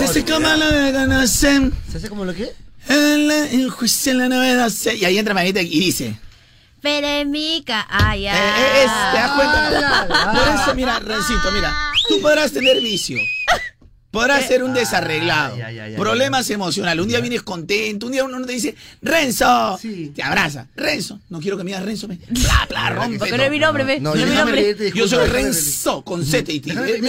Se hace como lo de conocer. ¿Se hace como lo que? En la injusticia en la novedad. Y ahí entra Marita y dice. Peremica, ay, eh, ay. eh, es, ¿Te das cuenta? Ah. Por eso, mira, Rencito, mira. Tú podrás tener vicio. Podrás ser un desarreglado. Ay, ay, ay, ay, Problemas emocionales. Un día vienes contento. Un día uno te dice, Renzo. Sí. Te abraza. Renzo. No quiero que me digas Renzo. Me... Bla, bla, rompe. No todo. es mi nombre, ve. No, No es mi déjame nombre. pedirte Yo soy Renzo con Z y T. Eh,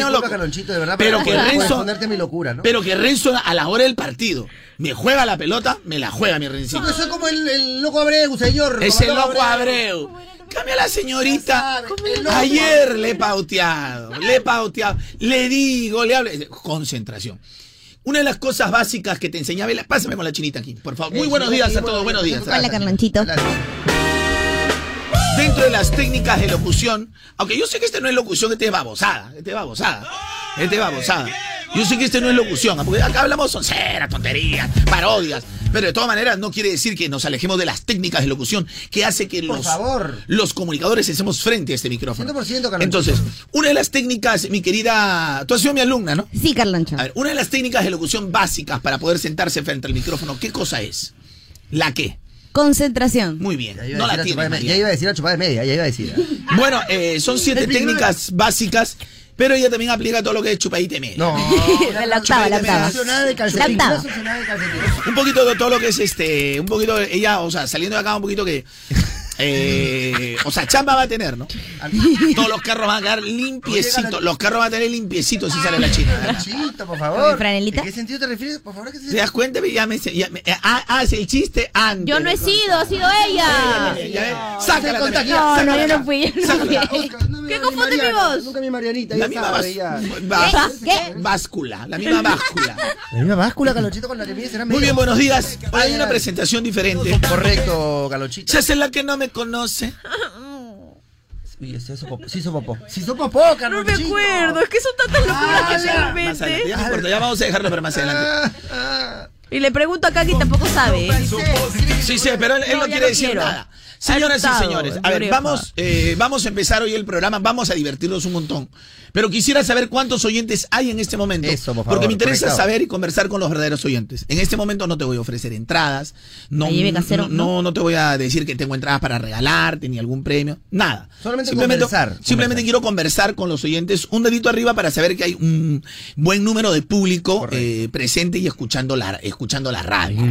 Pero que para Renzo. responderte a mi locura, ¿no? Pero que Renzo a la hora del partido me juega la pelota, me la juega mi Rencito. Yo soy como el, el loco Abreu, señor. Es el loco Abreu. Cambia la señorita. Ayer le he pauteado, le he pauteado, le digo, le hablo. Concentración. Una de las cosas básicas que te enseñaba, la- pásame con la chinita aquí, por favor. Muy buenos días a todos, buenos días. Hola, Carlonchito. Dentro de las técnicas de locución, aunque yo sé que este no es locución, este es babosada, este es babosada, este es babosada. Yo sé que este no es locución, porque acá hablamos sonceras, tonterías, parodias, pero de todas maneras no quiere decir que nos alejemos de las técnicas de locución que hace que Por los, favor. los comunicadores estemos frente a este micrófono. 100%, Carlonchito. Entonces, una de las técnicas, mi querida, tú has sido mi alumna, ¿no? Sí, Carloncho. A ver, una de las técnicas de locución básicas para poder sentarse frente al micrófono, ¿qué cosa es? ¿La qué? Concentración. Muy bien, no la María. ya iba a decir a chupada de media, ya iba a decir. Bueno, eh, son siete técnicas básicas, pero ella también aplica todo lo que es chupadita y media. No. la octava, la octava. Un poquito de todo lo que es este, un poquito, ella, o sea, saliendo de acá un poquito que, eh, o sea, chamba va a tener, ¿no? Todos los carros van a quedar limpiecitos, los carros van a tener limpiecitos si sale la china. ¿verdad? Calonchito, por ¿Con favor. ¿En qué sentido te refieres? Por favor, ¿qué ¿Te das cuenta? Ya me, ya me- ah, hace el chiste antes. Yo no he sido, ha sido ella. Ya, ya, ya, Sácala Se. No, no, yo no fui, yo no fui. ¿Qué confunde mi voz? Nunca mi Marianita, La ya misma sabe, ya. báscula, la misma báscula. La misma báscula, Calonchito, con la que mides será Muy bien, buenos días. Hoy hay Ay, una presentación diferente. Correcto, Calonchito. Se hace la que no me conoce. Uy, sí hizo popó. Sí hizo popó. Sí hizo popó, No me acuerdo, es que son tantas locuras que se Más invente. adelante, ya no importa, ya vamos a dejarlo para más adelante. Ah, ah. Y le pregunto a Kaki, tampoco sabe. Sí, sí, pero él, él No, no, ya quiere no decir quiero. nada. Señoras y señores, a ver, vamos, eh, vamos a empezar hoy el programa, vamos a divertirnos un montón. Pero quisiera saber cuántos oyentes hay en este momento. Eso, por favor, porque me interesa conectado. saber y conversar con los verdaderos oyentes. En este momento no te voy a ofrecer entradas, no, casero, no, no, no te voy a decir que tengo entradas para regalarte ni algún premio, nada. Solamente conversar, Simplemente conversar. quiero conversar con los oyentes, un dedito arriba para saber que hay un buen número de público eh, presente y escuchando la, escuchando la radio,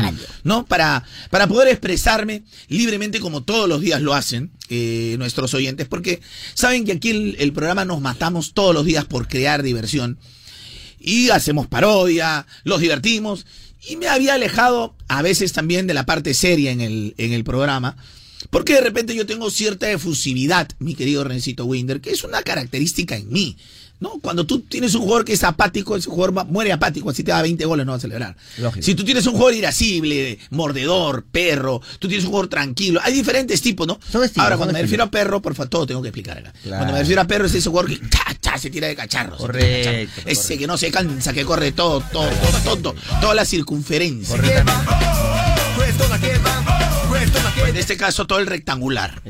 ¿no? Para, para poder expresarme libremente como todos los días lo hacen eh, nuestros oyentes, porque saben que aquí el, el programa nos matamos todos los días por crear diversión y hacemos parodia, los divertimos y me había alejado a veces también de la parte seria en el, en el programa. Porque de repente yo tengo cierta efusividad, mi querido Rencito Winder, que es una característica en mí. ¿No? Cuando tú tienes un jugador que es apático, ese jugador va- muere apático, así te da 20 goles, no va a celebrar. Lógico. Si tú tienes un jugador irascible, mordedor, perro, tú tienes un jugador tranquilo, hay diferentes tipos, ¿no? Son estilos, Ahora, son cuando me estilos. refiero a perro, por favor, todo tengo que explicar acá. Claro. Cuando me refiero a perro es ese jugador que cha, cha, se tira de cacharro. se tira de Correcto, cacharro. Ese correcto. que no se cansa, que corre todo, todo, todo, todo, toda la circunferencia. En este caso, todo el rectangular.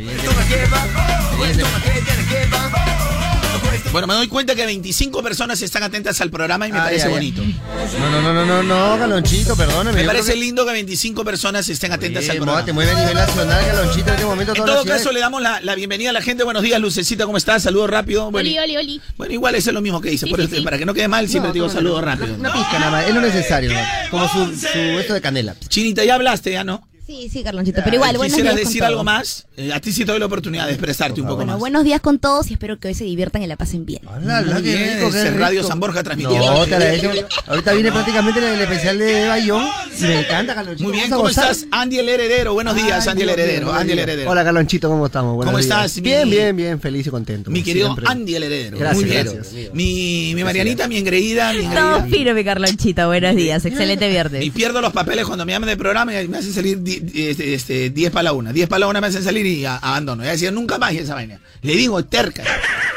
Bueno, me doy cuenta que 25 personas están atentas al programa y me Ay, parece bonito. No, no, no, no, no, no, Galonchito, perdóname. Me parece que- lindo que 25 personas estén atentas Oye, al programa. te mueve a nivel nacional, Galonchito, en este momento. En todo caso, le damos la, la bienvenida a la gente. Buenos días, Lucecita, ¿cómo estás? Saludos rápido. Bueno, Oli, oli, oli. bueno, igual eso es lo mismo que dice. Sí, por sí, eso, sí. Para que no quede mal, siempre No, te digo saludos no, rápido. Una pizca nada más, es lo necesario. Como su, su esto de canela. Chinita, ya hablaste, ¿ya no? Sí, sí, Carlonchito, pero igual, buenos ¿Quisieras días con decir algo todos. más? Eh, a ti sí te doy la oportunidad de expresarte un poco Bueno, más. buenos días con todos y espero que hoy se diviertan y la pasen bien. Hola, Muy bien, es Radio San Borja transmitiendo. No, te la he hecho. Ahorita viene prácticamente el especial de Bayón y me encanta, Galonchito. Muy bien, ¿cómo estás? Andy el Heredero. Buenos días, Ay, Andy el Heredero. Andy el. Heredero. Hola, Galonchito, ¿cómo estamos? Buenos ¿Cómo días. estás, mi- Bien, bien, bien, feliz y contento. Mi querido siempre. Andy el Heredero. Gracias, Muy bien. gracias. Mi, mi Marianita, mi engreída, mi Todo engreída. firme, Carlonchito. Buenos días. Excelente Y viernes. pierdo los papeles cuando me llaman de programa y me hacen salir este, este, 10 para la una. 10 para la una me hacen salir y a- abandono. Ya decía, nunca más esa vaina. Le digo, terca.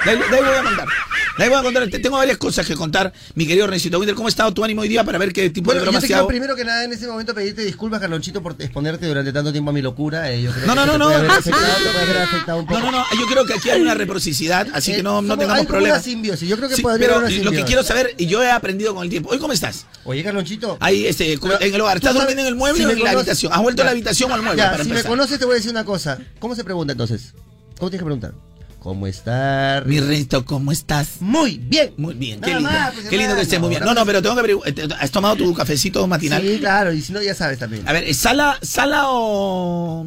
De ahí, de ahí voy a contar. De ahí voy a contar. Te- Tengo varias cosas que contar, mi querido Rencito Winter. ¿Cómo ha estado tu ánimo hoy día para ver qué tipo Bueno, de yo bromas te te quiero hago? primero que nada en ese momento pedirte disculpas, Carlonchito, por exponerte durante tanto tiempo a mi locura. eh, yo creo No, que no, no, no. afectado, un poco. No, no, no. Yo creo que aquí hay una reciprocidad, así Eh, que no, no tengamos hay problemas. una simbiosis. Yo creo que Sí, podría pero haber una lo que quiero saber, y yo he aprendido con el tiempo. ¿Hoy cómo estás? Oye, Carlonchito. Ahí, este, Pero, en el hogar. ¿Estás durmiendo en el mueble si o en la habitación? ¿Has vuelto a la habitación o al mueble Ya, para si me conoces te voy a decir una cosa. ¿Cómo se pregunta entonces? ¿Cómo tienes que preguntar? ¿Cómo estás? Mi Rencito, ¿cómo estás? Muy bien. Muy bien, qué lindo. más, pues, qué lindo que estés muy bien. No, no, pero tengo que preguntar. ¿Has tomado tu cafecito matinal? Sí, claro, y si no ya sabes también. A ver, ¿es ¿sala, sala o,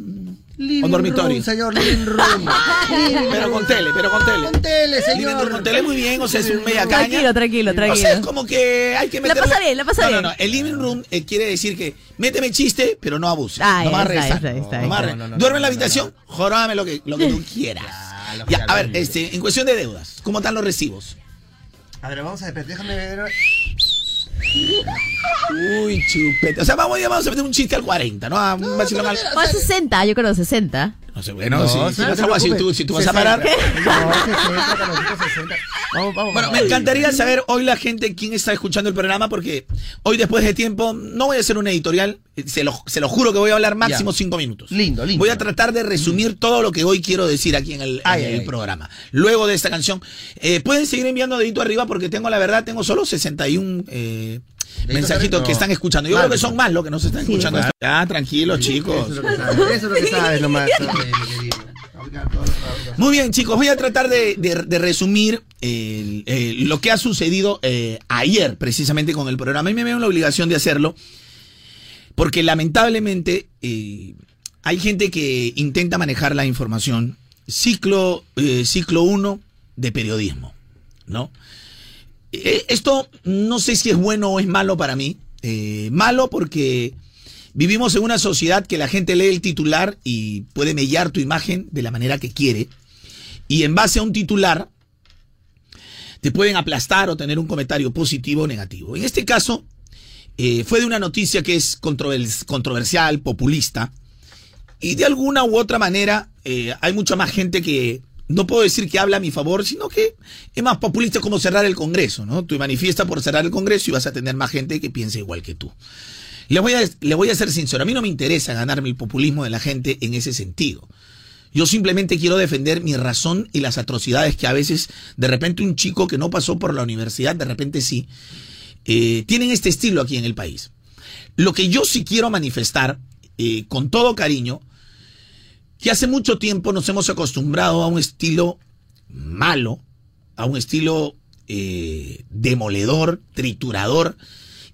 Living o dormitorio? room, señor, living room. Living Pero con tele, pero con tele. Con tele, Living señor. room con tele muy bien, o sea, es un media caña. Tranquilo, tranquilo, O sea, tranquilo. es como que hay que La meterle... pasa bien, la pasa no, bien. No, no, el living room eh, quiere decir que méteme chiste, pero no abuses. Ah, no más está, rezar. está, está, No está. más No, re- no, no, Duerme en la no, no, habitación, jorábame lo que, lo que tú quieras. Ya, a ver, este, en cuestión de deudas, ¿cómo están los recibos? A ver, vamos a ver, déjame ver. Uy, chupete. O sea, vamos, vamos a meter un chiste al 40, ¿no? A un vacilón al... O a 60, yo creo 60. No sé, bueno, No, si, sí, si no vas a, si tú, si tú vas a 60. parar... No, 60, Carlonchito, 60. Vamos, vamos. Bueno, me encantaría saber hoy la gente quién está escuchando el programa porque hoy después de tiempo no voy a hacer un editorial, eh, se lo, se lo juro que voy a hablar máximo Ya. cinco minutos. Lindo, lindo. Voy a tratar de resumir todo lo que hoy quiero decir aquí en el, en Ay, el ay. programa. Luego de esta canción, eh, pueden seguir enviando dedito arriba porque tengo la verdad, tengo solo 61 eh, mensajitos que están escuchando. Yo Mal, creo que son más los que nos están Sí, escuchando. claro. Ya, tranquilos chicos. Eso es lo que sabes, eso es lo que sabes nomás. Muy bien, chicos, voy a tratar de, de- de resumir el- el- lo que ha sucedido eh, ayer, precisamente con el programa. Y me veo en la obligación de hacerlo, porque lamentablemente eh, hay gente que intenta manejar la información ciclo eh, ciclo 1 de periodismo, ¿no? Eh, esto no sé si es bueno o es malo para mí. Eh, malo porque vivimos en una sociedad que la gente lee el titular y puede mellar tu imagen de la manera que quiere. Y en base a un titular te pueden aplastar o tener un comentario positivo o negativo. En este caso, eh, fue de una noticia que es controvers- controversial, populista, y de alguna u otra manera hay mucha más gente que no puedo decir que habla a mi favor, sino que es más populista como cerrar el Congreso, ¿no? Tú manifiestas por cerrar el Congreso y vas a tener más gente que piense igual que tú. Le voy, a, le voy a ser sincero, a mí no me interesa ganarme el populismo de la gente en ese sentido. Yo simplemente quiero defender mi razón y las atrocidades que a veces, de repente, un chico que no pasó por la universidad, de repente sí, eh, tienen este estilo aquí en el país. Lo que yo sí quiero manifestar, eh, con todo cariño, que hace mucho tiempo nos hemos acostumbrado a un estilo malo, a un estilo eh, demoledor, triturador,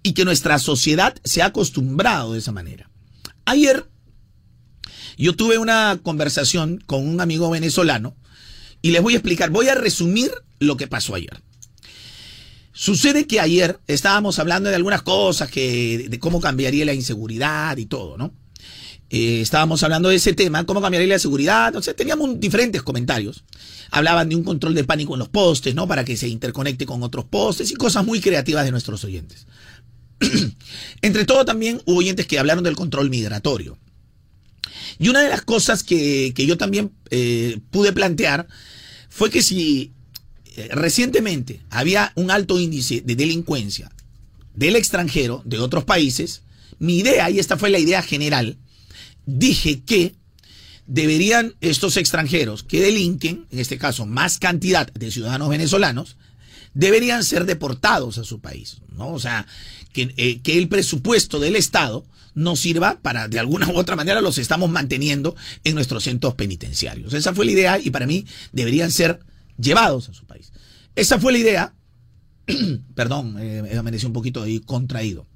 y que nuestra sociedad se ha acostumbrado de esa manera. Ayer yo tuve una conversación con un amigo venezolano y les voy a explicar, voy a resumir lo que pasó ayer. Sucede que ayer estábamos hablando de algunas cosas, que, de cómo cambiaría la inseguridad y todo, ¿no? Eh, estábamos hablando de ese tema, cómo cambiaría la seguridad, o sea, teníamos diferentes comentarios. Hablaban de un control de pánico en los postes, ¿no? Para que se interconecte con otros postes y cosas muy creativas de nuestros oyentes. Entre todo también hubo oyentes que hablaron del control migratorio. Y una de las cosas que, que yo también eh, pude plantear fue que si eh, recientemente había un alto índice de delincuencia del extranjero, de otros países, mi idea, y esta fue la idea general, dije que deberían estos extranjeros que delinquen, en este caso más cantidad de ciudadanos venezolanos, deberían ser deportados a su país, ¿no? O sea, que, eh, que el presupuesto del Estado no sirva para, de alguna u otra manera, los estamos manteniendo en nuestros centros penitenciarios. Esa fue la idea y para mí deberían ser llevados a su país. Esa fue la idea, perdón, eh, me amanecí un poquito ahí contraído.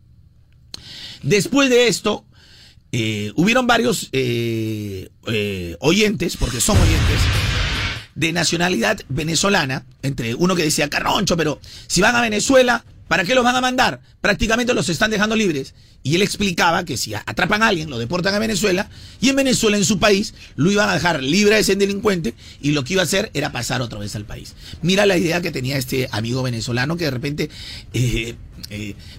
Después de esto, eh, hubieron varios eh, eh, oyentes, porque son oyentes, de nacionalidad venezolana, entre uno que decía, Carroncho, pero si van a Venezuela, ¿para qué los van a mandar? Prácticamente los están dejando libres. Y él explicaba que si atrapan a alguien, lo deportan a Venezuela, y en Venezuela, en su país, lo iban a dejar libre de ese delincuente, y lo que iba a hacer era pasar otra vez al país. Mira la idea que tenía este amigo venezolano que de repente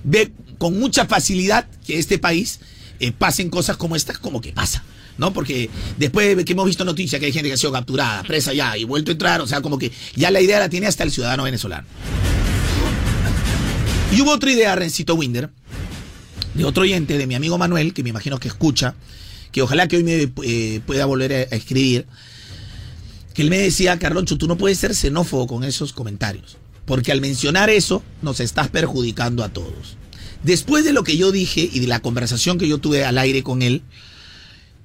ve con mucha facilidad que este país eh, pasen cosas como estas, como que pasa. ¿no? Porque después de que hemos visto noticias que hay gente que ha sido capturada, presa ya y vuelto a entrar, o sea, como que ya la idea la tiene hasta el ciudadano venezolano. Y hubo otra idea, Rencito Winder, de otro oyente, de mi amigo Manuel, que me imagino que escucha, que ojalá que hoy me eh, pueda volver a, escribir, que él me decía, Carloncho, tú no puedes ser xenófobo con esos comentarios, porque al mencionar eso nos estás perjudicando a todos. Después de lo que yo dije y de la conversación que yo tuve al aire con él,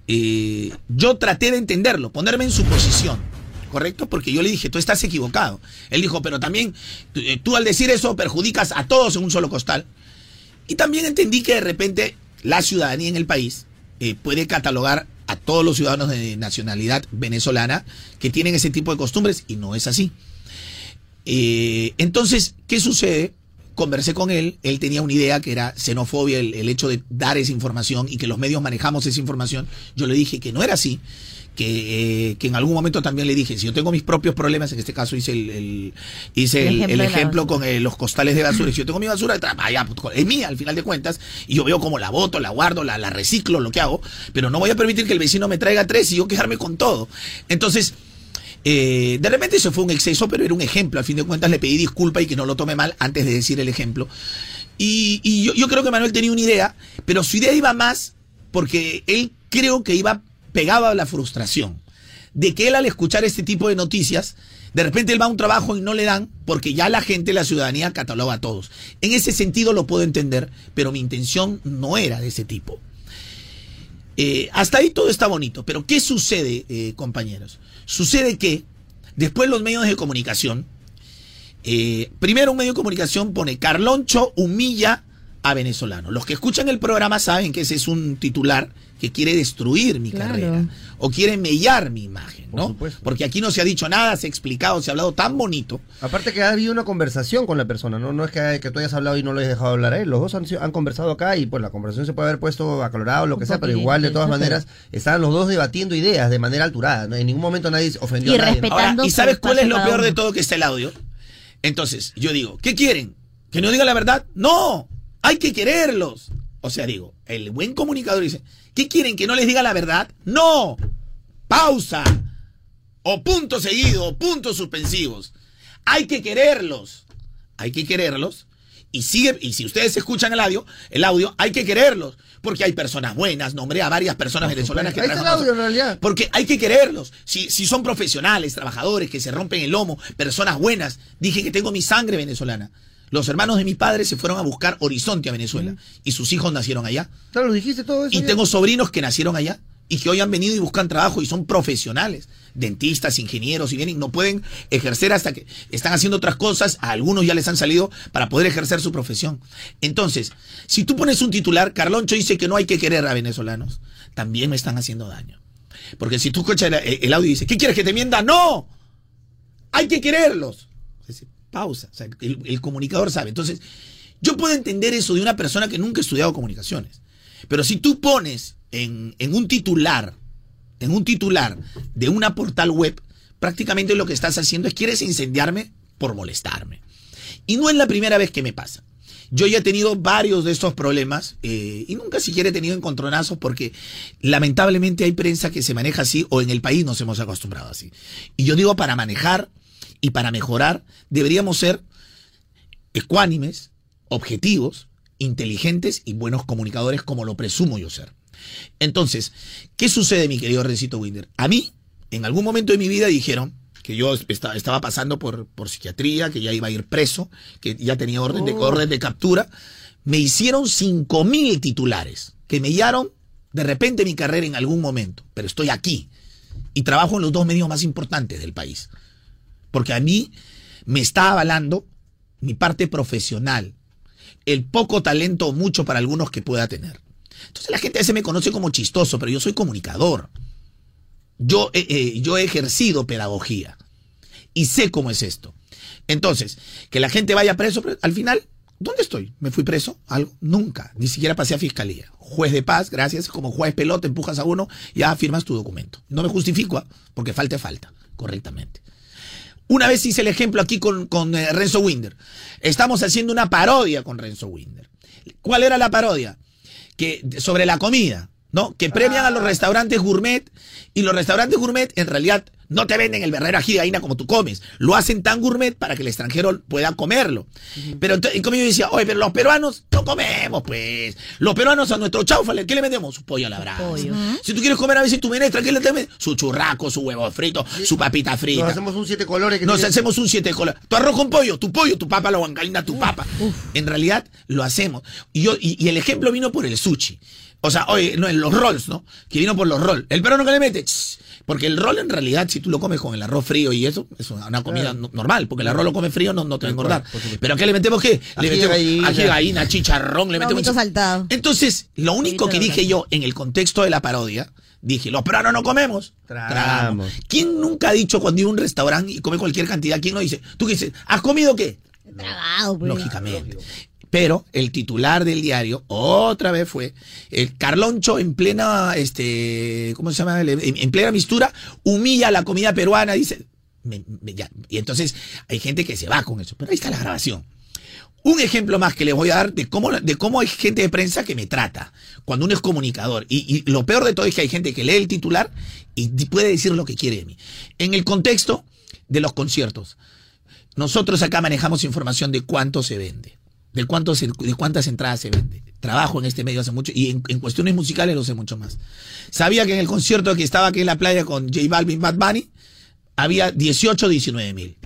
eh, yo traté de entenderlo, ponerme en su posición. ¿correcto? Porque yo le dije, tú estás equivocado. Él dijo, pero también eh, tú al decir eso perjudicas a todos en un solo costal. Y también entendí que de repente la ciudadanía en el país eh, puede catalogar a todos los ciudadanos de nacionalidad venezolana que tienen ese tipo de costumbres y no es así. Entonces, ¿qué sucede? Conversé con él, él tenía una idea que era xenofobia, el hecho de dar esa información y que los medios manejamos esa información. Yo le dije que no era así, que, que, en algún momento también le dije, si yo tengo mis propios problemas, en este caso hice el, hice el, ejemplo, con eh, los costales de basura, si yo tengo mi basura, vaya, pues, es mía al final de cuentas, y yo veo cómo la boto, la guardo, la, la reciclo, lo que hago, pero no voy a permitir que el vecino me traiga tres y yo quejarme con todo. Entonces, eh, de repente eso fue un exceso, pero era un ejemplo. Al fin de cuentas le pedí disculpa y que no lo tome mal antes de decir el ejemplo. Y, yo, yo, creo que Manuel tenía una idea, pero su idea iba más porque él creo que iba pegaba la frustración de que él al escuchar este tipo de noticias, de repente él va a un trabajo y no le dan porque ya la gente, la ciudadanía cataloga a todos. En ese sentido lo puedo entender, pero mi intención no era de ese tipo. Eh, hasta ahí todo está bonito, pero ¿qué sucede, eh, compañeros? Sucede que después los medios de comunicación, eh, primero un medio de comunicación pone Carloncho humilla a venezolano. Los que escuchan el programa saben que ese es un titular que quiere destruir mi carrera o quiere mellar mi imagen, ¿no? Porque aquí no se ha dicho nada, se ha explicado, se ha hablado tan bonito. Aparte que ha habido una conversación con la persona, no, no es que, que tú hayas hablado y no lo hayas dejado hablar a él, los dos han, han conversado acá y pues la conversación se puede haber puesto acalorado, lo que sea, pero igual de todas maneras estaban los dos debatiendo ideas de manera alturada, en ningún momento nadie ofendió y a nadie. ¿Y sabes cuál es lo peor de todo que está el audio? Entonces, yo digo, ¿qué quieren? ¿Que no diga la verdad? No, hay que quererlos. O sea, digo, el buen comunicador dice, ¿qué quieren? ¿Que no les diga la verdad? No. Pausa. O punto seguido, o puntos suspensivos. Hay que quererlos. Hay que quererlos. Y sigue, y si ustedes escuchan el audio, el audio, hay que quererlos. Porque hay personas buenas, nombré a varias personas venezolanas que Ahí el audio, en realidad. Porque hay que quererlos. Si, si son profesionales, trabajadores, que se rompen el lomo, personas buenas. Dije que tengo mi sangre venezolana. Los hermanos de mi padre se fueron a buscar horizonte a Venezuela y sus hijos nacieron allá. Claro, lo dijiste todo eso. Y tengo sobrinos que nacieron allá y que hoy han venido y buscan trabajo y son profesionales, dentistas, ingenieros y vienen, no pueden ejercer hasta que están haciendo otras cosas, a algunos ya les han salido para poder ejercer su profesión. Entonces, si tú pones un titular, Carloncho dice que no hay que querer a venezolanos, también me están haciendo daño. Porque si tú escuchas el, audio y dices, ¿qué quieres que te mienda? No, hay que quererlos pausa. O sea, el, comunicador sabe. Entonces, yo puedo entender eso de una persona que nunca ha estudiado comunicaciones. Pero si tú pones en, en un titular, en un titular de una portal web, prácticamente lo que estás haciendo es quieres incendiarme por molestarme. Y no es la primera vez que me pasa. Yo ya he tenido varios de estos problemas eh, y nunca siquiera he tenido encontronazos porque lamentablemente hay prensa que se maneja así o en el país nos hemos acostumbrado así. Y yo digo, para manejar y para mejorar deberíamos ser ecuánimes, objetivos, inteligentes y buenos comunicadores como lo presumo yo ser. Entonces, ¿qué sucede, mi querido Rencito Winder? A mí, en algún momento de mi vida dijeron que yo estaba pasando por, por psiquiatría, que ya iba a ir preso, que ya tenía orden de, oh. orden de captura. Me hicieron cinco mil titulares que me hallaron de repente mi carrera en algún momento, pero estoy aquí y trabajo en los dos medios más importantes del país porque a mí me está avalando mi parte profesional, el poco talento o mucho para algunos que pueda tener. Entonces la gente a veces me conoce como chistoso, pero yo soy comunicador. Yo, eh, yo he ejercido pedagogía y sé cómo es esto. Entonces, que la gente vaya preso, al final, ¿dónde estoy? ¿Me fui preso? ¿Algo? Nunca, ni siquiera pasé a fiscalía. Juez de paz, gracias, como juez pelota, empujas a uno, ya firmas tu documento. No me justifico, ¿ah? porque falta falta, correctamente. Una vez hice el ejemplo aquí con, eh, Renzo Winder. Estamos haciendo una parodia con Renzo Winder. ¿Cuál era la parodia? que sobre la comida, ¿no? Que premian a los restaurantes gourmet y los restaurantes gourmet en realidad no te venden el verdadero ají de gallina como tú comes. Lo hacen tan gourmet para que el extranjero pueda comerlo. Pero entonces, como yo decía, oye, pero los peruanos no comemos, pues. Los peruanos a nuestro chaufale, ¿qué le metemos? Su pollo a la brasa. Si tú quieres comer a veces tu menestra, ¿qué le metes? Su churraco, su huevo frito, su papita frita. Nos hacemos un siete colores. Que Nos hacemos un siete colores. Tu arroz con pollo, tu pollo, tu papa, la guancalina, tu papa. En realidad lo hacemos. Y, yo, y, y el ejemplo vino por el sushi. O sea, oye, no, en los rolls, ¿no? Que vino por los rolls. El peruano que le mete, Porque el roll en realidad, si tú lo comes con el arroz frío y eso, es una comida no- normal, porque el arroz lo comes frío, no, no te va a engordar. Pero ¿qué le metemos qué? Le metemos gallina. ají gallina, chicharrón, le metemos. Lomito saltado. Entonces, lo único que dije yo en el contexto de la parodia, dije, los peruanos no comemos. Tragamos. ¿Quién nunca ha dicho cuando iba a un restaurante y come cualquier cantidad? ¿Quién no dice? ¿Tú qué dices? ¿Has comido qué? Tragado, pues. Lógicamente. Pero el titular del diario otra vez fue el Carloncho en plena, este, ¿cómo se llama? En, en plena mistura humilla la comida peruana, dice. me- me- ya. Y entonces hay gente que se va con eso. Pero ahí está la grabación. Un ejemplo más que les voy a dar de cómo, de cómo hay gente de prensa que me trata cuando uno es comunicador. Y, y lo peor de todo es que hay gente que lee el titular y puede decir lo que quiere de mí. En el contexto de los conciertos, nosotros acá manejamos información de cuánto se vende, de, cuánto se- de cuántas entradas se vende. Trabajo en este medio hace mucho y en, en cuestiones musicales lo sé mucho más. Sabía que en el concierto que estaba aquí en la playa con J Balvin Bad Bunny había 18 19 mil.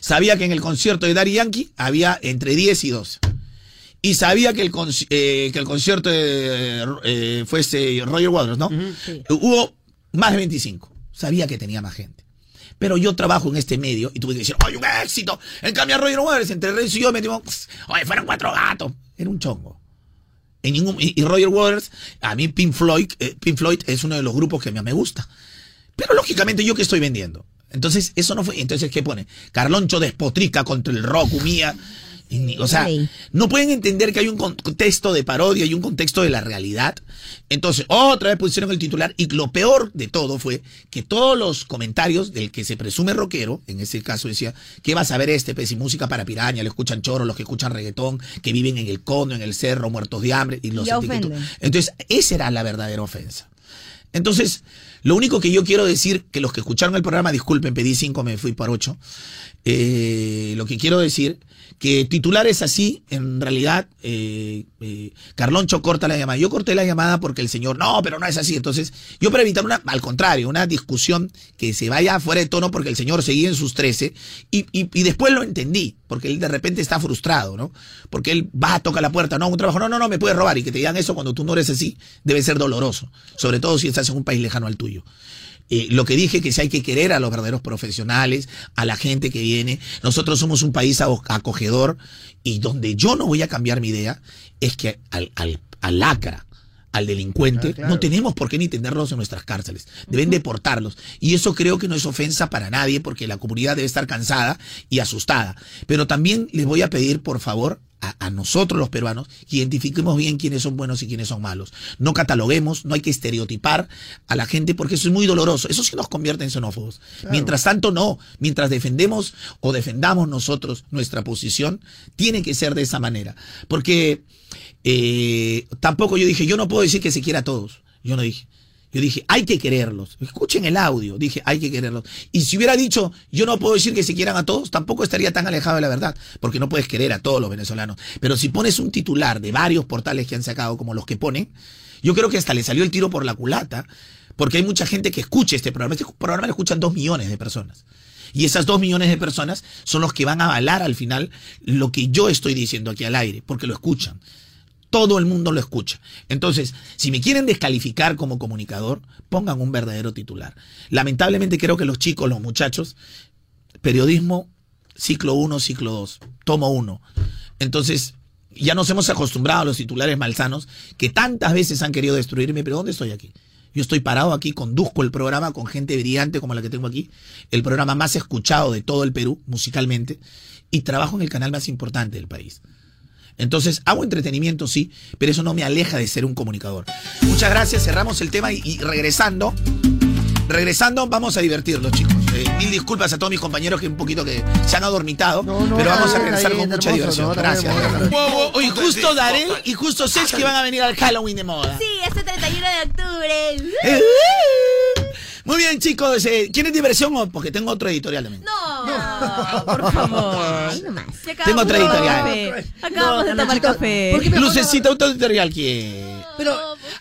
Sabía que en el concierto de Daddy Yankee había entre 10 y 12. Y sabía que el, eh, que el concierto de, eh, fuese Roger Waters, ¿no? Hubo más de 25. Sabía que tenía más gente. Pero yo trabajo en este medio y tuve que decir, ¡ay, un éxito! En cambio, Roger Waters, entre y yo metimos, ¡oye, fueron cuatro gatos! Era un chongo. En ningún, y, y Roger Waters, a mí Pink Floyd, eh, Pink Floyd es uno de los grupos que más me gusta. Pero lógicamente, ¿yo qué estoy vendiendo? Entonces, eso no fue. Entonces, ¿qué pone? Carloncho despotrica contra el rock, humilla. O sea, no pueden entender que hay un contexto de parodia y un contexto de la realidad. Entonces, otra vez pusieron el titular y lo peor de todo fue que todos los comentarios del que se presume rockero, en ese caso decía, ¿qué va a saber este? Pues si música para piraña, le escuchan chorro, los que escuchan reggaetón, que viven en el cono, en el cerro, muertos de hambre y los. Entonces, esa era la verdadera ofensa. Entonces, lo único que yo quiero decir, que los que escucharon el programa, disculpen, pedí cinco, me fui por ocho. Eh, lo que quiero decir, que titulares así, en realidad, eh, eh, Carloncho corta la llamada. Yo corté la llamada porque el señor, no, pero no es así. Entonces, yo para evitar una, al contrario, una discusión que se vaya fuera de tono porque el señor seguía en sus 13 y, y, y después lo entendí, porque él de repente está frustrado, ¿no? Porque él va, toca la puerta, no, un trabajo, no, no, no, me puedes robar y que te digan eso cuando tú no eres así, debe ser doloroso, sobre todo si estás en un país lejano al tuyo. Eh, lo que dije que si hay que querer a los verdaderos profesionales, a la gente que viene. Nosotros somos un país aco- acogedor y donde yo no voy a cambiar mi idea es que al, al, al lacra, al delincuente, claro. no tenemos por qué ni tenerlos en nuestras cárceles. Deben deportarlos. Y eso creo que no es ofensa para nadie porque la comunidad debe estar cansada y asustada. Pero también les voy a pedir, por favor, a, a nosotros los peruanos, que identifiquemos bien quiénes son buenos y quiénes son malos. No cataloguemos, no hay que estereotipar a la gente porque eso es muy doloroso. Eso sí nos convierte en xenófobos. Mientras tanto, no. Mientras defendemos o defendamos nosotros nuestra posición, tiene que ser de esa manera. Porque eh, tampoco yo dije, yo no puedo decir que se quiera a todos. Yo no dije. Yo dije, hay que quererlos. Escuchen el audio. Dije, hay que quererlos. Y si hubiera dicho, yo no puedo decir que se quieran a todos, tampoco estaría tan alejado de la verdad. Porque no puedes querer a todos los venezolanos. Pero si pones un titular de varios portales que han sacado, como los que ponen, yo creo que hasta le salió el tiro por la culata. Porque hay mucha gente que escucha este programa. Este programa lo escuchan dos millones de personas. Y esas dos millones de personas son los que van a avalar al final lo que yo estoy diciendo aquí al aire, porque lo escuchan todo el mundo lo escucha. Entonces, si me quieren descalificar como comunicador, pongan un verdadero titular. Lamentablemente creo que los chicos, los muchachos, periodismo, ciclo 1, ciclo 2, tomo 1. Entonces, ya nos hemos acostumbrado a los titulares malsanos que tantas veces han querido destruirme, pero ¿dónde estoy aquí? Yo estoy parado aquí, conduzco el programa con gente brillante como la que tengo aquí, el programa más escuchado de todo el Perú, musicalmente, y trabajo en el canal más importante del país. Entonces, hago entretenimiento, sí, pero eso no me aleja de ser un comunicador. Muchas gracias, cerramos el tema y, y regresando, regresando, vamos a divertirlos, chicos. eh, mil disculpas a todos mis compañeros que un poquito que se han adormitado, No, no, pero vamos a regresar con mucha hermoso, diversión. no, Gracias. Oye, justo Darel y justo Sech que van a venir al Halloween de moda. Sí, este 31 de octubre. Muy bien, chicos. eh, ¿Quieren diversión o porque tengo otro editorial también? No, por favor. Nomás. Tengo tomar editorial. café. Acabamos de tomar café. ¿por qué me Lucecita, otro editorial que. Pero,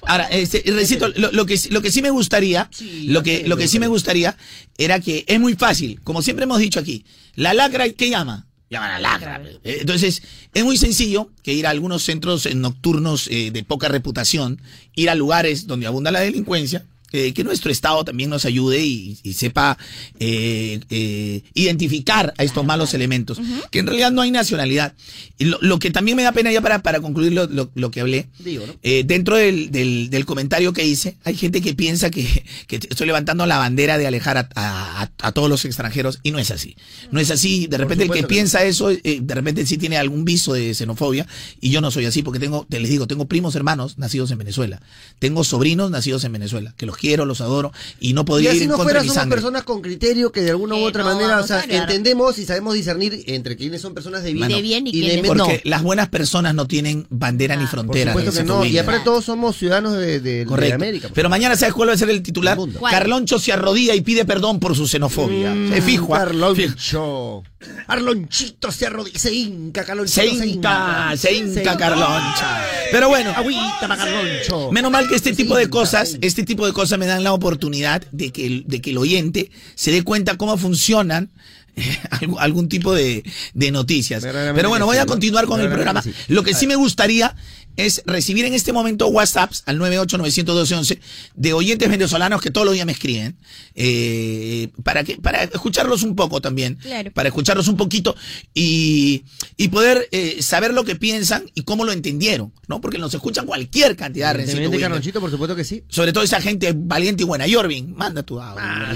Ahora, este, recito, lo, lo que, lo que sí me gustaría, lo que, lo que sí me gustaría era que es muy fácil, como siempre hemos dicho aquí, la lacra, ¿qué llama? Llama a la lacra. Eh, Entonces, es muy sencillo que ir a algunos centros eh, nocturnos eh, de poca reputación, ir a lugares donde abunda la delincuencia, eh, que nuestro Estado también nos ayude y, y sepa eh, eh, identificar a estos malos elementos, que en realidad no hay nacionalidad. Y lo, lo que también me da pena ya para, para concluir lo, lo- lo que hablé, Digo, ¿no? dentro del, del, del comentario que hice, hay gente que piensa que, que estoy levantando la bandera de alejar a, a- a todos los extranjeros y no es así. No es así. De repente el que piensa eso, eh, de repente sí tiene algún viso de xenofobia y yo no soy así porque tengo, te les digo, tengo primos hermanos nacidos en Venezuela. Tengo sobrinos nacidos en Venezuela, que los quiero, los adoro y no y podría ir así en no contra fuera, de mi somos sangre. personas con criterio que de alguna u otra no manera, o sea, entendemos y sabemos discernir entre quiénes son personas de bien, De bien y de quiénes menos. Porque las buenas personas no tienen bandera ni Ah. Por frontera. supuesto de que no, y aparte todos somos ciudadanos de, de- de Correcto. América. Pero mañana, ¿sabes cuál va a ser el titular? Carloncho se arrodilla y pide perdón por su xenofobia. Mm, se fijo. ¿ah? Carloncho. Carlonchito se arrodilla, se hinca, Carlonchito Se hinca, se hinca Carloncha. Pero bueno, Agüita para Carloncho. menos mal que este Se tipo de cosas, este tipo de cosas me dan la oportunidad de que el, de que el oyente se dé cuenta cómo funcionan eh, algún, tipo de, de noticias. Pero bueno, voy a continuar con el programa. Lo que sí me gustaría es recibir en este momento WhatsApps al 9891211 de oyentes venezolanos que todos los días me escriben eh, para que para escucharlos un poco también, Claro. para escucharlos un poquito y, y poder eh, saber lo que piensan y cómo lo entendieron, ¿no? Porque nos escuchan cualquier cantidad de Rencito. Carlonchito, por supuesto que sí. Sobre todo esa gente valiente y buena. Jorvin, manda tu audio. Ah,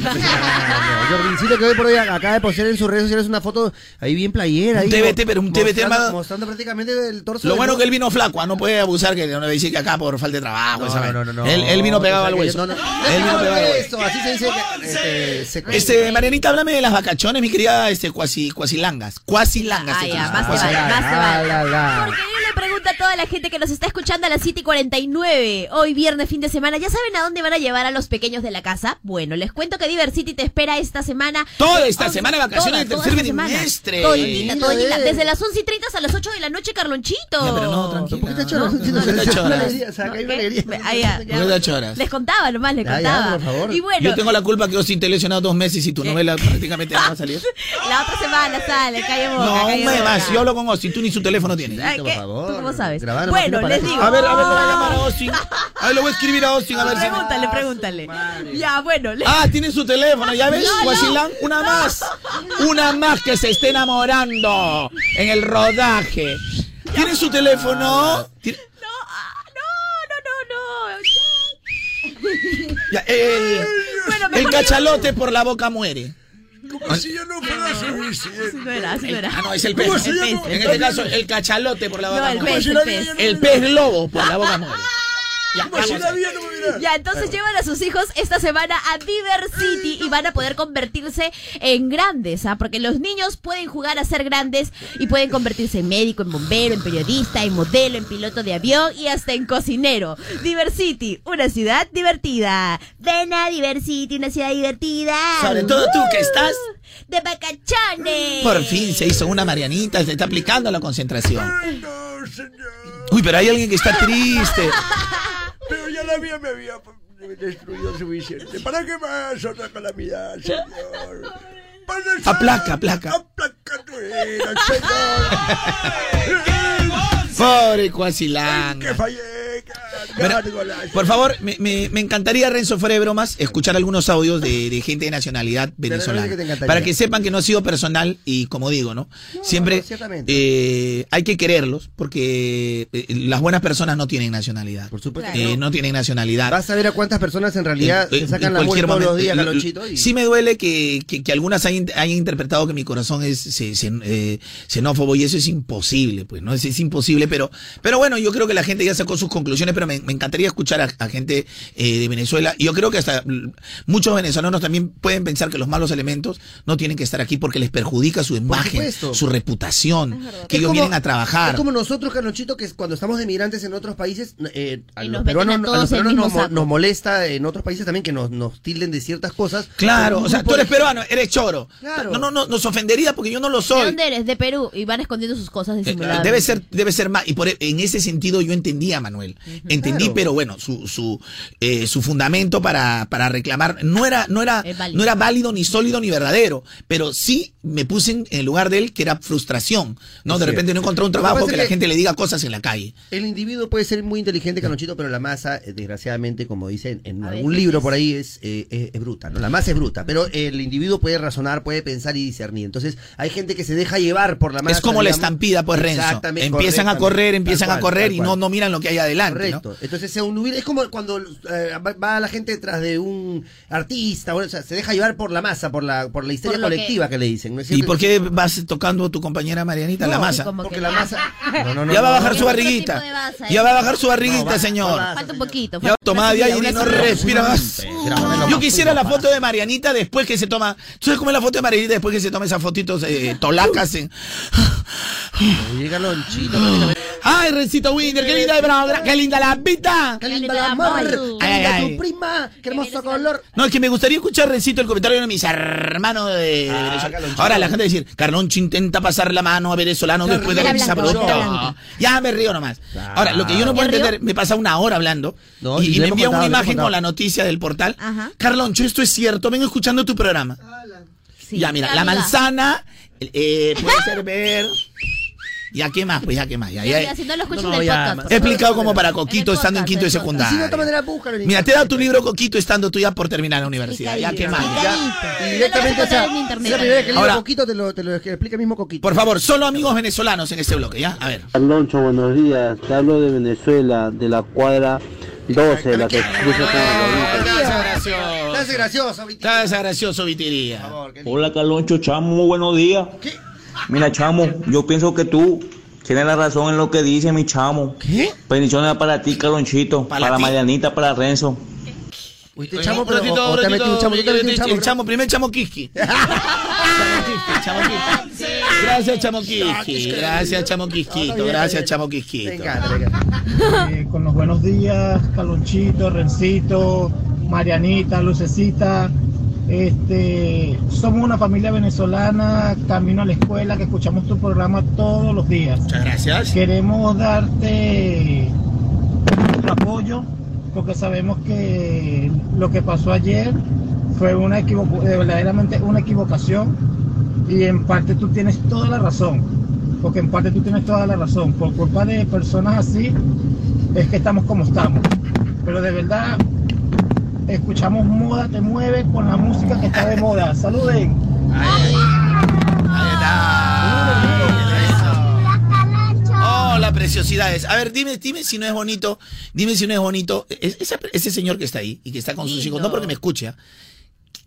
Jordincito que hoy por hoy acaba de postear en sus redes sociales una foto ahí bien playera. Un ahí TBT, mo- pero un TBT mostrando, más- mostrando prácticamente el torso. Lo bueno que él vino flaco, ah, no puede abusar que no le dice que acá por falta de trabajo. No, no, no, no. Él, él vino pegado al hueso. no, no. Él vino No, pegado al hueso. eso, así se dice que, este, Este, Marianita, háblame de las vacaciones, mi querida este, cuasi, cuasilangas. Cuasilangas. Ah, se ya, más se Cuasi- vale, más se la, vale. la, la. Porque yo le pregunto a toda la gente que nos está escuchando a las 7 y 49, hoy viernes, fin de semana, ¿ya saben a dónde van a llevar a los pequeños de la casa? Bueno, les cuento que Diversity te espera esta semana. Toda esta semana de vacaciones del tercer. Toditita, toditita. Mira, Desde las 11 y 30 hasta las 8 de la noche, Carlonchito. Ya, pero no, tranquila. Ah. No choras. Les contaba nomás, les contaba. por favor. Y bueno, Yo tengo la culpa que Austin te he lesionado dos meses y tu novela prácticamente no va a salir. la otra semana sale, calle boca. No, boca. más. Yo hablo con Austin, tú ni su teléfono tienes. Ay, por ¿qué? favor. ¿Tú cómo sabes? Bueno, les digo. A ver, a ver, le voy a llamar a Austin. A ver, le voy a escribir a Austin a ver si. Pregúntale, pregúntale. Ya, bueno. Ah, tiene su teléfono, ¿ya ves? No, no. Guasilán, una más. Una más que se esté enamorando en el rodaje. ¿Tiene su teléfono? ¿Tiene- No, ah, no, no, no, no. Ya, el, Bueno, el mejor cachalote por la boca muere. Como si yo no fuera suficiente. Ah, no, es el pez. ¿Cómo se El llama? pez, En este caso, el cachalote por la boca No, el muere. pez, el pez. El pez globo por la boca muere. Ya, hubiera- Ya, entonces llevan a sus hijos esta semana a Diversity y van a poder convertirse en grandes, ¿ah? Porque los niños pueden jugar a ser grandes y pueden convertirse en médico, en bombero, en periodista, en modelo, en piloto de avión y hasta en cocinero. Diversity, una ciudad divertida. Ven a Diversity, una ciudad divertida. Sobre todo tú que estás. De vacaciones. Por fin se hizo una Marianita, se está aplicando la concentración. Ay, no, señor. Uy, pero hay alguien que está triste. Pero ya la vida me había destruido suficiente. ¿Para qué más otra calamidad, señor? Aplaca, aplaca. Aplaca tu ira, señor. Pobre que Cuasilanga. fallé. Pero, gárgolas. por favor, me, me- me encantaría, Renzo, fuera de bromas, escuchar algunos audios de, de gente de nacionalidad venezolana. que. Para que sepan que no ha sido personal y, como digo, ¿no? Siempre no, eh, hay que quererlos porque eh, las buenas personas no tienen nacionalidad. Por supuesto. Claro. Eh, no tienen nacionalidad. Vas a ver a cuántas personas en realidad Eh, se sacan la todos los días, Lo- Carlonchito. y- Sí me duele que, que- que algunas hayan, hayan interpretado que mi corazón es se- se- eh, xenófobo y eso es imposible, pues, ¿no? Es, es imposible, pero, pero bueno, yo creo que la gente ya sacó sus conclusiones, pero me encantaría escuchar a, a gente eh, de Venezuela. Y yo creo que hasta muchos venezolanos también pueden pensar que los malos elementos no tienen que estar aquí porque les perjudica su imagen, su reputación, que Es ellos como- vienen a trabajar. Es como nosotros, Carlonchito, que cuando estamos de migrantes en otros países, eh, a los peruanos, a a todos los en el peruanos nos, nos molesta en otros países también que nos, nos tilden de ciertas cosas. Claro, o sea, tú eres peruano, eres choro. Claro. No, no, no, nos ofendería porque yo no lo ¿De soy. dónde eres? De Perú. Y van escondiendo sus cosas Eh, disimuladas. Debe ser, debe ser más. Y por, e- en ese sentido yo entendía, Manuel. Entendí, Claro. pero bueno, su, su, eh, su fundamento para, para reclamar no era, no era, no era válido ni sólido ni verdadero. Pero sí me puse en el lugar de él que era frustración. No, de repente no encontré un que trabajo que, la gente le diga cosas en la calle. El individuo puede ser muy inteligente, Carlonchito, pero la masa, eh, desgraciadamente, como dicen en A algún veces libro es- por ahí, es, eh, es, es bruta, ¿no? La masa es bruta, pero el individuo puede razonar, puede pensar y discernir. Entonces, hay gente que se deja llevar por la masa. es como la estampida, pues Renzo. Exactamente, Empiezan a correr, empiezan a correr y no, no miran lo que hay adelante. ¿no? Correcto. Entonces es como cuando eh, va- la gente detrás de un artista, o sea, se deja llevar por la masa, por la, por la histeria Por que- colectiva que... le dicen. ¿no es ¿Y por qué vas tocando tu compañera Marianita la No, masa? como Porque que- la masa. No, no, no, ya va a bajar su barriguita. masa, Ya va a bajar su barriguita, No, va- señor. no va- Falta un poquito. Ya tomada de aire y no respira más. Yo quisiera la foto de Marianita después que se toma. ¿Tú sabes cómo es la foto de Marianita después que se toma esas fotitos eh, tolacas? En... Oye, Carlonchito, prácticamente. ¡Ay, Rencito Winder! ¡Qué linda, bro, qué linda la vida! ¡Qué lindo el amor! amor. ¡Qué Ay, linda ay. tu prima! ¡Qué hermoso color! No, es que me gustaría escuchar, Rencito, el comentario de mis hermanos de de Ah. Ahora la gente decir, Carloncho intenta pasar la mano a venezolano Claro, después de la blanco. Ya me río nomás. Ahora, lo que yo no puedo entender, me pasa una hora hablando No, y, y y le me envía contado, una imagen con la noticia del portal. Ajá. Carloncho, esto es cierto, vengo escuchando tu programa. Sí, ya, mira, la amiga. manzana eh, puede ser ver. Ya, ¿qué más? Pues ya, ¿qué más? Ya, Ya, ya. ya, si no lo escuchas No, en el ya, podcast. ma- por He explicado como para Coquito estando en quinto podcast. Sí, de secundaria. otra manera, búscalo. Mira, te he dado tu libro Coquito estando tú ya por terminar la universidad. Ya, ¿qué más? Ya. Y directamente, o sea, en internet. es la primera vez que leo Ahora- Coquito, te lo, te lo explica el mismo Coquito. Por favor, solo amigos venezolanos en este bloque, ¿ya? A ver. Carloncho, buenos días. Te hablo de Venezuela, de la cuadra 12, la que cruza con la Estás gracioso. Estás gracioso, Viti. Estás gracioso, Vitiría. Qué. Hola Carloncho, chamo, muy buenos días. Mira, chamo, yo pienso que tú tienes la razón en lo que dice mi chamo. ¿Qué? Bendiciones para ti, Carlonchito, Para para. Marianita, para Renzo. Uy, te chamo, pero te metí un chamo, yo te metí un el chamo. chamo, primer chamo Kiski. Chamo Kiski. Gracias, chamo Kiski. Gracias, chamo Quisquito. Gracias, chamo Me Quisquito. encanta, me encanta. Eh, con los buenos días, Calonchito, Rencito, Marianita, Lucecita. Este, somos una familia venezolana, camino a la escuela, que escuchamos tu programa todos los días. Muchas gracias. Queremos darte nuestro apoyo porque sabemos que lo que pasó ayer fue una equivo- eh, verdaderamente una equivocación y en parte tú tienes toda la razón, porque en parte tú tienes toda la razón. Por culpa de personas así es que estamos como estamos. Pero de verdad escuchamos moda te mueve con la música que está de moda. Saluden. Ahí está. Hola, preciosidades. A ver, dime, dime si no es bonito. Dime si no es bonito. Es- esa- ese señor que está ahí y que está con sus Lindo. hijos, no porque me escucha.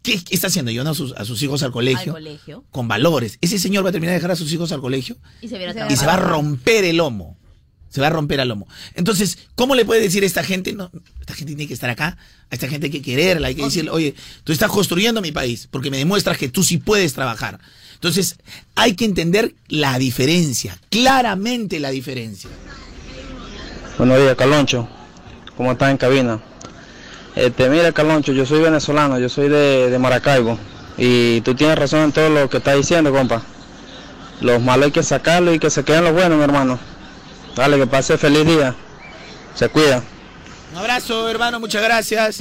¿Qué, está haciendo? Llevando a sus, a sus hijos al colegio. Al colegio. Con valores. Ese señor va a terminar de dejar a sus hijos al colegio Y se viene a y trabajar. se va a romper el lomo. Se va a romper el lomo. Entonces, ¿cómo le puede decir a esta gente? No, esta gente tiene que estar acá. A esta gente hay que quererla. Hay que decirle, oye, tú estás construyendo mi país porque me demuestras que tú sí puedes trabajar. Entonces, hay que entender la diferencia. Claramente la diferencia. Buenos días, Carloncho. ¿Cómo estás en cabina? Este, mira, Carloncho, yo soy venezolano, yo soy de, de Maracaibo. Y tú tienes razón en todo lo que estás diciendo, compa. Los malos hay que sacarlos y que se queden los buenos, mi hermano. Dale, que pase feliz día. Se cuida. Un abrazo, hermano. Muchas gracias.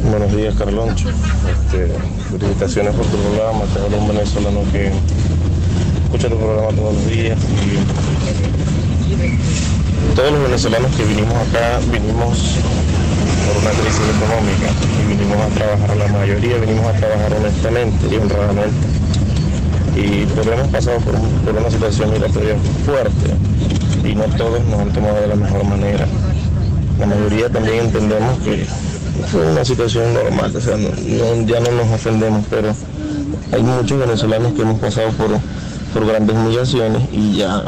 Buenos días, Carloncho. Este, felicitaciones por tu programa. Te hablo un venezolano que escucha tu programa todos los días. Y todos los venezolanos que vinimos acá, vinimos por una crisis económica y vinimos a trabajar, la mayoría vinimos a trabajar honestamente y honradamente. Y pero hemos pasado por, un- por una situación migratoria fuerte y no todos nos han tomado de la mejor manera. La mayoría también entendemos que fue una situación normal, o sea, ya no nos ofendemos, pero hay muchos venezolanos que hemos pasado por, por grandes humillaciones y ya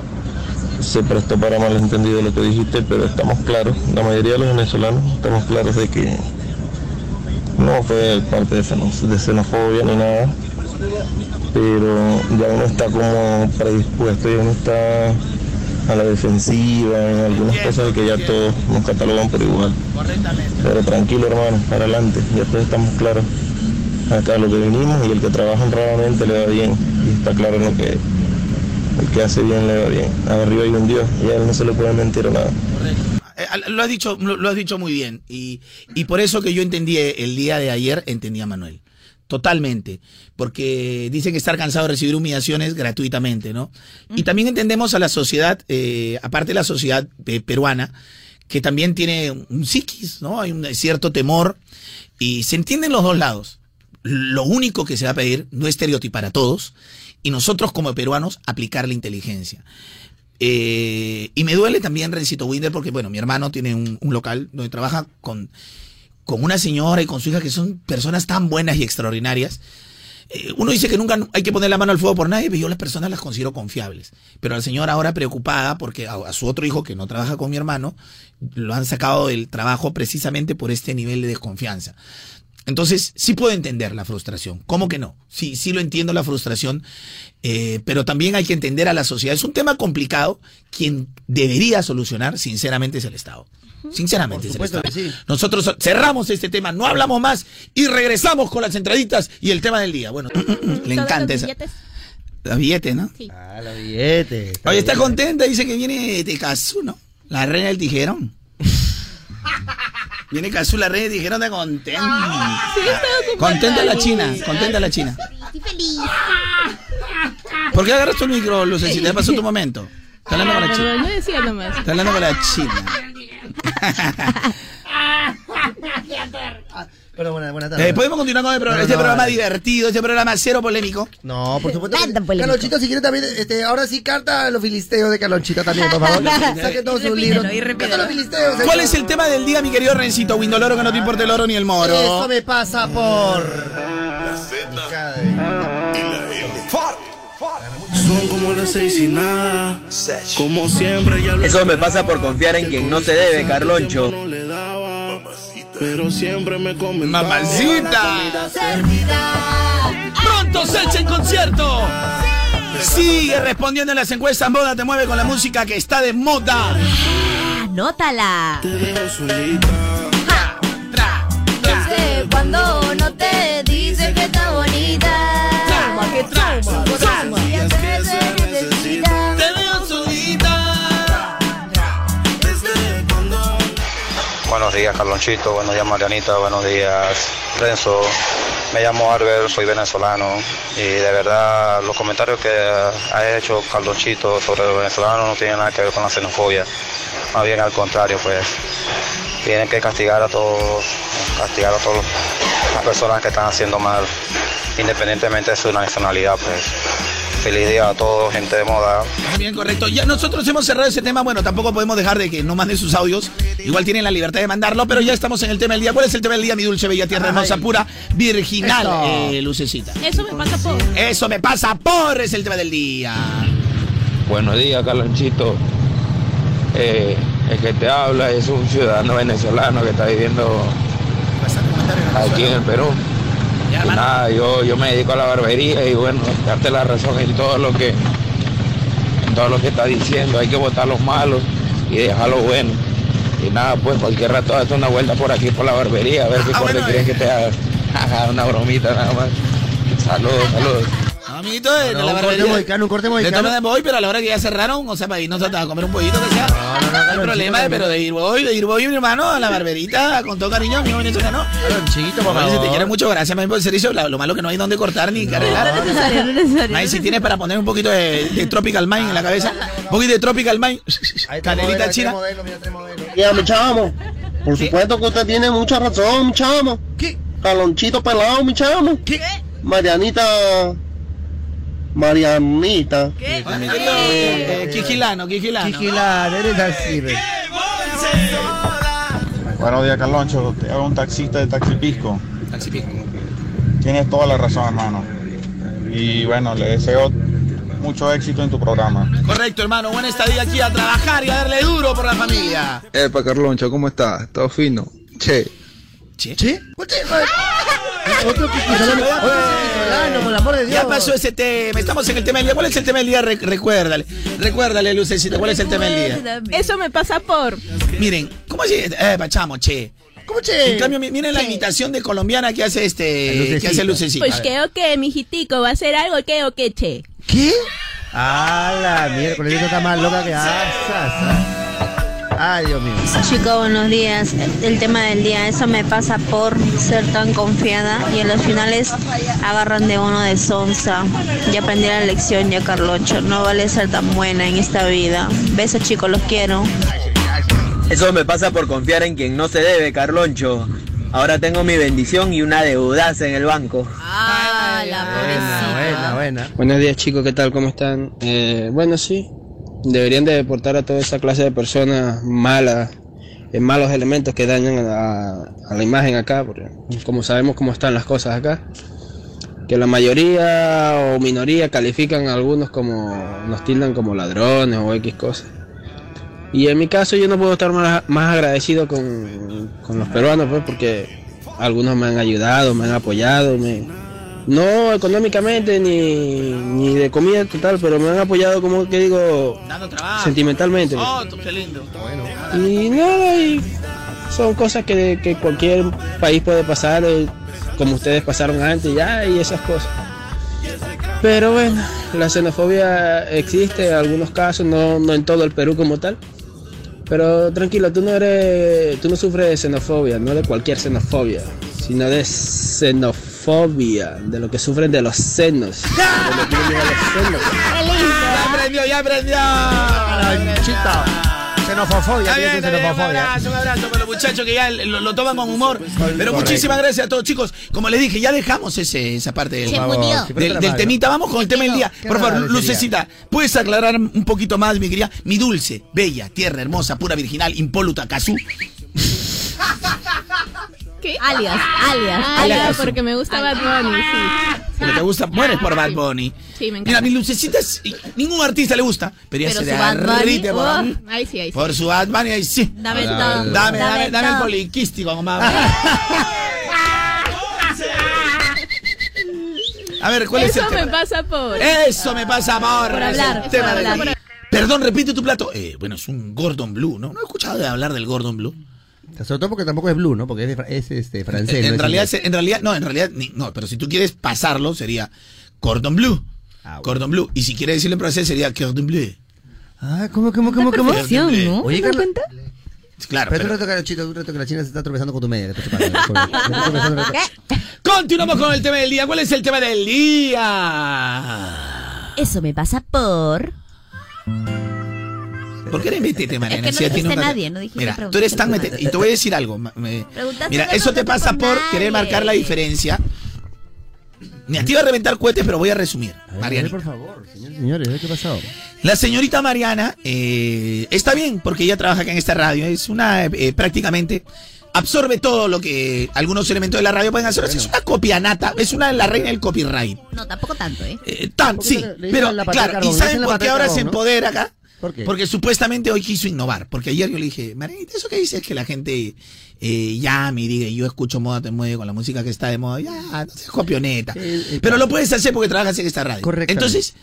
se prestó para malentendido lo que dijiste, pero estamos claros, la mayoría de los venezolanos estamos claros de que no fue parte de, xeno- de xenofobia ni nada, pero ya uno está como predispuesto, ya uno está a la defensiva en algunas cosas que ya todos nos catalogan por igual. Pero tranquilo hermano, para adelante, ya todos estamos claros acá lo que vinimos y el que trabaja honradamente le va bien y está claro lo que el que hace bien le va bien. Arriba hay un Dios y a él no se le puede mentir a nada. Eh, Lo has dicho, lo lo has dicho muy bien. Y, y por eso que yo entendí el día de ayer, entendí a Manuel. Totalmente. Porque dicen que estar cansado de recibir humillaciones gratuitamente, ¿no? Y también entendemos a la sociedad, eh, aparte de la sociedad eh, peruana, que también tiene un psiquis, ¿no? Hay un cierto temor. Y se entienden los dos lados. Lo único que se va a pedir, no estereotipar a todos, y nosotros como peruanos aplicar la inteligencia. Eh, y me duele también Rencito Winder porque, bueno, mi hermano tiene un, local donde trabaja con, con una señora y con su hija que son personas tan buenas y extraordinarias. Eh, uno dice que nunca hay que poner la mano al fuego por nadie, pero yo las personas las considero confiables. Pero la señora ahora preocupada porque a su otro hijo que no trabaja con mi hermano, lo han sacado del trabajo precisamente por este nivel de desconfianza. Entonces, sí puedo entender la frustración. ¿Cómo que no? Sí, sí lo entiendo la frustración, eh, pero también hay que entender a la sociedad. Es un tema complicado. Quien debería solucionar, sinceramente, es el Estado. Sinceramente, es el Estado. Nosotros cerramos este tema, no hablamos más y regresamos con las entraditas y el tema del día. Bueno, le encanta esa. Los billetes, ¿no? Ah, los billetes. Oye, está contenta, dice que viene de Cazú, ¿no? La reina del tijerón. Viene Cazú, la reina del tijerón, está contenta. contenta la china, contenta la china. Estoy feliz. ¿Por qué agarras tu micro, Lucecita? Ya pasó tu momento. Está hablando con la Perdón, china. yo decía nomás. Está hablando con la china. Bueno, buena, buena tarde. Eh, ¿Podemos continuar con el programa? No, este no, programa divertido, este programa cero polémico. No, por supuesto. Carlonchito, si quiere también, este, ahora sí carta a los filisteos de Carlonchito también, por favor. Saquen todos sus libros. Carta a los filisteos. ¿Cuál es el tema del día, mi querido Rencito? Windoloro, que no te importa el oro ni el moro. Eso me pasa por... Son como las seis y nada. Como siempre ya Eso me pasa por confiar en quien no se debe, Carloncho. Pero siempre me comentaba. Mamacita. Pronto Secha en concierto. Sigue respondiendo en las encuestas Moda te mueve con la música que está de moda. Anótala. Te dejo solita. No sé cuando no te dice que está bonita. Toma, que trauma, trauma. Buenos días, Carlonchito. Buenos días, Marianita. Buenos días, Renzo. Me llamo Arbel, soy venezolano. Y de verdad, los comentarios que ha hecho Carlonchito sobre los venezolanos no tienen nada que ver con la xenofobia. Más bien al contrario, pues. Tienen que castigar a todos, castigar a todas las personas que están haciendo mal, independientemente de su nacionalidad, pues. Feliz día a todos, gente de moda. Bien, correcto. Ya nosotros hemos cerrado ese tema. Bueno, tampoco podemos dejar de que no manden sus audios. Igual tienen la libertad de mandarlo, pero ya estamos en el tema del día. ¿Cuál es el tema del día, mi dulce bella tierra hermosa, pura, virginal, eh, lucecita? Eso me pasa por. Eso me pasa por es el tema del día. Buenos días, Carlonchito. Eh, el que te habla es un ciudadano venezolano que está viviendo aquí en el Perú. Nada, yo, yo me dedico a la barbería y bueno, darte la razón en todo lo que en todo lo que está diciendo. Hay que votar los malos y dejar los buenos. Y nada, pues cualquier rato date una vuelta por aquí por la barbería a ver qué corte quieres que te. Haga una bromita nada más. Saludos, saludos. De, de No, la un corte un corte De voy, pero a la hora que ya cerraron, o sea, para irnos a comer un pollito que sea. No, hay problema, chico, pero de ir voy, de ir voy, mi hermano, a la barberita, con todo cariño, amigo venezolano. Carlonchito, por Oye, se te favor. quiere mucho, gracias por el servicio. Lo malo que no hay donde cortar ni arreglar. No es necesario, no es necesario. Ahí si tienes para poner un poquito de, de Tropical Mind en la cabeza, un poquito de Tropical Mind, canelita china. Ya, mi chamo. Por supuesto que usted tiene mucha razón, mi chamo. ¿Qué? Calonchito pelado, mi chamo. ¿Qué? Marianita. Marianita. Eh, eh, Quijilano, Quijilano. Quijilano, eres así. Buenos días, Carloncho. Te hago un taxista de Taxi Pisco. Taxi Pisco. Tienes toda la razón, hermano. Y bueno, le deseo mucho éxito en tu programa. Correcto, hermano. Buena estadía aquí a trabajar y a darle duro por la familia. Epa, Carloncho, ¿cómo estás? ¿Todo fino? Che. ¿Che? ¿Che? Otro piquizolano, otro piquizolano, por el amor de Dios. Ya pasó ese tema. Estamos en el tema del día. ¿Cuál es el tema del día? Re- recuérdale. Recuérdale, Lucecita. ¿Cuál es el tema del día? Eso me pasa por. Miren, ¿cómo así? Eh, pachamo, che. ¿Cómo che? En cambio, mi- miren la imitación de colombiana que hace este. Que hace Lucecita. Pues que o que, mijitico, va a hacer algo que o que, che. ¿Qué? Ah, la miércoles, esta está más loca que asas. Ay, Dios mío. Chicos, buenos días. El tema del día, eso me pasa por ser tan confiada y en los finales agarran de uno de sonza. Ya aprendí la lección, ya Carlocho. No vale ser tan buena en esta vida. Besos chicos, los quiero. Eso me pasa por confiar en quien no se debe, Carloncho. Ahora tengo mi bendición y una deudaza en el banco. Ah, la pobrecita. Buena, buena. Buenos días chicos, ¿qué tal? ¿Cómo están? Eh, bueno, sí, deberían de deportar a toda esa clase de personas malas, eh, malos elementos que dañan a, la imagen acá, porque como sabemos cómo están las cosas acá, que la mayoría o minoría califican a algunos como, nos tildan como ladrones o X cosas. Y en mi caso yo no puedo estar más, más agradecido con, con los peruanos, pues, porque algunos me han ayudado, me han apoyado, me, no económicamente ni, ni de comida total, pero me han apoyado como que digo Dando trabajo. sentimentalmente. Oh, tú, qué lindo. Y nada, y son cosas que, que cualquier país puede pasar, eh, como ustedes pasaron antes ya, y esas cosas. Pero bueno, la xenofobia existe en algunos casos, no, no en todo el Perú como tal. Pero tranquilo, tú no eres, tú no sufres de xenofobia, no de cualquier xenofobia, sino de xenofobia, de lo que sufren de los senos. de lo que tienen miedo a los senos. Ya aprendió, ya aprendió. Chita. Xenofobia, bien, bien, un xenofobia. abrazo, un abrazo para los muchachos que ya lo, lo toman con humor. Pero muchísimas gracias a todos, chicos. Como les dije, ya dejamos ese, esa parte del, murió. del, del temita. Vamos con el tema del día. Por favor. Lucecita, ¿puedes aclarar un poquito más, mi querida? Mi dulce, bella, tierra, hermosa, pura, virginal, impoluta, Cazú. ¿Qué? Alias, alias. Ah, Alias. porque me gusta Bad Bunny, sí. Pero te gusta, mueres por Bad Bunny. Sí, me Mira, encanta. mi lucecita, es- ningún artista le gusta, pero ya Pero se su Bad Bunny, derrite por, oh. Ahí sí, ahí sí. por su Bad Bunny, ahí sí. Dame Dame, todo. dame, Dame dame, el poliquístico, mamá. A ver, ¿cuál es Eso el tema? me pasa por. Eso me pasa por, hablar, tema. Perdón, repite tu plato. Eh, bueno, es un Gordon Blue, ¿no? No he escuchado de hablar del Gordon Blue. Sobre todo porque tampoco es blue, ¿no? Porque es, es, este, francés. En, no en es realidad, inglés. en realidad, no, en realidad, ni- no, pero si tú quieres pasarlo, sería Cordon Bleu. Ah, bueno. Cordon Bleu. Y si quieres decirlo en francés, sería Cordon Bleu. Ah, ¿cómo, cómo, cómo, cómo? ¿no? Oye, ¿Se dan Carla. cuenta? Claro, Pero, pero- un rato que un rato que la china se está tropezando con tu media. te Continuamos con el tema del día. ¿Cuál es el tema del día? Eso me pasa por. ¿Por qué le metete, Mariana? Es que no dijiste te- nadie, no dijiste Mira, tú eres tan mete- Y te voy a decir algo. me- Preguntaste, Mira, eso te pasa por por querer marcar la diferencia. Te iba a reventar cohetes, pero voy a resumir. Mariana. por favor, señores, señores, ¿qué ha pasado? La señorita Mariana eh, está bien porque ella trabaja acá en esta radio. Es una eh, prácticamente absorbe todo lo que algunos elementos de la radio pueden hacer. Es una copianata, es una la reina del copyright. No, tampoco tanto, ¿eh? Eh, tan, ¿Por qué sí, pero de claro? ¿y saben por qué de ahora se empodera acá? ¿Por qué? Porque supuestamente hoy quiso innovar. Porque ayer yo le dije, Marianita, ¿eso qué dices? Que la gente eh, llame y diga, yo escucho Moda Te Mueve con la música que está de moda. Ya, no seas copioneta. Pero lo puedes hacer porque trabajas en esta radio. Correctamente. Entonces,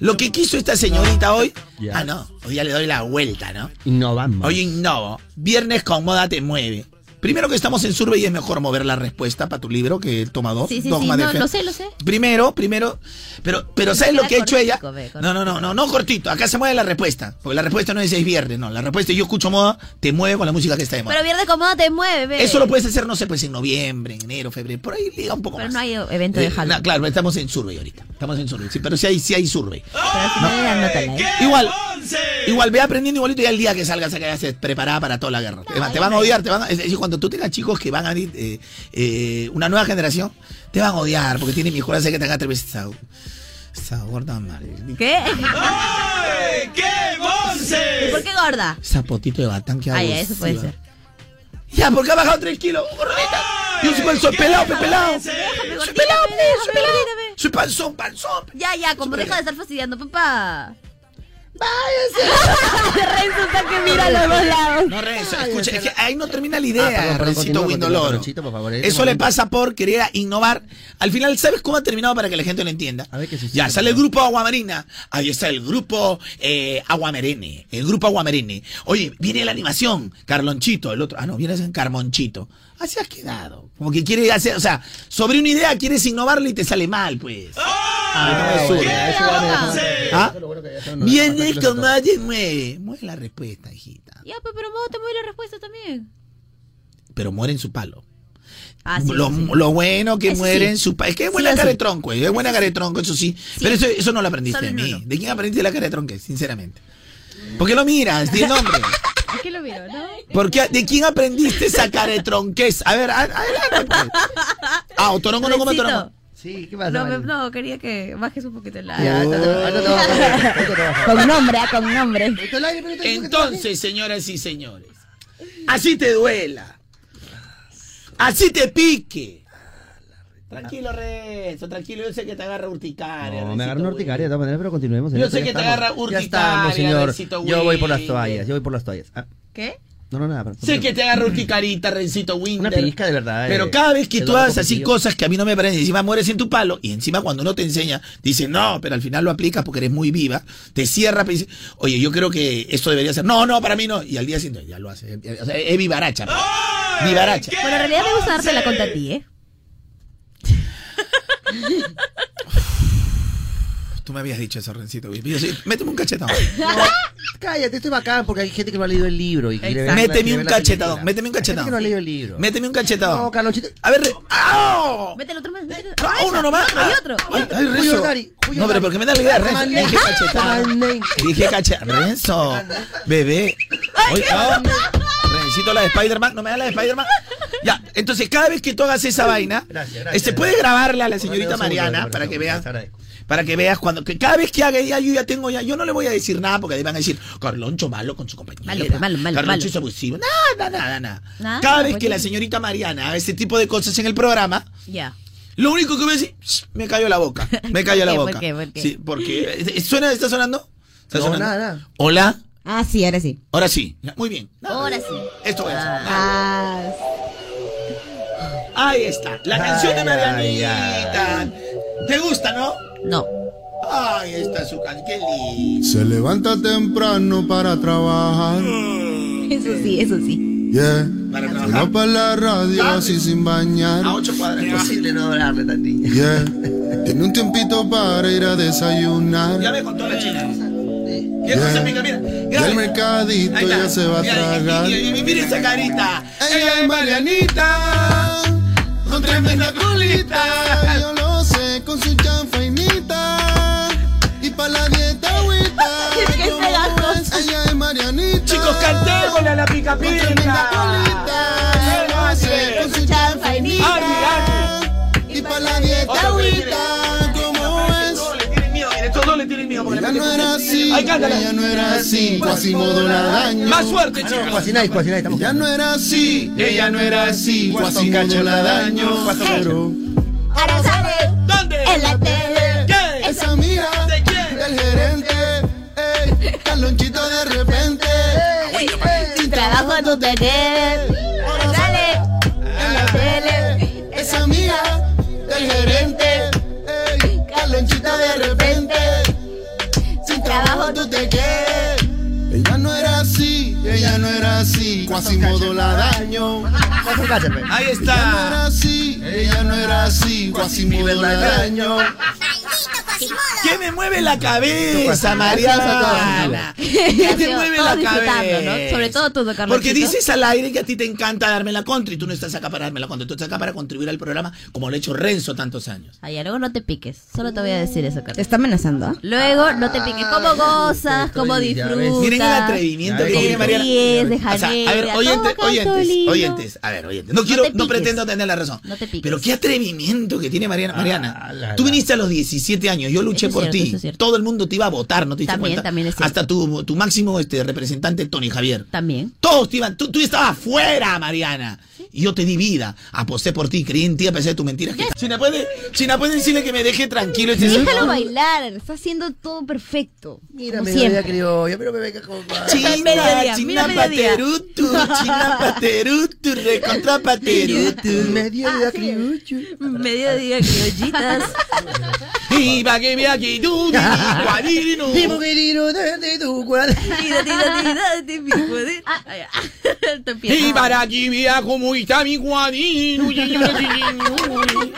lo que quiso esta señorita hoy, ah, no, hoy ya le doy la vuelta, ¿no? Innovamos. Hoy innovo. Viernes con Moda Te Mueve. Primero que estamos en Survey y es mejor mover la respuesta para tu libro que toma dos. Sí, sí, sí. De No, Fe. lo sé, lo sé. Primero, primero, pero, pero ¿sabes lo que ha hecho ella? cortico, ve, cortico. No, no, no, no, no cortito. Acá se mueve la respuesta. Porque la respuesta no es es viernes, no. La respuesta es yo escucho moda, te mueve con la música que está de moda. Pero viernes cómodo te mueve. Eso lo puedes hacer, no sé, pues en noviembre, en enero, febrero. Por ahí liga un poco Pero más. no hay evento de Eh, Halloween. no, claro, estamos en Survey ahorita. Estamos en Survey. Sí, pero sí hay, sí hay Survey. Pero ¿eh? Igual, igual, ve aprendiendo igualito y al día que salgas acá ya se preparada para toda la guerra. te van a odiar, te van a, es decir, cuando tú tengas chicos que van a venir, eh, eh, una nueva generación, te van a odiar porque tienen mi jurancia que tenga tres veces esa, esa gorda madre. ¿Qué? ¡Qué ¿Y por qué gorda? Esa potito de batán que hago. Ah, ya, eso puede ser. Ya, porque ha bajado 3 kilos, gordita. Yo soy, soy pelado, pe, pelado. Soy pelado, pe, soy pelado. Soy panzón, panzón. Ya, ya, como deja de estar fastidiando, papá. Váyase. Renzo está que mira a los dos lados. No, Renzo, escucha, es que ahí no termina la Ah, idea, perdón, perdón, Rencito Windoloro. Este Eso le pasa por querer innovar. Al final, ¿sabes cómo ha terminado para que la gente lo entienda? A ver qué sucede, Ya, sale el grupo Aguamarina. Ahí está el grupo eh, Aguamerene. El grupo Aguamerene. Oye, viene la animación. Carlonchito, el otro. Ah, no, viene en Carmonchito. Así has quedado. Como que quiere hacer, o sea, sobre una idea quieres innovarla y te sale mal, pues. Ah, ¿Ah? Viene bastante como nadie mueve. Mueve la respuesta, hijita. Ya, pues, pero vos te mueve la respuesta también. Pero muere en su palo. Ah, sí, lo, sí. lo bueno que Eso muere sí. en su palo. Es que es buena cara de tronco, es buena cara de tronco, eso sí. Pero eso, eso no lo aprendiste de mí. ¿De quién aprendiste la cara de tronco? Sinceramente. ¿Por qué lo miras? Di el nombre. ¿Por qué lo miro, no? ¿Por qué? ¿De quién aprendiste esa cara de tronquez? A ver, a- adelante. pues. Ah, o torongo no Rencito. torongo. Sí, ¿qué pasa? No, me- no, quería que bajes un poquito el Ya, aire. ahorita te- ahorita te vas a bajar, ahorita te vas a bajar. Con nombre, ah, con nombre. Entonces, señoras y señores, así te duela. Así te pique. Tranquilo, Renzo, tranquilo. Yo sé que te agarra urticaria. No, me agarra una urticaria de todas maneras, pero continuemos. Yo sé que te agarra Ya urticaria, estamos, señor. Rencito Yo voy por las toallas, yo voy por las toallas. Ah, ¿Qué? no, no, nada. pero- Sé que te agarra urticarita, Rencito Winder. Una pizca de verdad. Pero eh, cada vez que tú haces así cosas que a mí no me parecen, encima mueres en tu palo, y encima cuando no te enseña, dice no, pero al final lo aplicas porque eres muy viva, te cierra, pero dice, oye, yo creo que esto debería ser, no, no, para mí no, y al día siguiente ya lo hace, o sea, es vivaracha, vivaracha. Bueno, en realidad me gusta darte la a ti, ¿eh? Tú me habías dicho eso, Rencito. güey. Yo sí, méteme un cachetón. Cállate, estoy bacán porque hay gente que no ha leído el libro. Y quiere ver Méteme un película. méteme un Hay gente cachetón. que no ha leído el libro. Méteme un cachetón. No. A ver, re- ¡Au! Vete el otro más. Ah, Ah, uno nomás. Hay otro. Ay, ay, Julio Renzo. No, pero porque me da la idea, Renzo. Dije cachetón. Mané. Dije cachetón. Renzo, bebé. Oye, ah, Rencito, la de Spider-Man. No me da la de Spider-Man. Ya, entonces cada vez que tú hagas esa vaina, Gracias, gracias. este, puedes grabarla a la señorita Mariana para que veas. Para que veas cuando que cada vez que haga ella, yo ya tengo ya, yo no le voy a decir nada porque ahí van a decir, Carloncho malo con su compañera. Malo, pues, malo, malo, Carloncho malo. es abusivo. Nada, nada, nada. Nada, Cada vez que la señorita Mariana haga este tipo de cosas en el programa, Ya. lo único que voy a decir, "Shh, me cayó la boca. Me cayó la ¿Por qué? boca. ¿Por qué? ¿Por qué? Sí, porque eh, suena, está sonando. ¿Está No, sonando? nada, nada. Hola. Ah, sí, ahora sí. Ahora sí. Muy bien. Nada. Ahora sí. Esto es. Ah, Ahí está. La canción de Ay, Marianita. ¿Te gusta, no? No. Ahí está su canción. Qué lindo. Se levanta temprano para trabajar. eso sí, eso sí. Yeah. Para Se trabajar. va para la radio así sin bañar. A ocho cuadras. Imposible no hablarle tan niña. Yeah. Tiene un tiempito para ir a desayunar. Ya me contó la china. Mira cómo Yeah. mira. Y al mercadito ya se va a Mira, tragar. y- y Mira esa carita. Ella es Marianita, con tremenda colita. Yo lo sé, con su chanfainita. Y pa' la dieta agüita. Es que es. Ella es Marianita. Chicos, cantémosle a la pica con tremenda pica. No era así, Ay, cántala. ella no era así, Quasimodo la daño. Más fuerte, chicos. Cuasinay, Cuasinay. Ella no era así, ella no era así, Quasimodo la daño. Pero Ahora sale ¿Dónde? en la tele. ¿Qué? es amiga ¿De quién? del gerente, ey, Carlonchito de repente, Sin trabajo no tener. Sin trabajo tú te quedes. Ella no era así, ella no era así, Quasimodo la daño. Ahí Ella no era está. así, ella no era así, Quasimodo la daño. ¿Qué me mueve la cabeza, Mariana? ¿Qué te mueve la cabeza? Sobre todo tú, Carlos. Porque dices al aire que a ti te encanta darme la contra y tú no estás acá para darme la contra, tú estás acá para contribuir al programa como lo ha hecho Renzo tantos años. Ay, luego no te piques. Solo te voy a decir eso, Te Carlos. está amenazando, ¿ah? Luego no te piques. ¿Cómo gozas? ¿Cómo disfrutas? Miren el atrevimiento que tiene Te Mariana. O sea, a ver, oyentes, oyentes, oyentes, a ver, oyentes. No quiero, te no pretendo tener la razón. No te piques. Pero qué atrevimiento que tiene Mariana. Mariana, Ah, tú viniste a los 17 años, yo luché por cierto, ti. Todo el mundo te iba a votar, ¿no te diste También, cuenta? también es cierto. Hasta tu, tu máximo este, representante, Tony Javier. También. Todos te iban, tú, tú estabas fuera, Mariana. Yo te di vida, aposté por ti, creí en ti a pesar de tus mentiras. China, ¿puede, China, ¿puede decirle que me deje tranquilo este Déjalo señor? bailar, está haciendo todo perfecto. Mira, como me siempre. había criolla, pero me venga con China, china mira paterutu, china paterutu, recontra paterutu. Mediodía criollo. Mediodía criollitas. Y que me aquí tú, di, guarino. Y poquitito de, tu cuadro. Tira, tira, tira, de mi empieza. Y para aquí vea cómo está mi guarino. y yo no sé ni-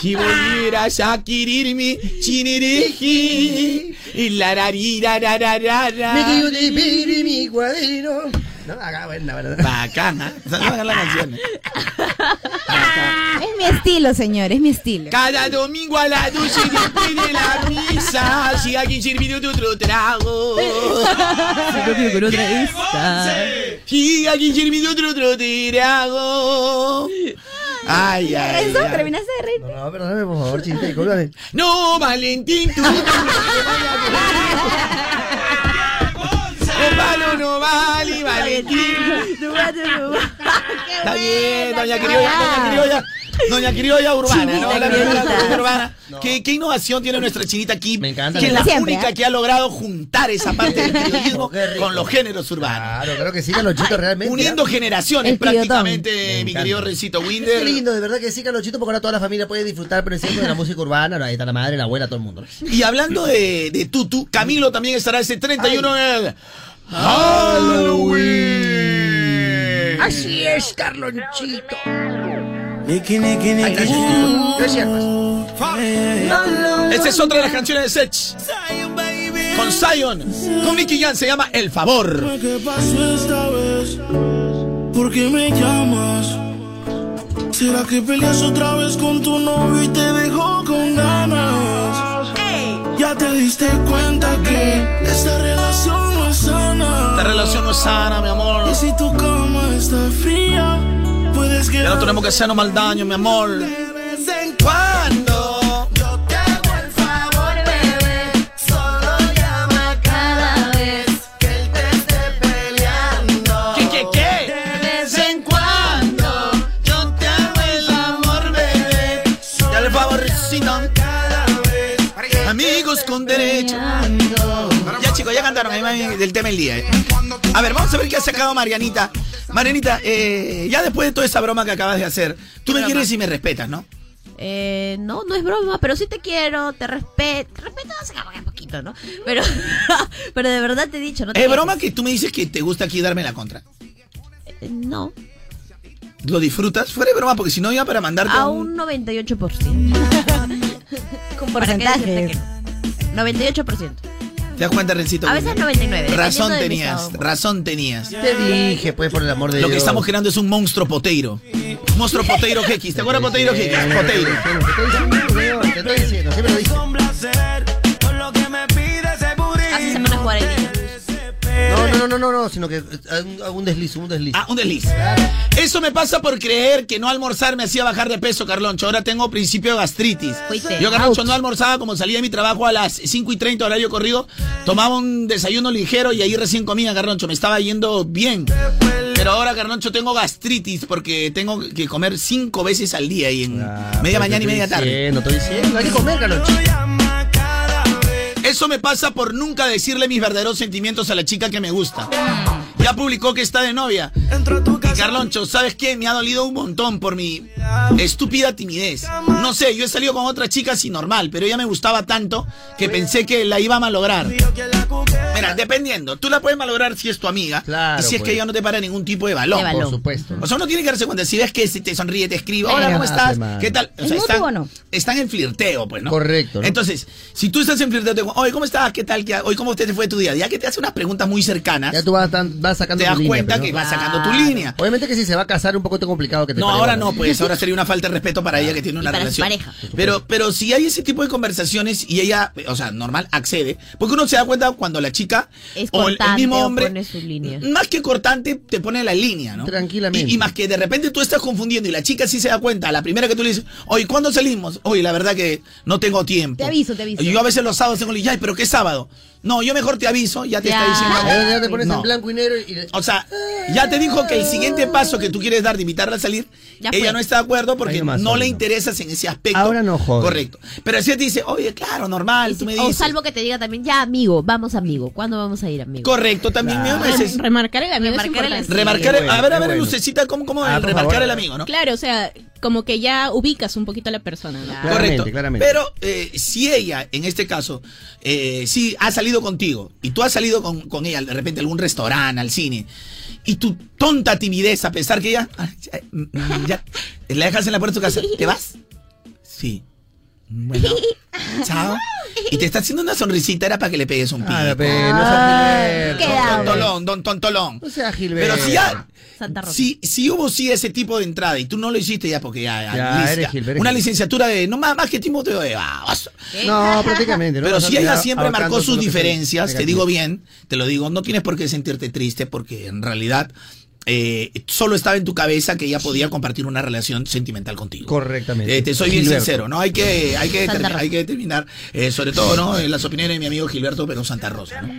Si volvieras a quererme, chinereji, y la rarira, ra, ra, ra, ra. Me quiero de mi cuadrino. No, acá, buena, verdad. Bacana. O sea, no hagan la canción. Es mi estilo, señor, es mi estilo. Cada domingo a las 12 después de la misa, si alguien sirvió de otro trago. con otra esta. Si alguien sirvió de otro trago. Ay, ay, Eso, ay. terminaste de reír. No, no, perdóname, por favor, chiste, discúlpame. No, Valentín, tú. No vale, no vale. Está bien, doña criolla, doña criolla. Doña criolla urbana, ¿no? Chinita La criollita. criolla urbana. ¿Qué, qué innovación tiene nuestra chinita aquí? Me encanta. Que es la Siempre, única ¿eh? que ha logrado juntar esa parte del criollismo Qué rico. con los géneros urbanos. Claro, claro que sí, Carlonchito, realmente. Uniendo generaciones prácticamente, Me mi querido Recito Qué Winder. lindo, de verdad que sí, Carlonchito, porque ahora toda la familia puede disfrutar, por ejemplo, de la música urbana. Ahí está la madre, la abuela, todo el mundo. Y hablando de, de Tutu, Camilo también estará ese 31 en el Halloween. Así es, Carlonchito. Niki, niki, Ay, niki. gracias, chico. Gracias, pues. Esta es otra de las canciones de Sech. Con Zion, con Nicky Jam, se llama El Favor. ¿Qué pasó esta vez? ¿Por qué me llamas? ¿Será que peleas otra vez con tu novio y te dejó con ganas? Ya te diste cuenta que esta relación no es sana. Esta relación no es sana, mi amor. Y si tu cama está fría, puedes Ya no tenemos que hacernos mal daño, mi amor. de vez en cuando. Ahí del tema del día. eh. A ver, vamos a ver qué ha sacado Marianita. Marianita, eh, ya después de toda esa broma que acabas de hacer, tú me broma? quieres y me respetas, ¿no? Eh, no, no es broma, pero sí te quiero, te respeto. Te respeto un poquito, ¿no? Pero, pero de verdad te he dicho, no te Es broma que tú me dices que te gusta aquí darme la contra. Eh, No, ¿Lo disfrutas? Fuera de broma, porque si no iba para mandarte a un... un 98%. Con ¿Para qué porcentajes. decirte que no? 98%. ¿Te das cuenta, Rencito? A veces 99. Razón tenías, razón tenías. Te dije, pues, por el amor de Lo que Dios. estamos creando es un monstruo poteiro. Monstruo poteiro X. ¿Te acuerdas poteiro X? Poteiro. Te estoy diciendo, siempre lo dije. Complacer con lo que me pides ese burrito. Así se pone a jugar el. No, no, no, no, no, no, sino que eh, un, un desliz, un desliz. Ah, un desliz. Eso me pasa por creer que no almorzar me hacía bajar de peso, Carloncho. Ahora tengo principio de gastritis. Yo, Carloncho, no almorzaba como salía de mi trabajo a las 5 y 30 horario corrido. Tomaba un desayuno ligero y ahí recién comía, Carloncho. Me estaba yendo bien. Pero ahora, Carloncho, tengo gastritis porque tengo que comer cinco veces al día y en media mañana y media tarde. No estoy diciendo, hay que comer, Carlonchito. Eso me pasa por nunca decirle mis verdaderos sentimientos a la chica que me gusta. Ya publicó que está de novia. Y Carloncho, ¿sabes qué? Me ha dolido un montón por mi estúpida timidez. No sé, yo he salido con otra chica así normal, pero ella me gustaba tanto que pensé que la iba a malograr. Mira, dependiendo, tú la puedes malograr si es tu amiga Claro, y si es pues. que ella no te para ningún tipo de balón. De balón. Por supuesto. O sea, uno tiene que darse cuenta, si ves que si te sonríe, te escribe, hola, ¿cómo estás? ¿Qué tal? O ¿Es sea, están, o no? están en flirteo, pues, ¿no? Correcto, ¿no? Entonces, si tú estás en flirteo, te digo, oye, ¿cómo estás? ¿Qué tal? ¿Qué- Hoy, ¿cómo te fue tu día? Ya que te hace unas preguntas muy cercanas, Ya tú vas, tan- vas sacando te das cuenta pero que vas sacando tu línea. Obviamente que si se va a casar un poco te complicado que te No, pare ahora no, pues ahora sería una falta de respeto para ella que tiene una para su relación. pareja. Pero, pero si hay ese tipo de conversaciones y ella, o sea, normal, accede, porque uno se da cuenta cuando la chica Es o el, mismo hombre, pone su línea. más que cortante, te pone la línea, ¿no? Tranquilamente. Y, y más que de repente tú estás confundiendo y la chica sí se da cuenta, la primera que tú le dices, oye, ¿cuándo salimos? Oye, la verdad que no tengo tiempo. Te aviso, te aviso. Y yo a veces los sábados tengo ay, pero ¿qué sábado? No, yo mejor te aviso, ya te Ya. está diciendo. Ya- ya te pones en blanco y negro y... O sea, ya te dijo que el siguiente paso que tú quieres dar de invitarla a salir, Ya ella fue. no está de acuerdo porque no le no. interesas en ese aspecto. Ahora no jodas. Correcto. Pero si ella te dice, oye, claro, normal, tú me O dices. salvo que te diga también, ya amigo, vamos amigo. ¿Cuándo vamos a ir amigo? Correcto, también es- Remarcar el amigo Remarcar el importante. Remarcar, a ver, a ver, bueno. Lucecita, ¿cómo, cómo Ah, el por remarcar favor. el amigo, no? Claro, o sea, como que ya ubicas un poquito a la persona. ¿no? Correcto. claramente. Pero eh, si ella, en este caso, eh, si ha salido contigo y tú has salido con, con ella de repente a algún restaurante, al cine, y tu tonta timidez, a pesar que ella, ya, mm, ya, la dejas en la puerta de tu casa, ¿te vas? Sí. Bueno, chao. Y te está haciendo una sonrisita, era para que le pegues un pico. Ah, pe, no. Don Tontolón, don Tontolón. No seas Gilberto. Pero si ya, Santa Rosa. si, si hubo sí ese tipo de entrada y tú no lo hiciste ya porque ya, eres una licenciatura de no más, más que Timoteo de. No, prácticamente. ¿no? Pero si ella siempre marcó sus diferencias, te digo bien, te lo digo, no tienes por qué sentirte triste porque en realidad eh, solo estaba en tu cabeza que ella podía compartir una relación sentimental contigo. Correctamente. Eh, te soy bien Gilberto. sincero, ¿no? Hay que, hay que, hay que determinar, eh, sobre todo, ¿no? En las opiniones de mi amigo Gilberto, pero Santa Rosa, ¿no?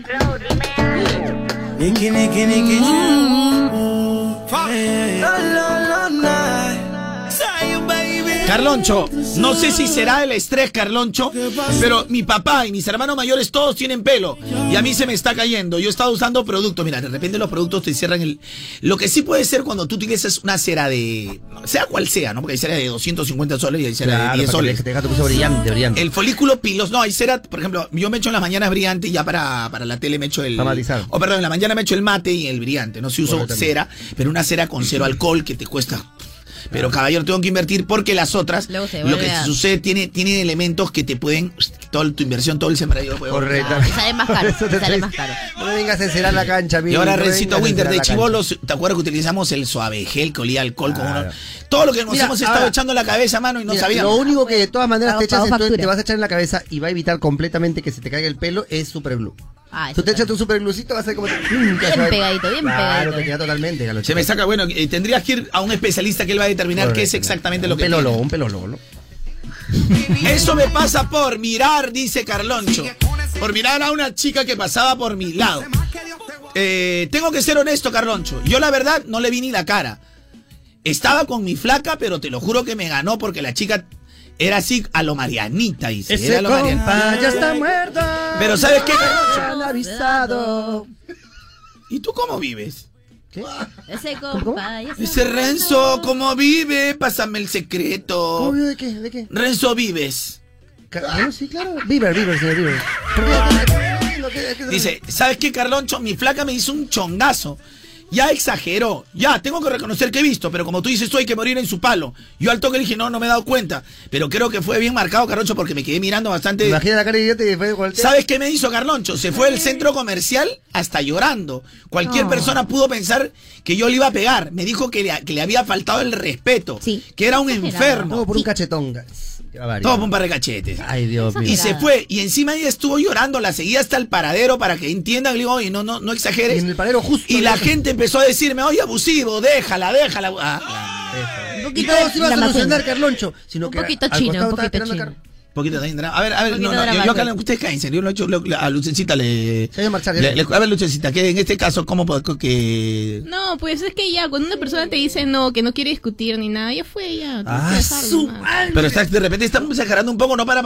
Carloncho, no sé si será el estrés, Carloncho, pero mi papá y mis hermanos mayores todos tienen pelo y a mí se me está cayendo. Yo he estado usando productos, mira, de repente los productos te cierran el... Lo que sí puede ser cuando tú utilizas una cera de... sea cual sea, ¿no? Porque hay cera de 250 soles y hay cera Claro, de 10 para que soles. te- brillante, brillante. El folículo pilos, no, hay cera, por ejemplo, yo me echo en las mañanas brillante y ya para, para la tele me echo el... Para. O perdón, en la mañana me echo el mate y el brillante, no si uso cera, pero una cera con cero alcohol que te cuesta... Pero caballero, tengo que invertir porque las otras, lo que a- sucede, tiene, tiene elementos que te pueden, toda tu inversión, todo el sembradío lo puede Correcto. Y sale más caro, te sale más caro. No me vengas a encerar la cancha, Y amigo. ahora no a Winter, de chivolos, ¿te acuerdas que utilizamos el suave gel que olía alcohol con uno? Todo lo que nos Mira, hemos estado ahora- echando en la cabeza, mano, y no Mira, sabíamos. Lo único que de todas maneras te echas te vas a echar en la cabeza y va a evitar completamente que se te caiga el pelo es super glue. Ah, Tú eso te echas también. tu super glucito, vas a ser como... Bien pegadito, bien Claro, pegadito. te queda totalmente. Se me saca, bueno, eh, tendrías que ir a un especialista que él va a determinar qué es exactamente lo un que pelólogo, tiene. un pelólogo, ¿no? Eso me pasa por mirar, dice Carloncho. Por mirar a una chica que pasaba por mi lado. Eh, tengo que ser honesto, Carloncho. Yo la verdad no le vi ni la cara. Estaba con mi flaca, pero te lo juro que me ganó porque la chica era así a lo Marianita, dice. Ese Era a lo Marianita. ya está muerto. Pero ¿sabes qué, Carloncho? Han avisado. ¿Y tú cómo vives? Ese compa, ya Ese Renzo, ¿cómo vive? Pásame el secreto. ¿Cómo vive de qué? ¿De qué? Renzo, vives. Bueno, sí, claro. Bieber, Bieber, señor Bieber. ¿Por qué? Lo que- que- Dice, ¿sabes qué, Carloncho? Mi flaca me hizo un chongazo. Ya exageró. Ya, tengo que reconocer que he visto, pero como tú dices, tú hay que morir en su palo. Yo al toque le dije, no, no me he dado cuenta. Pero creo que fue bien marcado, Carloncho, porque me quedé mirando bastante. Imagina la cara de idiota y fue voltea. ¿Sabes qué me hizo Carloncho? Se fue del centro comercial hasta llorando. Cualquier Oh. persona pudo pensar que yo le iba a pegar. Me dijo que le, que le había faltado el respeto. Que era un Exagerado. enfermo. Todo por un cachetón. Todo por un par de cachetes. Ay, Dios mío. Y se fue. Y encima ella estuvo llorando. La seguía hasta el paradero para que entiendan. Le digo, oye, no, no, no exageres. Y en el paradero justo. Y la gente empezó a decirme, oye, abusivo, déjala, déjala. Ah, Un Y poquito todo se iba a solucionar, Carloncho. Sino Un que poquito chino, un poquito chino. Poquito de drama. A ver, a ver, no, no, yo, yo acá, ustedes cállense. Yo lo he hecho, lo- a Lucecita le, marchar, le- le- A ver, Lucecita, que en este caso, ¿cómo puedo que. No, pues es que ya, cuando una persona te dice no, que no quiere discutir ni nada, ya fue, ya. Ah, dejarlo, su madre. Pero está, de repente estamos exagerando un poco, no para,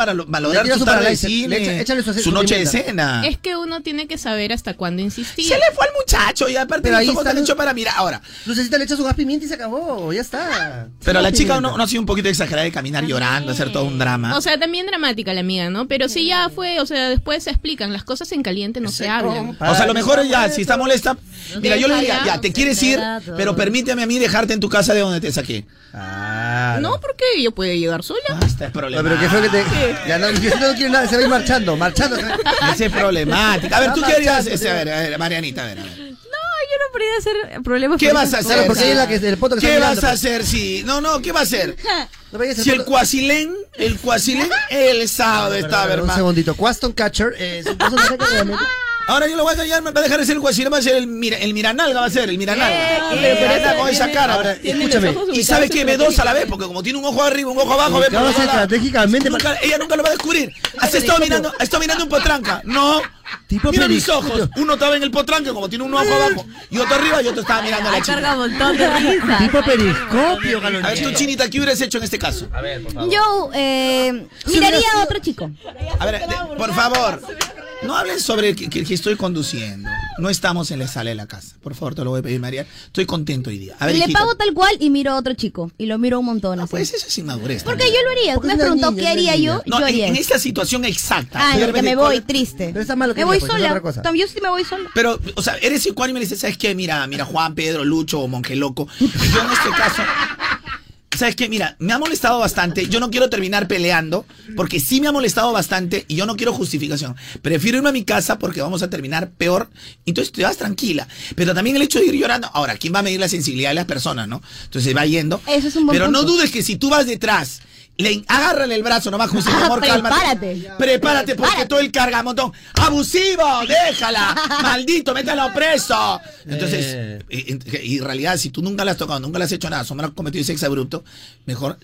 tira su tarde de cine, echa- échale su- su su noche de cena. Es que uno tiene que saber hasta cuándo insistir. Se le fue al muchacho y aparte Pero los ahí ojos está hechos para mirar. Ahora, Lucecita le echa su gas pimienta y se acabó. Ya está. pero la chica no ha sido un poquito exagerada de caminar llorando, hacer todo un drama. O sea, también dramática la amiga, ¿no? Pero sí ya fue, o sea, después se explican, las cosas en caliente no se hablan. O sea, a lo mejor ya, si está molesta, mira, yo le diría, ya, te quieres ir, pero permíteme a mí dejarte en tu casa de donde te saqué. Ah, No, porque yo puedo llegar sola. Este es No, problemático. pero qué feo que te. Ya no, no quiere nada, se va a ir marchando, marchando. Ese es problemático. A ver, tú qué harías, ese, a ver, a ver, Marianita, a ver, a ver. Hacer problemas. ¿Qué vas a hacer? cosas. porque ella es la que- el poto que ¿Qué está vas a hacer si.? No, no, ¿qué va a hacer? Si el cuasilén, el cuasilén, el sábado estaba, Un hermano. segundito. Quaston Catcher es un personaje que realmente. Ahora yo lo voy a callar, me va a dejar de ser el huesino, va a ser el, mira, el miranalga, va a ser el miranalga. Eh, eh, con esa tiene- cara. Ahora, escúchame. Y sabes que ve dos a la vez, porque como tiene un ojo arriba, un ojo abajo, ve por estratégicamente Nunca- ella nunca lo va a descubrir. Has estado mirando, has estado mirando un potranca. No. Tipo Mira mis ojos. Uno estaba en el potranca, como tiene un ojo abajo, y otro arriba, y otro estaba mirando a la chica. carga un montón de risa. Tipo periscopio, A ver, tú. Chinita, ¿qué hubieras hecho en este caso? A ver, por favor. Yo eh, miraría a otro chico. A ver, de- por favor, no hablen sobre que, que- que estoy conduciendo. No estamos en la sala de la casa. Por favor, te lo voy a pedir, María. Estoy contento hoy día. A ver, Le hijita. pago tal cual y miro a otro chico. Y lo miro un montón. así. Pues eso es inmadurez. Porque también. yo lo haría. Porque me niña, qué haría yo. No, yo en, haría. en eso. esta situación exacta. Ah, que me voy ¿cuál- triste. Pero está malo que Me voy pues, es sola. otra cosa. También yo sí me voy sola. Pero, o sea, eres igual y me dices, ¿sabes qué? Mira, mira, Juan, Pedro, Lucho o Monje Loco. Yo en este caso. ¿Sabes qué? Mira, me ha molestado bastante. Yo no quiero terminar peleando, porque sí me ha molestado bastante y yo no quiero justificación. Prefiero irme a mi casa porque vamos a terminar peor. Entonces te vas tranquila. Pero también el hecho de ir llorando. Ahora, ¿quién va a medir la sensibilidad de las personas, no? Entonces va yendo. Eso es un buen Pero no dudes que si tú vas detrás, le agárrale el brazo nomás, José, mi amor, cálmate. Prepárate. Prepárate porque todo el cargamontón. ¡Abusivo! ¡Déjala! ¡Maldito! ¡Mételo preso! Entonces, Eh. y- y en realidad, si tú nunca la has tocado, nunca le has hecho nada, has cometido sexo abrupto, mejor.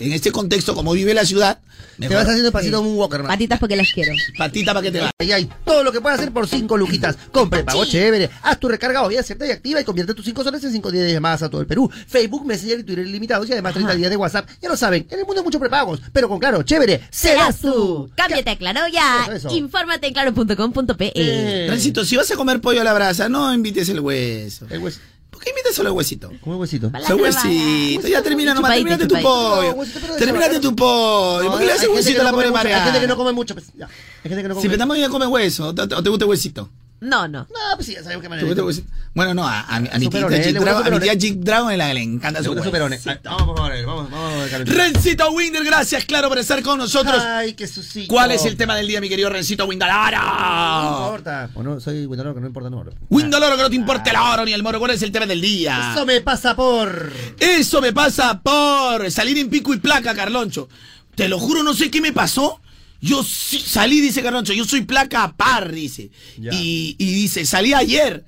En este contexto, como vive la ciudad, Te mejor. vas haciendo pasito como un walker, man. Patitas porque las quiero. Patita para que te va. Ahí hay todo lo que puedes hacer por 5 luquitas. Compre pago chévere. Haz tu recarga o vía cierta y activa y convierte tus 5 soles en 5 días de llamadas a todo el Perú. Facebook, Messenger y Twitter ilimitados y además 30 días de WhatsApp. Ya lo saben, en el mundo hay muchos prepagos. Pero con claro, chévere, serás tú. Cámbiate a Claro ya. Eso, eso. Infórmate en claro.com.pe. Eh. Transito, si vas a comer pollo a la brasa, no invites el hueso. El hueso. ¿Por qué invitas solo el huesito? ¿Cómo el huesito? Ese huesito. Ya termina nomás, termínate tu pollo. Sabor. tu pollo. ¿Por qué le haces huesito que a la pobre come mucho, Hay gente que no come mucho. Pues, ya. Hay gente que no come Si también ya come hueso, ¿o te, o te gusta el huesito? No, no. No, pues sí, ya sabemos que ¿Te gusta el huesito? Bueno, no, a, a, mi- a mi tía Jig Dragon, a mi tía Jig Dragon le, le encanta su gusta hueso. superone. Ah, Vamos, por favor, vamos, vamos. Rencito Winder, gracias, claro, por estar con nosotros. Ay, qué susito. ¿Cuál es el tema del día, mi querido Rencito No Windalara? importa. O no, soy Windaloro, que no importa, no. Windaloro, que no te importe el oro ni el moro. ¿Cuál es el tema del día? Eso me pasa por. Eso me pasa por salir en pico y placa, Carloncho. Te lo juro, no sé qué me pasó. Yo sí, salí, dice Carloncho, yo soy placa par, dice. Y, y dice, salí ayer.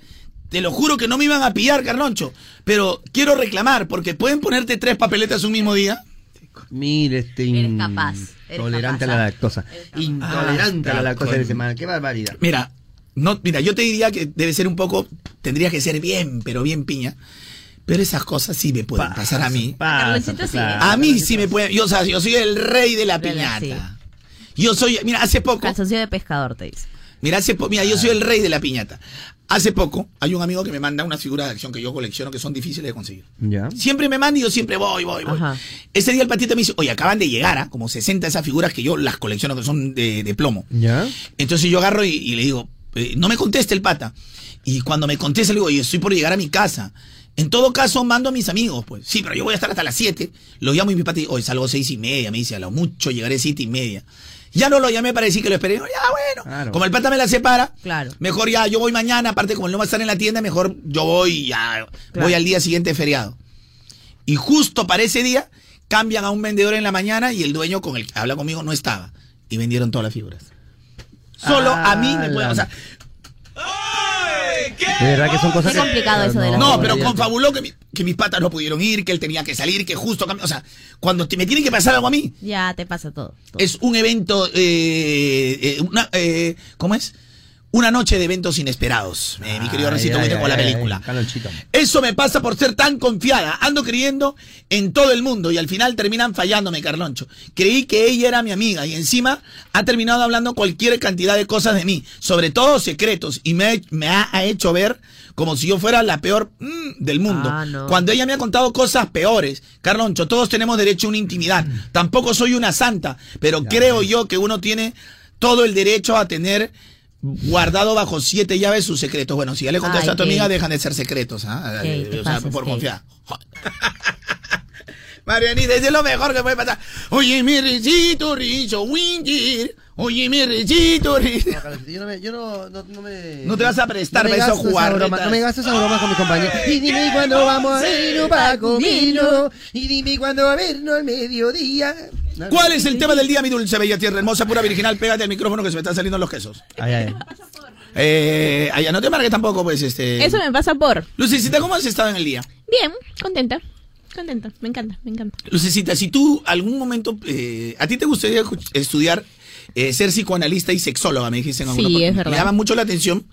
Te lo juro que no me iban a pillar, Carloncho. Pero quiero reclamar, porque pueden ponerte tres papeletas un mismo día. Mire, este. Eres in- capaz, eres Intolerante capaz, a la lactosa. Intolerante Ah, a la lactosa de semana. Qué barbaridad. Mira, no, mira, yo te diría que debe ser un poco, tendría que ser bien, pero bien piña. Pero esas cosas sí me pueden pasar a mí. Pasa, claro. A mí sí me pueden, yo, o sea, yo soy el rey de la piñata. Yo soy, mira, hace poco, Calzoncillo de pescador, te dice. mira, hace po- mira, yo soy el rey de la piñata. Hace poco hay un amigo que me manda unas figuras de acción que yo colecciono que son difíciles de conseguir. Ya. Siempre me manda y yo siempre voy, voy, voy. Ajá. Ese día el patito me dice, oye, acaban de llegar, ¿ah? como 60 esas figuras que yo las colecciono que son de, de plomo. Ya. Entonces yo agarro y, y le digo, eh, no me conteste el pata. Y cuando me contesta le digo, yo estoy por llegar a mi casa. En todo caso, mando a mis amigos, pues. Sí, pero yo voy a estar hasta las 7. Lo llamo y mi pata dice, hoy salgo seis y media. Me dice, a lo mucho llegaré siete y media. Ya no lo llamé para decir que lo esperé. Ya, bueno. Claro. Como el pata me la separa, Claro. mejor ya, yo voy mañana. Aparte, como él no va a estar en la tienda, mejor yo voy ya. Voy al día siguiente feriado. Y justo para ese día, cambian a un vendedor en la mañana y el dueño con el que habla conmigo no estaba. Y vendieron todas las figuras. Solo a mí me. O sea, De verdad que son cosas que- complicado eso de las no, pero confabuló que, mi- que mis patas no pudieron ir, que él tenía que salir, que justo. O sea, cuando te- me tiene que pasar algo a mí, Ya te pasa todo. todo. es un evento. Eh, eh, una, eh, ¿Cómo es? Una noche de eventos inesperados, eh, mi querido Recito ay, con la ay, película. Eso me pasa por ser tan confiada. Ando creyendo en todo el mundo y al final terminan fallándome, Carloncho. Creí que ella era mi amiga y encima ha terminado hablando cualquier cantidad de cosas de mí, sobre todo secretos, y me, me ha, ha hecho ver como si yo fuera la peor mm, del mundo. Ah, no. Cuando ella me ha contado cosas peores, Carloncho, todos tenemos derecho a una intimidad. Tampoco soy una santa, pero creo yo que uno tiene todo el derecho a tener guardado bajo siete llaves sus secretos. Bueno, si ya le contaste Ay, a tu amiga, dejan de ser secretos, ¿ah? Eh, o sea, pasas, por confiar. Marianita, es lo mejor que puede pasar. Oye, mi recito, rizo, Winger. Oye, mi Calonchito, Yo no me. Yo no, no, no me No te vas a prestar para jugarretas. broma, No me gastes esa broma con mis compañeros. Y dime cuándo vamos a irnos para. Y dime cuándo va a vernos al mediodía. ¿Cuál es el tema del día, mi dulce bella tierra hermosa, pura virginal? Pégate al micrófono que se me están saliendo los quesos. Ay, ay. Eh, ay, no te marques tampoco, pues, este... Eso me pasa por. Lucecita, ¿cómo has estado en el día? Bien, contenta. Contenta, me encanta, me encanta. Lucecita, si tú algún momento, eh, a ti te gustaría estudiar, eh, ser psicoanalista y sexóloga, me dijiste en alguna Sí, es verdad. Me llama mucho la atención.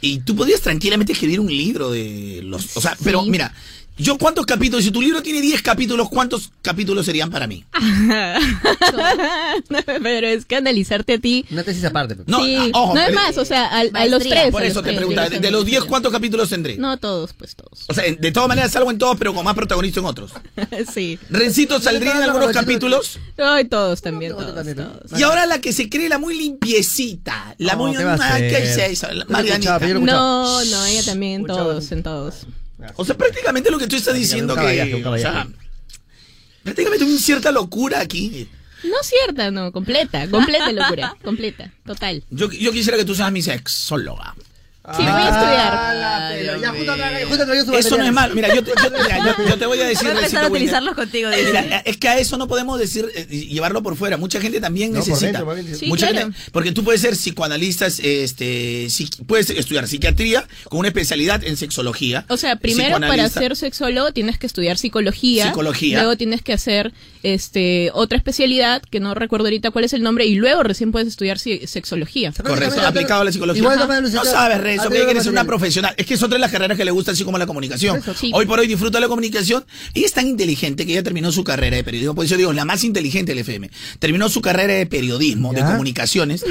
Y tú podrías tranquilamente escribir un libro de los... O sea, pero mira, yo cuántos capítulos, si tu libro tiene 10 capítulos, ¿cuántos capítulos serían para mí? Pero es que analizarte a ti. Una tesis aparte. No, sí, ah, ojo, no es pero- más, o sea, al- a, los tres. Por a eso te preguntaba, de, de los 10, ¿cuántos capítulos tendré? No todos, pues todos. O sea, de todas maneras salgo en todos, pero con más protagonista en otros. sí. Rencito saldría en algunos capítulos. Ay, todos también, todos, todos. Y ahora la que se cree la muy limpiecita. La No, muy. ¿qué va a ¿Qué hacer? es eso? No, no, ella también, todos, en todos. O sea, prácticamente lo que tú estás diciendo que. o sea, prácticamente una cierta locura aquí. No cierta, no, completa, completa locura, completa, total. Yo, yo quisiera que tú seas mi sexóloga. Sí, voy a estudiar. Ya, justo atrás, justo atrás, yo su Eso no es malo. Mira, yo te, yo- mira, yo- yo te voy a decir. Voy a empezar a utilizarlos contigo. Mira, es que a eso no podemos decir eh, llevarlo por fuera. Mucha gente también No, por necesita. dentro, por dentro. Sí, Mucha claro. gente- porque tú puedes ser psicoanalista, este, psiqui- puedes estudiar psiquiatría con una especialidad en sexología. O sea, primero para ser sexólogo tienes que estudiar psicología. Psicología. Luego tienes que hacer este otra especialidad que no recuerdo ahorita cuál es el nombre y luego recién puedes estudiar sexología. Correcto, aplicado a la psicología. Igual no sabes, Antes que ser una profesional. Es que es otra de las carreras que le gusta, así como la comunicación. sí. Hoy por hoy disfruta la comunicación y es tan inteligente que ella terminó su carrera de periodismo. Por eso digo, la más inteligente del FM. Terminó su carrera de periodismo, de comunicaciones.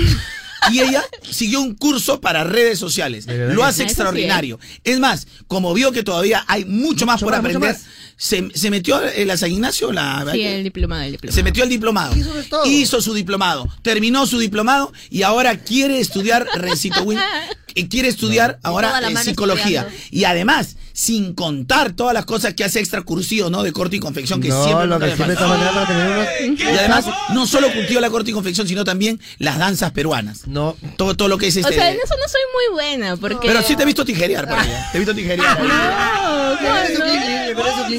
Y ella siguió un curso para redes sociales. Lo hace? Eso sí, extraordinario. Es más, como vio que todavía hay mucho más por más, mucho aprender, más. Se, se metió en la San Ignacio, la, Sí, el diplomado, el diplomado. se metió al diplomado. Hizo de todo. Hizo su diplomado. Terminó su diplomado y ahora quiere estudiar Rencito Win. y Quiere estudiar ahora eh, psicología. estudiando. Y además, sin contar todas las cosas que hace extra cursivo, ¿no? De corte y confección, que No, siempre lo que siempre está manera para tener unos... Y además, no solo cultiva la corte y confección, sino también las danzas peruanas. No. Todo, todo lo que es O este. sea, en eso no soy muy buena porque pero sí te he visto tijerear por ahí. Te he visto tijerear. No, no,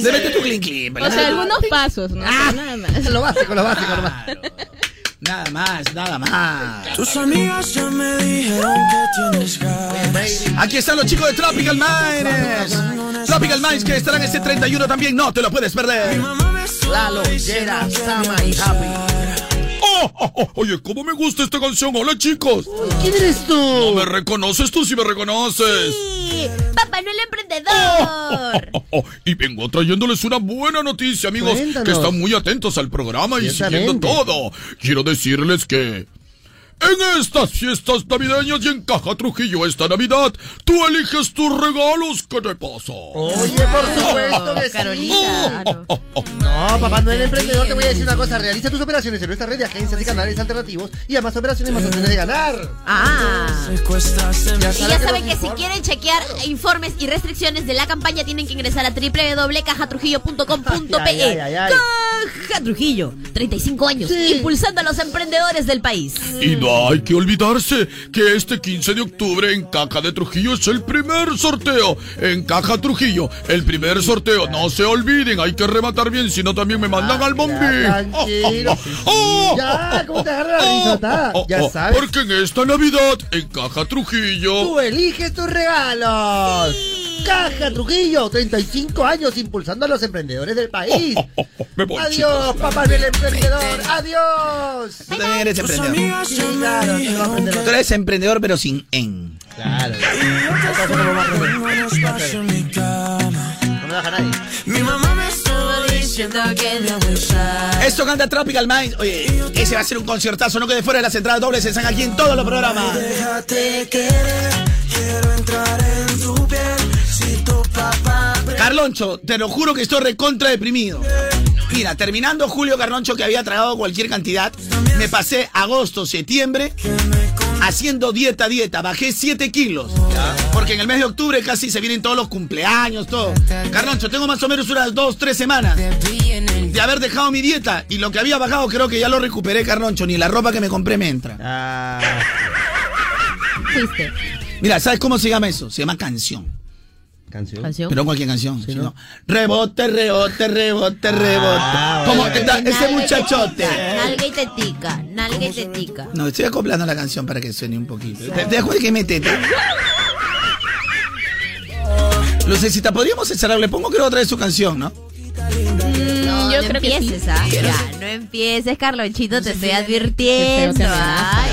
no. Mete tu clean clean. O sea, algunos pasos, no Ah. Nada más. Lo básico, lo básico, nomás. Nada más, nada más. Tus amigas ya me dijeron que tienes. Aquí están los chicos de Tropical Minds. Tropical Minds que estarán este 31 también. No te lo puedes perder. Lalo, Yera, Sama y Happy. Oye, ¿cómo me gusta esta canción? Hola, chicos. ¿Quién eres tú? ¿No me reconoces? Tú sí me reconoces. Sí, Papá Noel Emprendedor. Oh, oh, y vengo trayéndoles una buena noticia, amigos, Cuéntanos. que están muy atentos al programa y siguiendo todo. Quiero decirles que en estas fiestas navideñas y en Caja Trujillo esta Navidad, tú eliges tus regalos. ¿Qué te pasa? Oye, por supuesto que sí. Carolina. No, papá no eres emprendedor, te voy a decir una cosa. Realiza tus operaciones en nuestra red de agencias y canales alternativos y además operaciones más opciones de ganar. Ah. Secuestras en Y ya saben que si quieren chequear informes y restricciones de la campaña tienen que ingresar a www.cajatrujillo.com.pe. Caja Trujillo, 35 años, impulsando a los emprendedores del país. Y no hay que olvidarse que este 15 de octubre en Caja de Trujillo es el primer sorteo. En Caja Trujillo, el primer sorteo. No se olviden, hay que rematar bien, si no también me mandan al bombi. Tranquilo. Oh, Ya, ¿cómo te agarra la risota? Ya sabes. Porque en esta Navidad, en Caja Trujillo. Tú eliges tus regalos. Caja Trujillo, 35 años impulsando a los emprendedores del país. Me voy, Adiós, papá del emprendedor. Adiós. Tú también eres emprendedor. dijeron Tú eres emprendedor, pero sin en. Claro. mi cama. No me baja nadie. Mi mamá me estuvo diciendo que me abusar. Esto canta Tropical Minds. Oye, ese va a ser un conciertazo. No quede fuera de las entradas dobles. Están aquí en todos los programas. Déjate querer, quiero entrar en tu Carloncho, te lo juro que estoy recontra deprimido. Mira, terminando julio Carloncho que había tragado cualquier cantidad, me pasé agosto, septiembre haciendo dieta, dieta. Bajé 7 kilos. Porque en el mes de octubre casi se vienen todos los cumpleaños, todo. Carloncho, tengo más o menos unas 2, 3 semanas de haber dejado mi dieta. Y lo que había bajado creo que ya lo recuperé, Carloncho. Ni la ropa que me compré me entra. Ah. Mira, ¿sabes cómo se llama eso? Se llama canción. Canción. Pero cualquier canción. si no. Rebote, rebote, rebote, rebote. Como esta- y ese muchachote. Nalga y tetica, nalga y tetica. No, estoy acoplando la canción para que suene un poquito. ¿Te, te das cuenta que me tete? Lucecita, podríamos cerrar. Le pongo creo otra vez su canción, ¿no? No, yo no creo que sí. empieces, ¿ah? Ya, no empieces, Carlonchito, te estoy advirtiendo. Te Ah,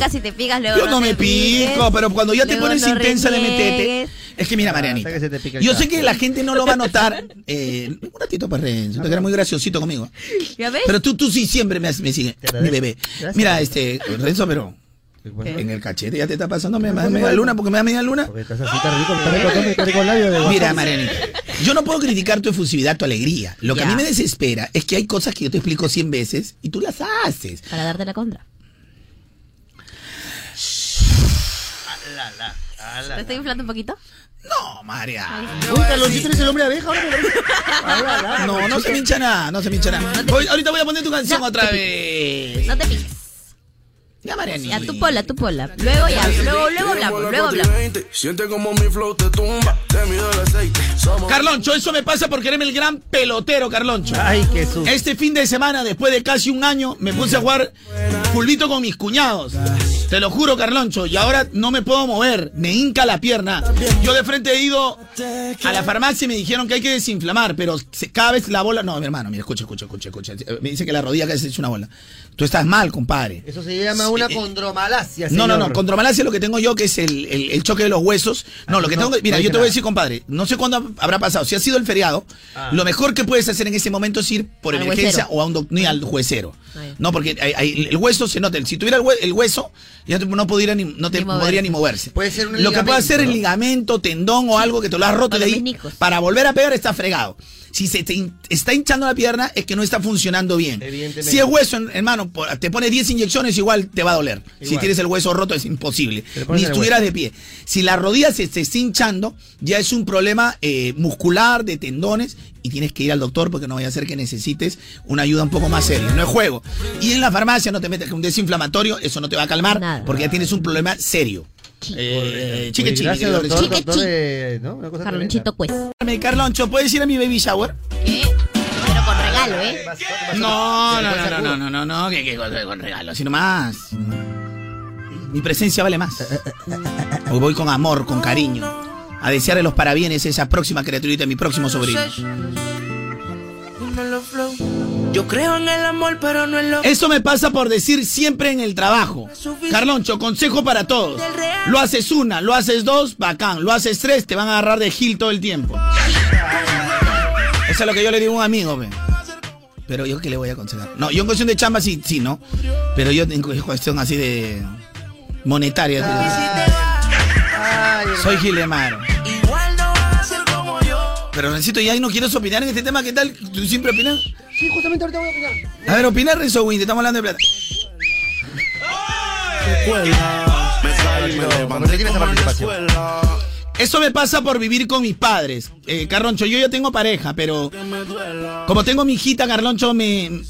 picas y te picas luego. Yo no me piques, pico, pero cuando ya te luego pones no intensa de metete. Es que mira, Marianita. hasta que se te pica el Yo sé que la gente no lo va a notar. Eh, un ratito para Renzo, te quedas muy graciosito conmigo. ¿Ya ves? Pero tú, tú sí siempre me, me sigues, mi bebé. Gracias. Mira, este, Renzo, pero en el cachete ya te está pasando me, me- media luna porque me da media luna. Porque estás así, está rico, está rico, está rico, está rico el labio de Mira. Marianita, yo no puedo criticar tu efusividad, tu alegría. Lo que a mí me desespera es que hay cosas que yo te explico 100 veces y tú las haces. Para darte la contra. ¿Te estoy inflando un poquito? No, María. Uy, Carlonchito eres el hombre abeja, ahora me parece. No, no se me hincha nada, no se me hincha nada. Voy- ahorita voy a poner tu canción otra vez. No te piques. Ya, Marianita. Ya, tu pola, tu pola. Luego ya, luego, luego hablamos, luego hablamos. Siente como mi flow te tumba, te mido el aceite. Somos Carloncho, eso me pasa por quererme el gran pelotero, Carloncho. Ay, qué susto. Este fin de semana, después de casi un año, me puse a jugar fulbito con mis cuñados. Te lo juro, Carloncho, y ahora no me puedo mover, me hinca la pierna. Yo de frente he ido a la farmacia y me dijeron que hay que desinflamar, pero cada vez la bola... No, mi hermano, mira, escucha, escucha, escucha, escucha. Me dice que la rodilla casi se hecho una bola. Tú estás mal, compadre. Eso se llama una condromalacia, No, no, no, condromalacia lo que tengo yo que es el, el- el choque de los huesos. No, lo que no, tengo que- Mira, no yo te voy a decir, compadre, no sé cuándo habrá pasado. Si ha sido el feriado, Ah. lo mejor que puedes hacer en ese momento es ir por Al emergencia huesero. o a un doctor, ni al juecero. Ahí. No, porque hay- hay- el hueso se nota. Si tuviera el, hue- el hueso, ya te- no, podría ni, no te Ni podría ni moverse. Puede ser un Lo que puede hacer es ligamento, tendón o algo que te lo has roto de ahí. Para volver a pegar está fregado. Si se te está hinchando la pierna, es que no está funcionando bien. Si es hueso, en- hermano, te pones 10 inyecciones, igual te va a doler. Si tienes el hueso roto, es imposible. Ni estuvieras de pie. Si la rodilla se, se está hinchando, ya es un problema eh, muscular, de tendones, y tienes que ir al doctor porque no vaya a ser que necesites una ayuda un poco más seria. No es juego. Y en la farmacia no te metes con un desinflamatorio, eso no te va a calmar, Nada. porque ya tienes un problema serio. Eh, chique, chique, Gracias, chique, doctor, Chique, doctor chique. de- ¿no? Una cosa Carlonchito, pues. Carmen, Carloncho, ¿puedes ir a mi baby shower? ¿Qué? Pero con regalo, ¿eh? No, no, no, no, no, no, no, no, que, que con, con regalo, así nomás. Mi presencia vale más. Hoy voy con amor, con cariño, a desearle los parabienes a esa próxima criaturita, mi próximo sobrino. Yo creo en el amor, pero no en lo Eso me pasa por decir siempre en el trabajo. Carloncho, consejo para todos. Lo haces una, lo haces dos, bacán. Lo haces tres, te van a agarrar de gil todo el tiempo. Eso es lo que yo le digo a un amigo, ve. Pero yo qué le voy a aconsejar. No, yo en cuestión de chamba sí, sí, ¿no? Pero yo en cuestión así de monetaria. Soy Gilemar. Pero necesito ya y no quieres opinar en este tema, ¿qué tal? ¿Tú siempre opinas? Sí, justamente ahorita voy a opinar. A ver, opina Renzo Win, te estamos hablando de plata. Eso me pasa por vivir con mis padres. Eh, Carloncho, yo ya tengo pareja, pero como tengo mi hijita, Carloncho me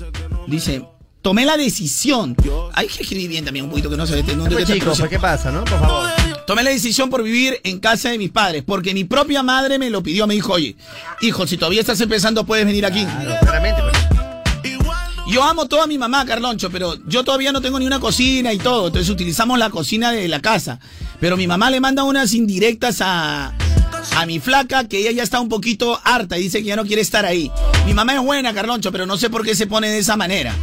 dice, tomé la decisión. Hay que escribir bien también un poquito que no se ve. No, Pues, chicos, ¿qué pasa, no? Por favor. Tomé la decisión por vivir en casa de mis padres, porque mi propia madre me lo pidió. Me dijo, oye, hijo, si todavía estás empezando, puedes venir aquí. Claro, claramente, pues. Yo amo toda mi mamá, Carloncho, pero yo todavía no tengo ni una cocina y todo. Entonces utilizamos la cocina de la casa. Pero mi mamá le manda unas indirectas a, a mi flaca que ella ya está un poquito harta y dice que ya no quiere estar ahí. Mi mamá es buena, Carloncho, pero no sé por qué se pone de esa manera.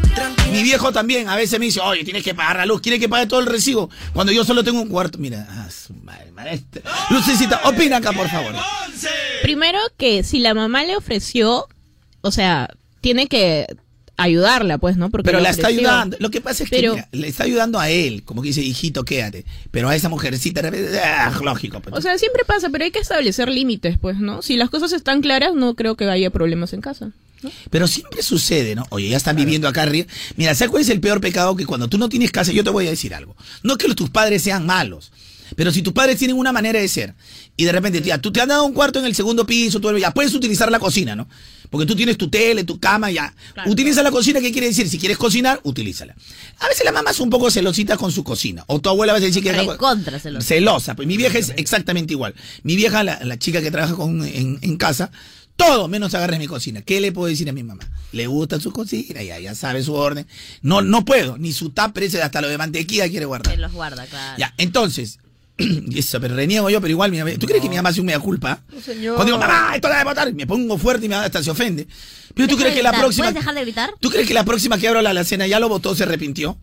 Mi viejo también a veces me dice, oye, tienes que pagar la luz, quiere que pague todo el recibo. Cuando yo solo tengo un cuarto. Mira, ah, su madre, maestra. Lucecita, opina acá, por favor. Primero que si la mamá le ofreció, o sea, tiene que ayudarla, pues, ¿no? Porque Pero la está ayudando. Lo que pasa es que Pero- mira, le está ayudando a él, como que dice, hijito, quédate. Pero a esa mujercita, ah, lógico. pues. O sea, siempre pasa, pero hay que establecer límites, pues, ¿no? Si las cosas están claras, no creo que haya problemas en casa. Pero siempre sucede, ¿no? Oye, ya están viviendo acá arriba. Mira, ¿sabes cuál es el peor pecado? Que cuando tú no tienes casa, yo te voy a decir algo. No que tus padres sean malos, Pero si tus padres tienen una manera de ser y de repente, tía, tú te han dado un cuarto en el segundo piso, tú ya puedes utilizar la cocina, ¿no? Porque tú tienes tu tele, tu cama, ya. Utiliza la cocina, ¿qué quiere decir? Si quieres cocinar, utilízala. A veces la mamá es un poco celosita con su cocina. O tu abuela a veces dice que... Recontra celosa. Celosa. Pues mi vieja es exactamente igual. Mi vieja, la, la chica que trabaja con, en, en casa, todo menos agarre mi cocina. ¿Qué le puedo decir a mi mamá? Le gusta su cocina, ya, ya sabe su orden. No, no puedo, ni su tupper ese hasta lo de mantequilla quiere guardar. Se los guarda, claro. Ya, entonces, eso, pero reniego yo, pero igual, mi mamá- ¿tú crees que mi mamá hace un mea culpa? señor. Cuando digo, mamá, esto debe votar, me pongo fuerte y mi mamá hasta se ofende. Pero tú crees de que la próxima. ¿Puedes dejar de gritar? ¿Tú crees que la próxima que abro la alacena ya lo votó, se arrepintió?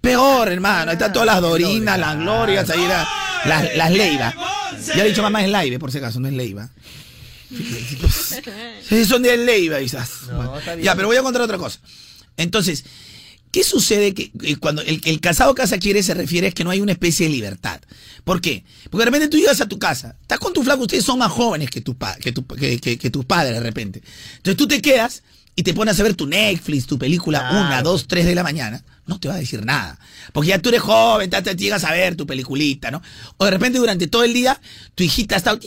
Peor, hermano. Ahí están todas las Dorinas, las Glorias, ahí la- las, las Leiva. Ya he dicho mamá es Leiva, por si acaso, no es Leiva. Son de Leiva, quizás. Ya, pero voy a contar otra cosa. Entonces, ¿qué sucede que eh, cuando el, el casado casa quiere se refiere es que no hay una especie de libertad? ¿Por qué? Porque de repente tú llegas a tu casa, estás con tu flaco, ustedes son más jóvenes que, tu que, tu- que, que- que tus padres de repente. Entonces tú te quedas y te pones a ver tu Netflix, tu película, una, dos, tres de la mañana, no te va a decir nada. Porque ya tú eres joven, te, te llegas a ver tu peliculita, ¿no? O de repente durante todo el día, tu hijita está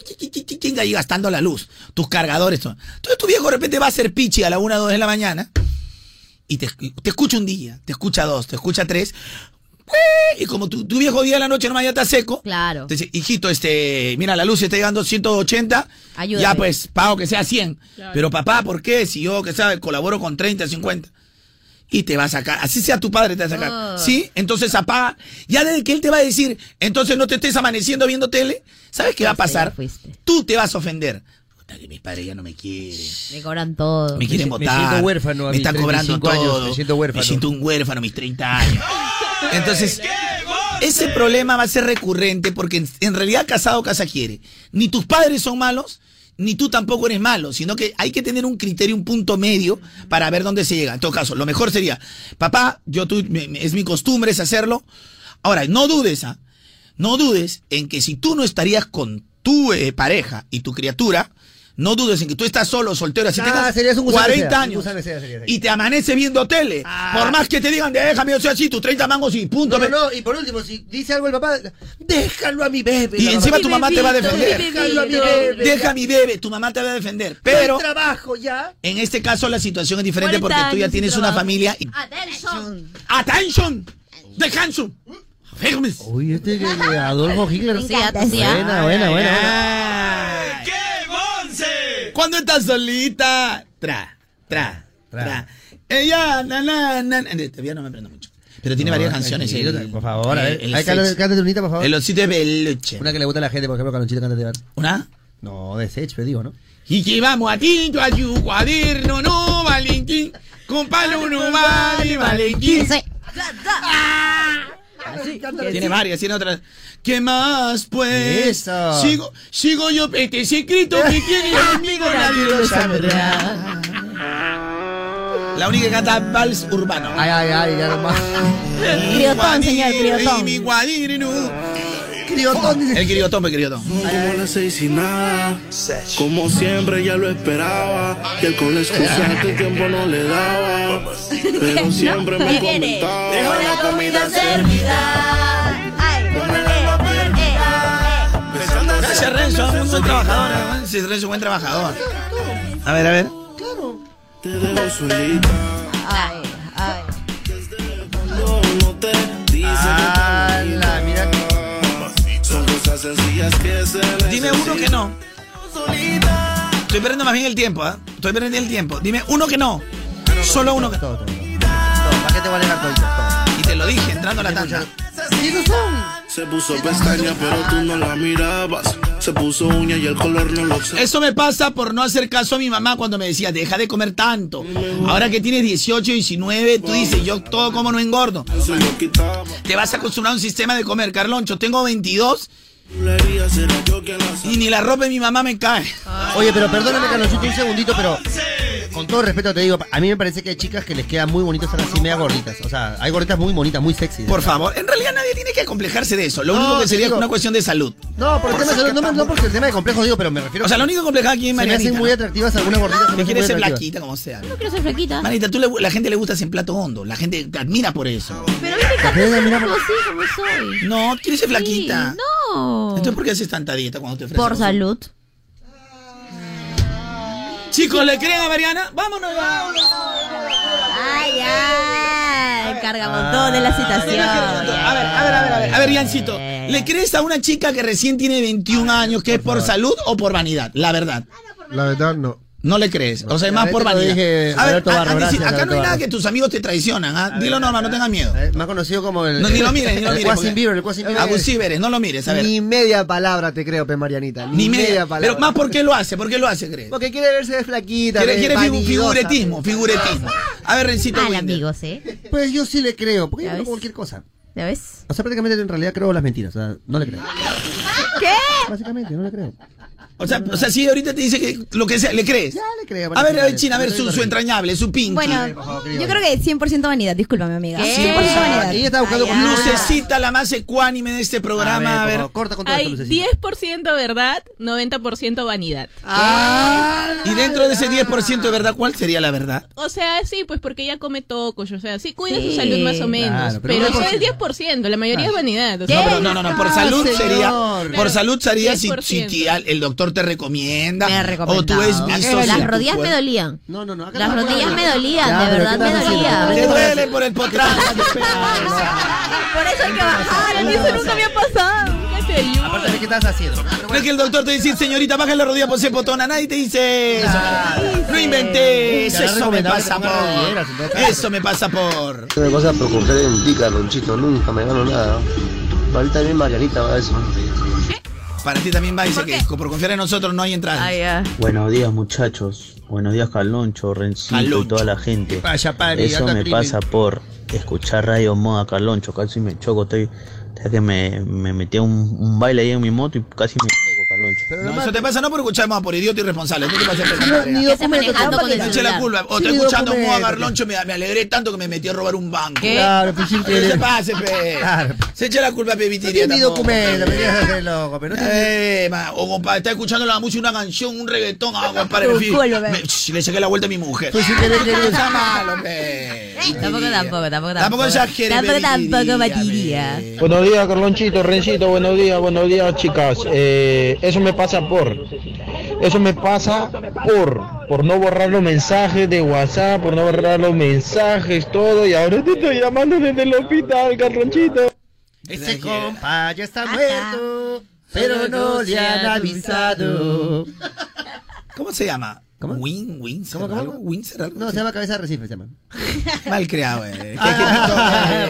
ahí gastando la luz, tus cargadores. todo. Entonces tu viejo de repente va a hacer pichi a la una, dos de la mañana y te, te escucha un día, te escucha dos, te escucha tres. Y como tu, tu viejo día de la noche nomás ya está seco. Claro. Te dice, hijito, este, mira, la luz está llegando a 180. Ayúdame. Ya pues, pago que sea 100. Claro. Pero papá, ¿por qué? Si yo, que sabe, colaboro con 30, 50. Y te va a sacar, así sea tu padre, te va a sacar. Ah. ¿Sí? Entonces apaga. Ya desde que él te va a decir, entonces no te estés amaneciendo viendo tele, ¿sabes qué va a pasar? Tú te vas a ofender. Puta, que mis padres ya no me quieren. Me cobran todo. Me quieren Me votar. siento huérfano a Me mis están cobrando 35 años, todo. me siento huérfano. Me siento un huérfano a mis 30 años. Entonces, ese problema va a ser recurrente porque en, en realidad casado casa quiere. Ni tus padres son malos, ni tú tampoco eres malo, sino que hay que tener un criterio, un punto medio para ver dónde se llega. En todo caso, lo mejor sería, papá, yo tú, me- me- es mi costumbre es hacerlo. Ahora, no dudes, ¿ah? No dudes en que si tú no estarías con tu eh, pareja y tu criatura, no dudes en que tú estás solo, soltero, así Ah, tengas serías un gusano de 40 seda, un años de y te amanece viendo tele. Por más que te digan, déjame, yo soy así, tus 30 mangos y punto. No, no, no, y por último, si dice algo el papá, déjalo a mi bebé. Y encima tu "Mi mamá te va a defender. Déjalo a mi bebé. Deja a mi bebé, tu mamá te va a defender. Pero trabajo ya. en este caso la situación es diferente 40 porque tú ya tienes una familia. y- Atención. ¡Attention! ¡Descanso! ¡Firmes! Uy, este que Adolfo Hitler. Sí. Buena, buena, buena. Cuando estás solita, tra, tra, tra. Ella, na, na, na. Todavía no me aprendo mucho. Pero tiene No, varias canciones. el- por favor, a ver. cántate, unita, por favor. El osito de peluche. Una que le gusta a la gente, por ejemplo, Calonchito, cántate. ¿Una? No, de Sech, te digo, ¿no? Y que vamos a tinto a tu cuaderno, no, Valentín. Con palo no vale, Valentín. Tiene varias, tiene otras. ¿Qué más, pues? Eso. Sigo, sigo yo este secreto que tiene conmigo, nadie lo sabrá. La única que canta vals urbano. Ay, ay, ay, ya nomás. Criotón, señor, criotón. El criotón, el criotón. Como las seis y nada, como siempre ya lo esperaba. Y él con la excusa que el tiempo no le daba. Pero siempre me comentaba. Dejo la comida servida. Ay, Gracias, Renzo. Un buen trabajador. ¿eh? Sí, Renzo, buen trabajador. A ver, a ver. Te dejo solita. ay, ay. No, no te dice Ala, mira. que son cosas sencillas que se Dime uno que no. Estoy perdiendo más bien el tiempo, ¿ah? Estoy perdiendo el tiempo. Dime uno que no. Solo uno que Todo, todo, todo. ¿Para qué te voy a negar todo? Y te lo dije entrando a la tanda. Se puso pestaña, pero tú no la mirabas. Se puso uña y el color no lo observaba. Eso me pasa por no hacer caso a mi mamá cuando me decía, deja de comer tanto. Ahora que tienes 18, 19, tú dices, yo todo como no engordo. Te vas a acostumbrar a un sistema de comer, Carloncho. Tengo 22 Y ni la ropa de mi mamá me cae. Oye, pero perdóname, Carlonchito, un segundito, pero con todo respeto te digo, a mí me parece que hay chicas que les queda muy bonito estar así media gorditas. O sea, hay gorditas muy bonitas, muy sexy. Por favor, en realidad nadie tiene que acomplejarse de eso. Lo No, único que sería digo- una cuestión de salud. No, por el tema de salud, no, me- no porque el tema de complejo digo, pero me refiero O sea, lo único complicado aquí es se me hacen muy ¿no? atractivas algunas gorditas. me Que quiere ser atractivas. flaquita, como sea. No quiero ser flaquita. Manita, tú le- la gente le gusta en plato hondo. La gente te admira por eso. Pero a mí me Como sí, como soy. No, quieres ser flaquita. No. Entonces, ¿por qué haces tanta dieta cuando te ofrecen? Por salud. Chicos, ¿le creen a Mariana? Vámonos ya. Ay, ay. Carga montón de la situación. A ver, a ver, a ver, a ver, a ver, Yancito. ¿Le crees a una chica que recién tiene 21 años que es por salud o por vanidad? La verdad. La verdad, no. No le crees. O sea, es más por vanidad. dije, A ver, Alberto a- Barro, a- gracias, acá no hay nada Barro. que tus amigos te traicionan. ¿ah? Dilo normal, no tengas miedo. Eh, Más conocido como el. No, ni lo mires, ni lo el mires. Quasin porque- Bieber, el Quasin Bieber. No lo mires, a ver. Ni media palabra te creo, pe Marianita. Ni media. palabra. Pero más, ¿por qué lo hace? ¿Por qué lo hace, crees? Porque quiere verse de flaquita. Quiere, pe, quiere figu- vanidosa, figuretismo, figuretismo. A ver, Rencito Mal, Winder. amigos, ¿eh? Pues yo sí le creo, porque yo ¿Ya creo ves? cualquier cosa. ¿Ya ves? O sea, prácticamente en realidad creo las mentiras. O sea, no le creo. ¿Qué? Básicamente, no le creo. O sea, o sea, si ahorita te dice que lo que sea, ¿le crees? Ya le creo. A ver, a ver, China, a ver su, su entrañable, su pinky. Bueno, yo creo que 100% vanidad, discúlpame, amiga. ¿Qué? 100% vanidad. Ella está buscando Ay, ay. Lucecita, la más ecuánime de este programa. A ver. corta con Hay 10% verdad, 90% vanidad. Y dentro de ese 10% de verdad, ¿cuál sería la verdad? O sea, sí, pues porque ella come tocos, o sea, sí cuida Sí, su salud más o menos. claro, pero eso es 10%, la mayoría es vanidad. o No, pero no, no, no, por salud sería, por salud sería si, 10%. si te- el doctor te recomienda Me ha o tú es recomendado. visto Las rodillas me dolían. No, no, no. Las rodillas me dolían, de verdad ¿qué me dolían. Te duele por el potrazo. Por eso hay que bajar. Eso nunca me ha pasado. ¿qué? Aparte de qué estás haciendo. No es que el doctor te dice, señorita, baja la rodilla por ser potona. Nadie te dice eso. No habrá Eso me recomendado pasa por. Eso me pasa por. Me pasa por confiar en ti, Carlonchito. Nunca me gano nada. Ahorita bien Marianita va eso. Para ti también va, dice que por confiar en nosotros no hay entrada. Ay, ya. Buenos días muchachos, buenos días Caloncho, Rencito Caloncho. y toda la gente. Vaya, pari, Eso me pasa por escuchar Radio Moda Caloncho, casi me choco, estoy, ya que me, me metí a un, un baile ahí en mi moto y casi me Pero No, eso te pasa no por escuchar más, por idiota irresponsable. No te pasa por No, ni documento, con el la culpa. O estoy escuchando. Moa Garloncho, me, me alegré tanto que me metí a robar un banco. Claro, pues sin No se querer. pase, pe. Se echa la culpa a No ni tampoco. documento, me quieres hacer loco, pero no Eh, o compadre, está escuchando la música, una canción, un reggaetón, ah, compadre, le saqué la vuelta a mi mujer. Pues sin querer, querer. No está malo, pe. Tampoco, tampoco, tampoco. Tampoco exagere, Tampoco, tampoco. Buenos días, Carlonchito, Rencito, buenos días, buenos días, chicas. Eh, eso me pasa por. Eso me pasa por. Por no borrar los mensajes de WhatsApp, por no borrar los mensajes, todo. Y ahora te estoy llamando desde el hospital, Carlonchito. Ese compa ya está muerto, pero no le han avisado. ¿Cómo se llama? ¿Cómo? Win, Windsor, ¿Cómo, cómo? algo, Windsor, algo. No, se llama cabeza de recife, se llama. Mal creado, eh. Ah,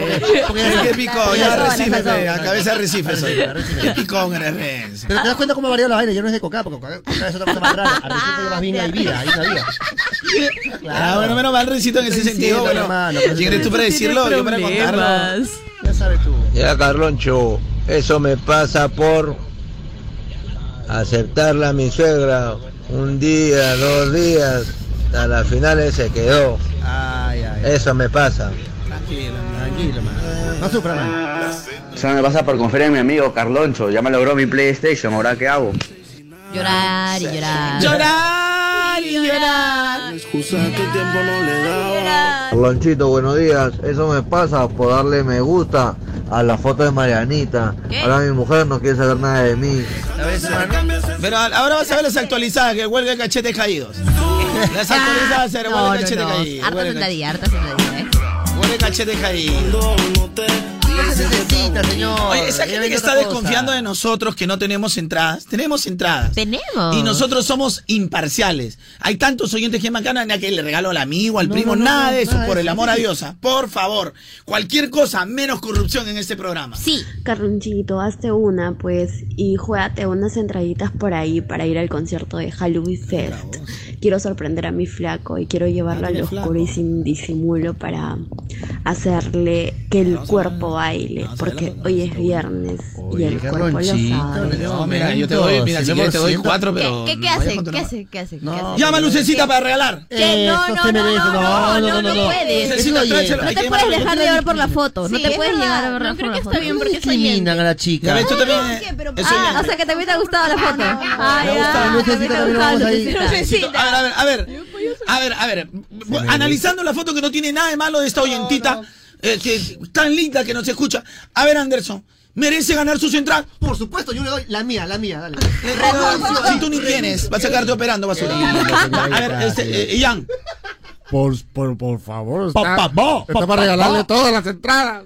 ¿Qué qué picón? Ya Recife, a cabeza de Recife soy. Qué picón eres, Renzo. Pero te das cuenta cómo ha variado la vaina, ya no es de coca, porque coca, coca es otra cosa más rara. A recife ya más bien hay vida, hay una vida. Ah, bueno, menos mal, Rencito, en ese sentido. Bueno, hermano, ¿quién eres tú para decirlo? Yo para contarlo. Ya sabes tú. Ya, Carloncho, eso me pasa por aceptarla a mi suegra un día, dos días, a las finales se quedó. Ay, ay, ay. Eso me pasa. Tranquilo, tranquilo, man. No sufra, man. Eso me pasa por confiar en mi amigo Carloncho. Ya me logró mi PlayStation, ¿ahora qué hago? Llorar y llorar. Llorar y llorar. Excusa que tiempo no le daba. Carlonchito, buenos días. Eso me pasa por darle me gusta a la foto de Marianita. ¿Qué? Ahora mi mujer no quiere saber nada de mí. Pero ahora vas a ver las actualizadas, que huelga de cachetes caídos. Las actualizadas va a ser No, huelga de no, cachetes no. caídos. Harta sentadilla, harta sentadilla, eh. Huelga de cachetes caídos. ¿Qué se necesita, señor? Oye, esa gente que está desconfiando de nosotros, que no tenemos entradas, tenemos entradas. Tenemos. Y nosotros somos imparciales. Hay tantos oyentes que llaman ganan que le regalo al amigo, al No, primo, no, nada no, de eso, nada por el amor a Dios. ah. Por favor, cualquier cosa, menos corrupción en este programa. Sí. Carlonchito, hazte una, pues, y juégate unas entraditas por ahí para ir al concierto de Halloween Fest. Quiero sorprender a mi flaco y quiero llevarlo al oscuro y sin disimulo para hacerle que el a cuerpo. Baile, ver porque la- hoy es viernes y Oye, el qué cuerpo lo sabe. No, mira, yo te doy, mira, si quieres te doy 100%. cuatro, ¿Qué, pero. qué, qué no ¿Qué hace? ¿Qué hace? ¿Qué No. hace? Llama a Lucecita para regalar. ¿Qué? No, no, no, no, no, no, no, no puedes. No te puedes dejar de llevar por la foto. No te es puedes llegar a No, ver creo por que la está foto. bien porque es Discriminan a la chica. Ah, o sea que también te ha gustado la foto. Ah, ya. ver, ver, a ver. A ver, a ver. Analizando la foto que no tiene nada de malo de esta oyentita. Eh, tan linda que nos escucha. A ver, Anderson, ¿merece ganar su central? Por supuesto, yo le doy la mía, la mía, dale. Si tú ni tienes, vas a quedarte operando, basura. A ver, este, eh, Ian. Por, por, por favor, está, pa, pa, está pa, para regalarle pa. todas las entradas.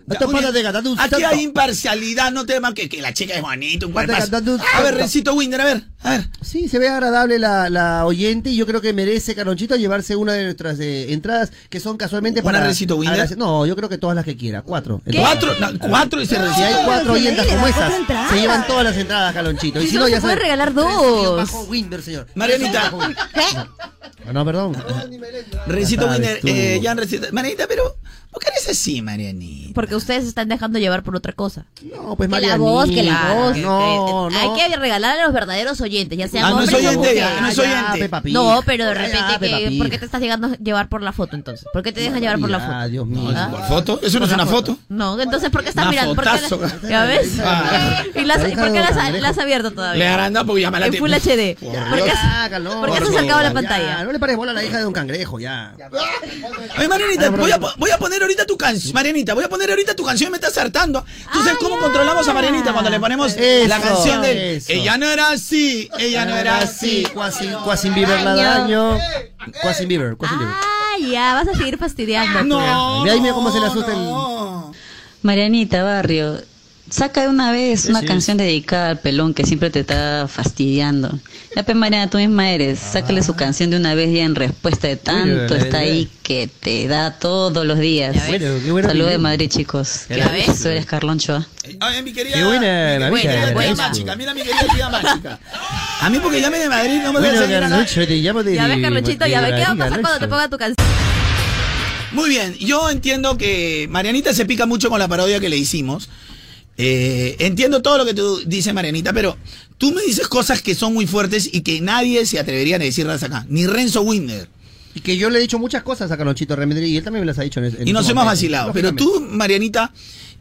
Aquí hay imparcialidad, no tema que, que la chica es bonita, un cuerpazo. un A ver, santo. Rencito Winder, a ver, a ver. Sí, se ve agradable la, la oyente y yo creo que merece Carlonchito llevarse una de nuestras eh, entradas que son casualmente ¿Una para... Rencito Winder? No, yo creo que todas las que quiera, cuatro. ¿Qué? ¿Cuatro? No, cuatro, dice Si Rencito. hay cuatro oyentas como esas, entradas. se llevan todas las entradas, Carlonchito. Y Si si no, no, se ya puede regalar dos. bajo Winder, señor. Marianita. Ah, No, perdón. Sabes Winder, tú. eh, Jan Rencito. Marianita, pero, ¿por qué eres así, Marianita? Porque ustedes se están dejando llevar por otra cosa. No, pues que la voz, que la voz. No, que- no. Hay que regalar a los verdaderos oyentes, ya sean Ah, no es hombres o oyente mujeres. no es oyente. No, pero de repente, que. ¿por qué te estás llegando a llevar por la foto entonces? ¿Por qué te dejas llevar por la foto? Ah, Dios mío. Ah. ¿Por foto? Eso no es una foto. No, entonces ¿por qué estás Una mirando? ¿Por qué la- ¿Ya ves? Ah. ¿Y la, La hija ¿Por qué de la, Don has- Cangrejo. la has abierto todavía? Le harán porque ya me la En Full HD. Por ¿Por Dios. qué, Ya, calor, ¿por qué has acercado la pantalla? no le pares bola a la hija de Don Cangrejo, ya. Oye, Marianita, voy a, po- voy a poner ahorita tu canción. Marianita, voy a poner ahorita tu canción, me estás hartando. ¿Tú sabes cómo controlamos a Marianita cuando le ponemos Eso, la canción de eso. Ella no era así, ella no era así. Quasi, Quasi Bieber la daño. Quasi Bieber, Quasi Bieber. Ah, ya, vas a seguir fastidiando. No, De ahí mira cómo se le asusta el... Marianita Barrio, saca de una vez una Sí. canción dedicada al pelón que siempre te está fastidiando. Ya pues Mariana, tú misma eres, sácale su canción de una vez ya en respuesta de tanto está ahí que te da todos los días. Qué Saludos de. Madrid, chicos. ¿Ya ves? Eso eres Carloncho. ¿ah? Ay, mi querida. Qué buena, la. Mágica, mira mi querida tía mágica. A mí porque llame de Madrid no me Bueno, a te llamo de... Ya ves, Carlonchito, ya ves. ¿Qué va a pasar cuando te ponga tu canción? Muy bien, yo entiendo que Marianita se pica mucho con la parodia que le hicimos. Eh, entiendo todo lo que tú dices, Marianita, pero tú me dices cosas que son muy fuertes y que nadie se atrevería a decirlas acá. Ni Renzo Winder. Y que yo le he dicho muchas cosas a Carlonchito Remedri y él también me las ha dicho en, en Y nos su hemos vacilado. Pero tú, Marianita,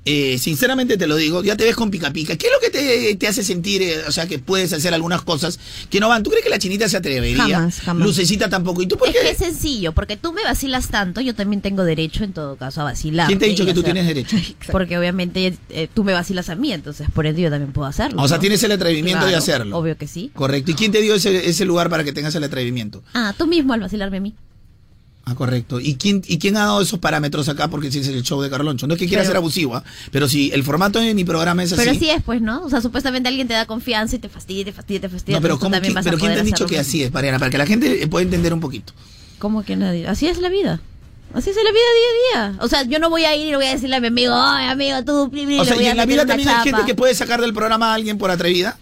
eh, sinceramente te lo digo, ya te ves con pica pica. ¿Qué es lo que te, te hace sentir, eh, o sea, que puedes hacer algunas cosas que no van? ¿Tú crees que la chinita se atrevería? Jamás, jamás. Lucecita tampoco. ¿Y tú por Es qué? que es sencillo, porque tú me vacilas tanto, yo también tengo derecho en todo caso a vacilar. ¿Quién te ha dicho que tú tienes derecho? Porque obviamente eh, tú me vacilas a mí, entonces por ende yo también puedo hacerlo. O sea, ¿no? tienes el atrevimiento de hacerlo. Obvio que sí. Correcto. ¿Y quién te dio ese, ese lugar para que tengas el atrevimiento? Ah, tú mismo al vacilarme a mí. Ah, correcto. ¿Y quién, ¿Y quién ha dado esos parámetros acá? Porque si es el show de Carloncho. No es que quiera Pero- ser abusivo, ¿ah? pero si el formato de mi programa es así. Pero así es, pues, ¿no? O sea, supuestamente alguien te da confianza y te fastidia, te fastidia, te fastidia. no, pero, ¿cómo, quién- pero ¿quién te ha dicho que así es, Mariana? Para que la gente pueda entender un poquito. ¿Cómo que nadie? Así es la vida. Así es la vida día a día. O sea, yo no voy a ir y le voy a decirle a mi amigo, ay, amigo, tú, pli, pli", O sea, y en la vida también hay gente que puede sacar del programa a alguien por atrevida.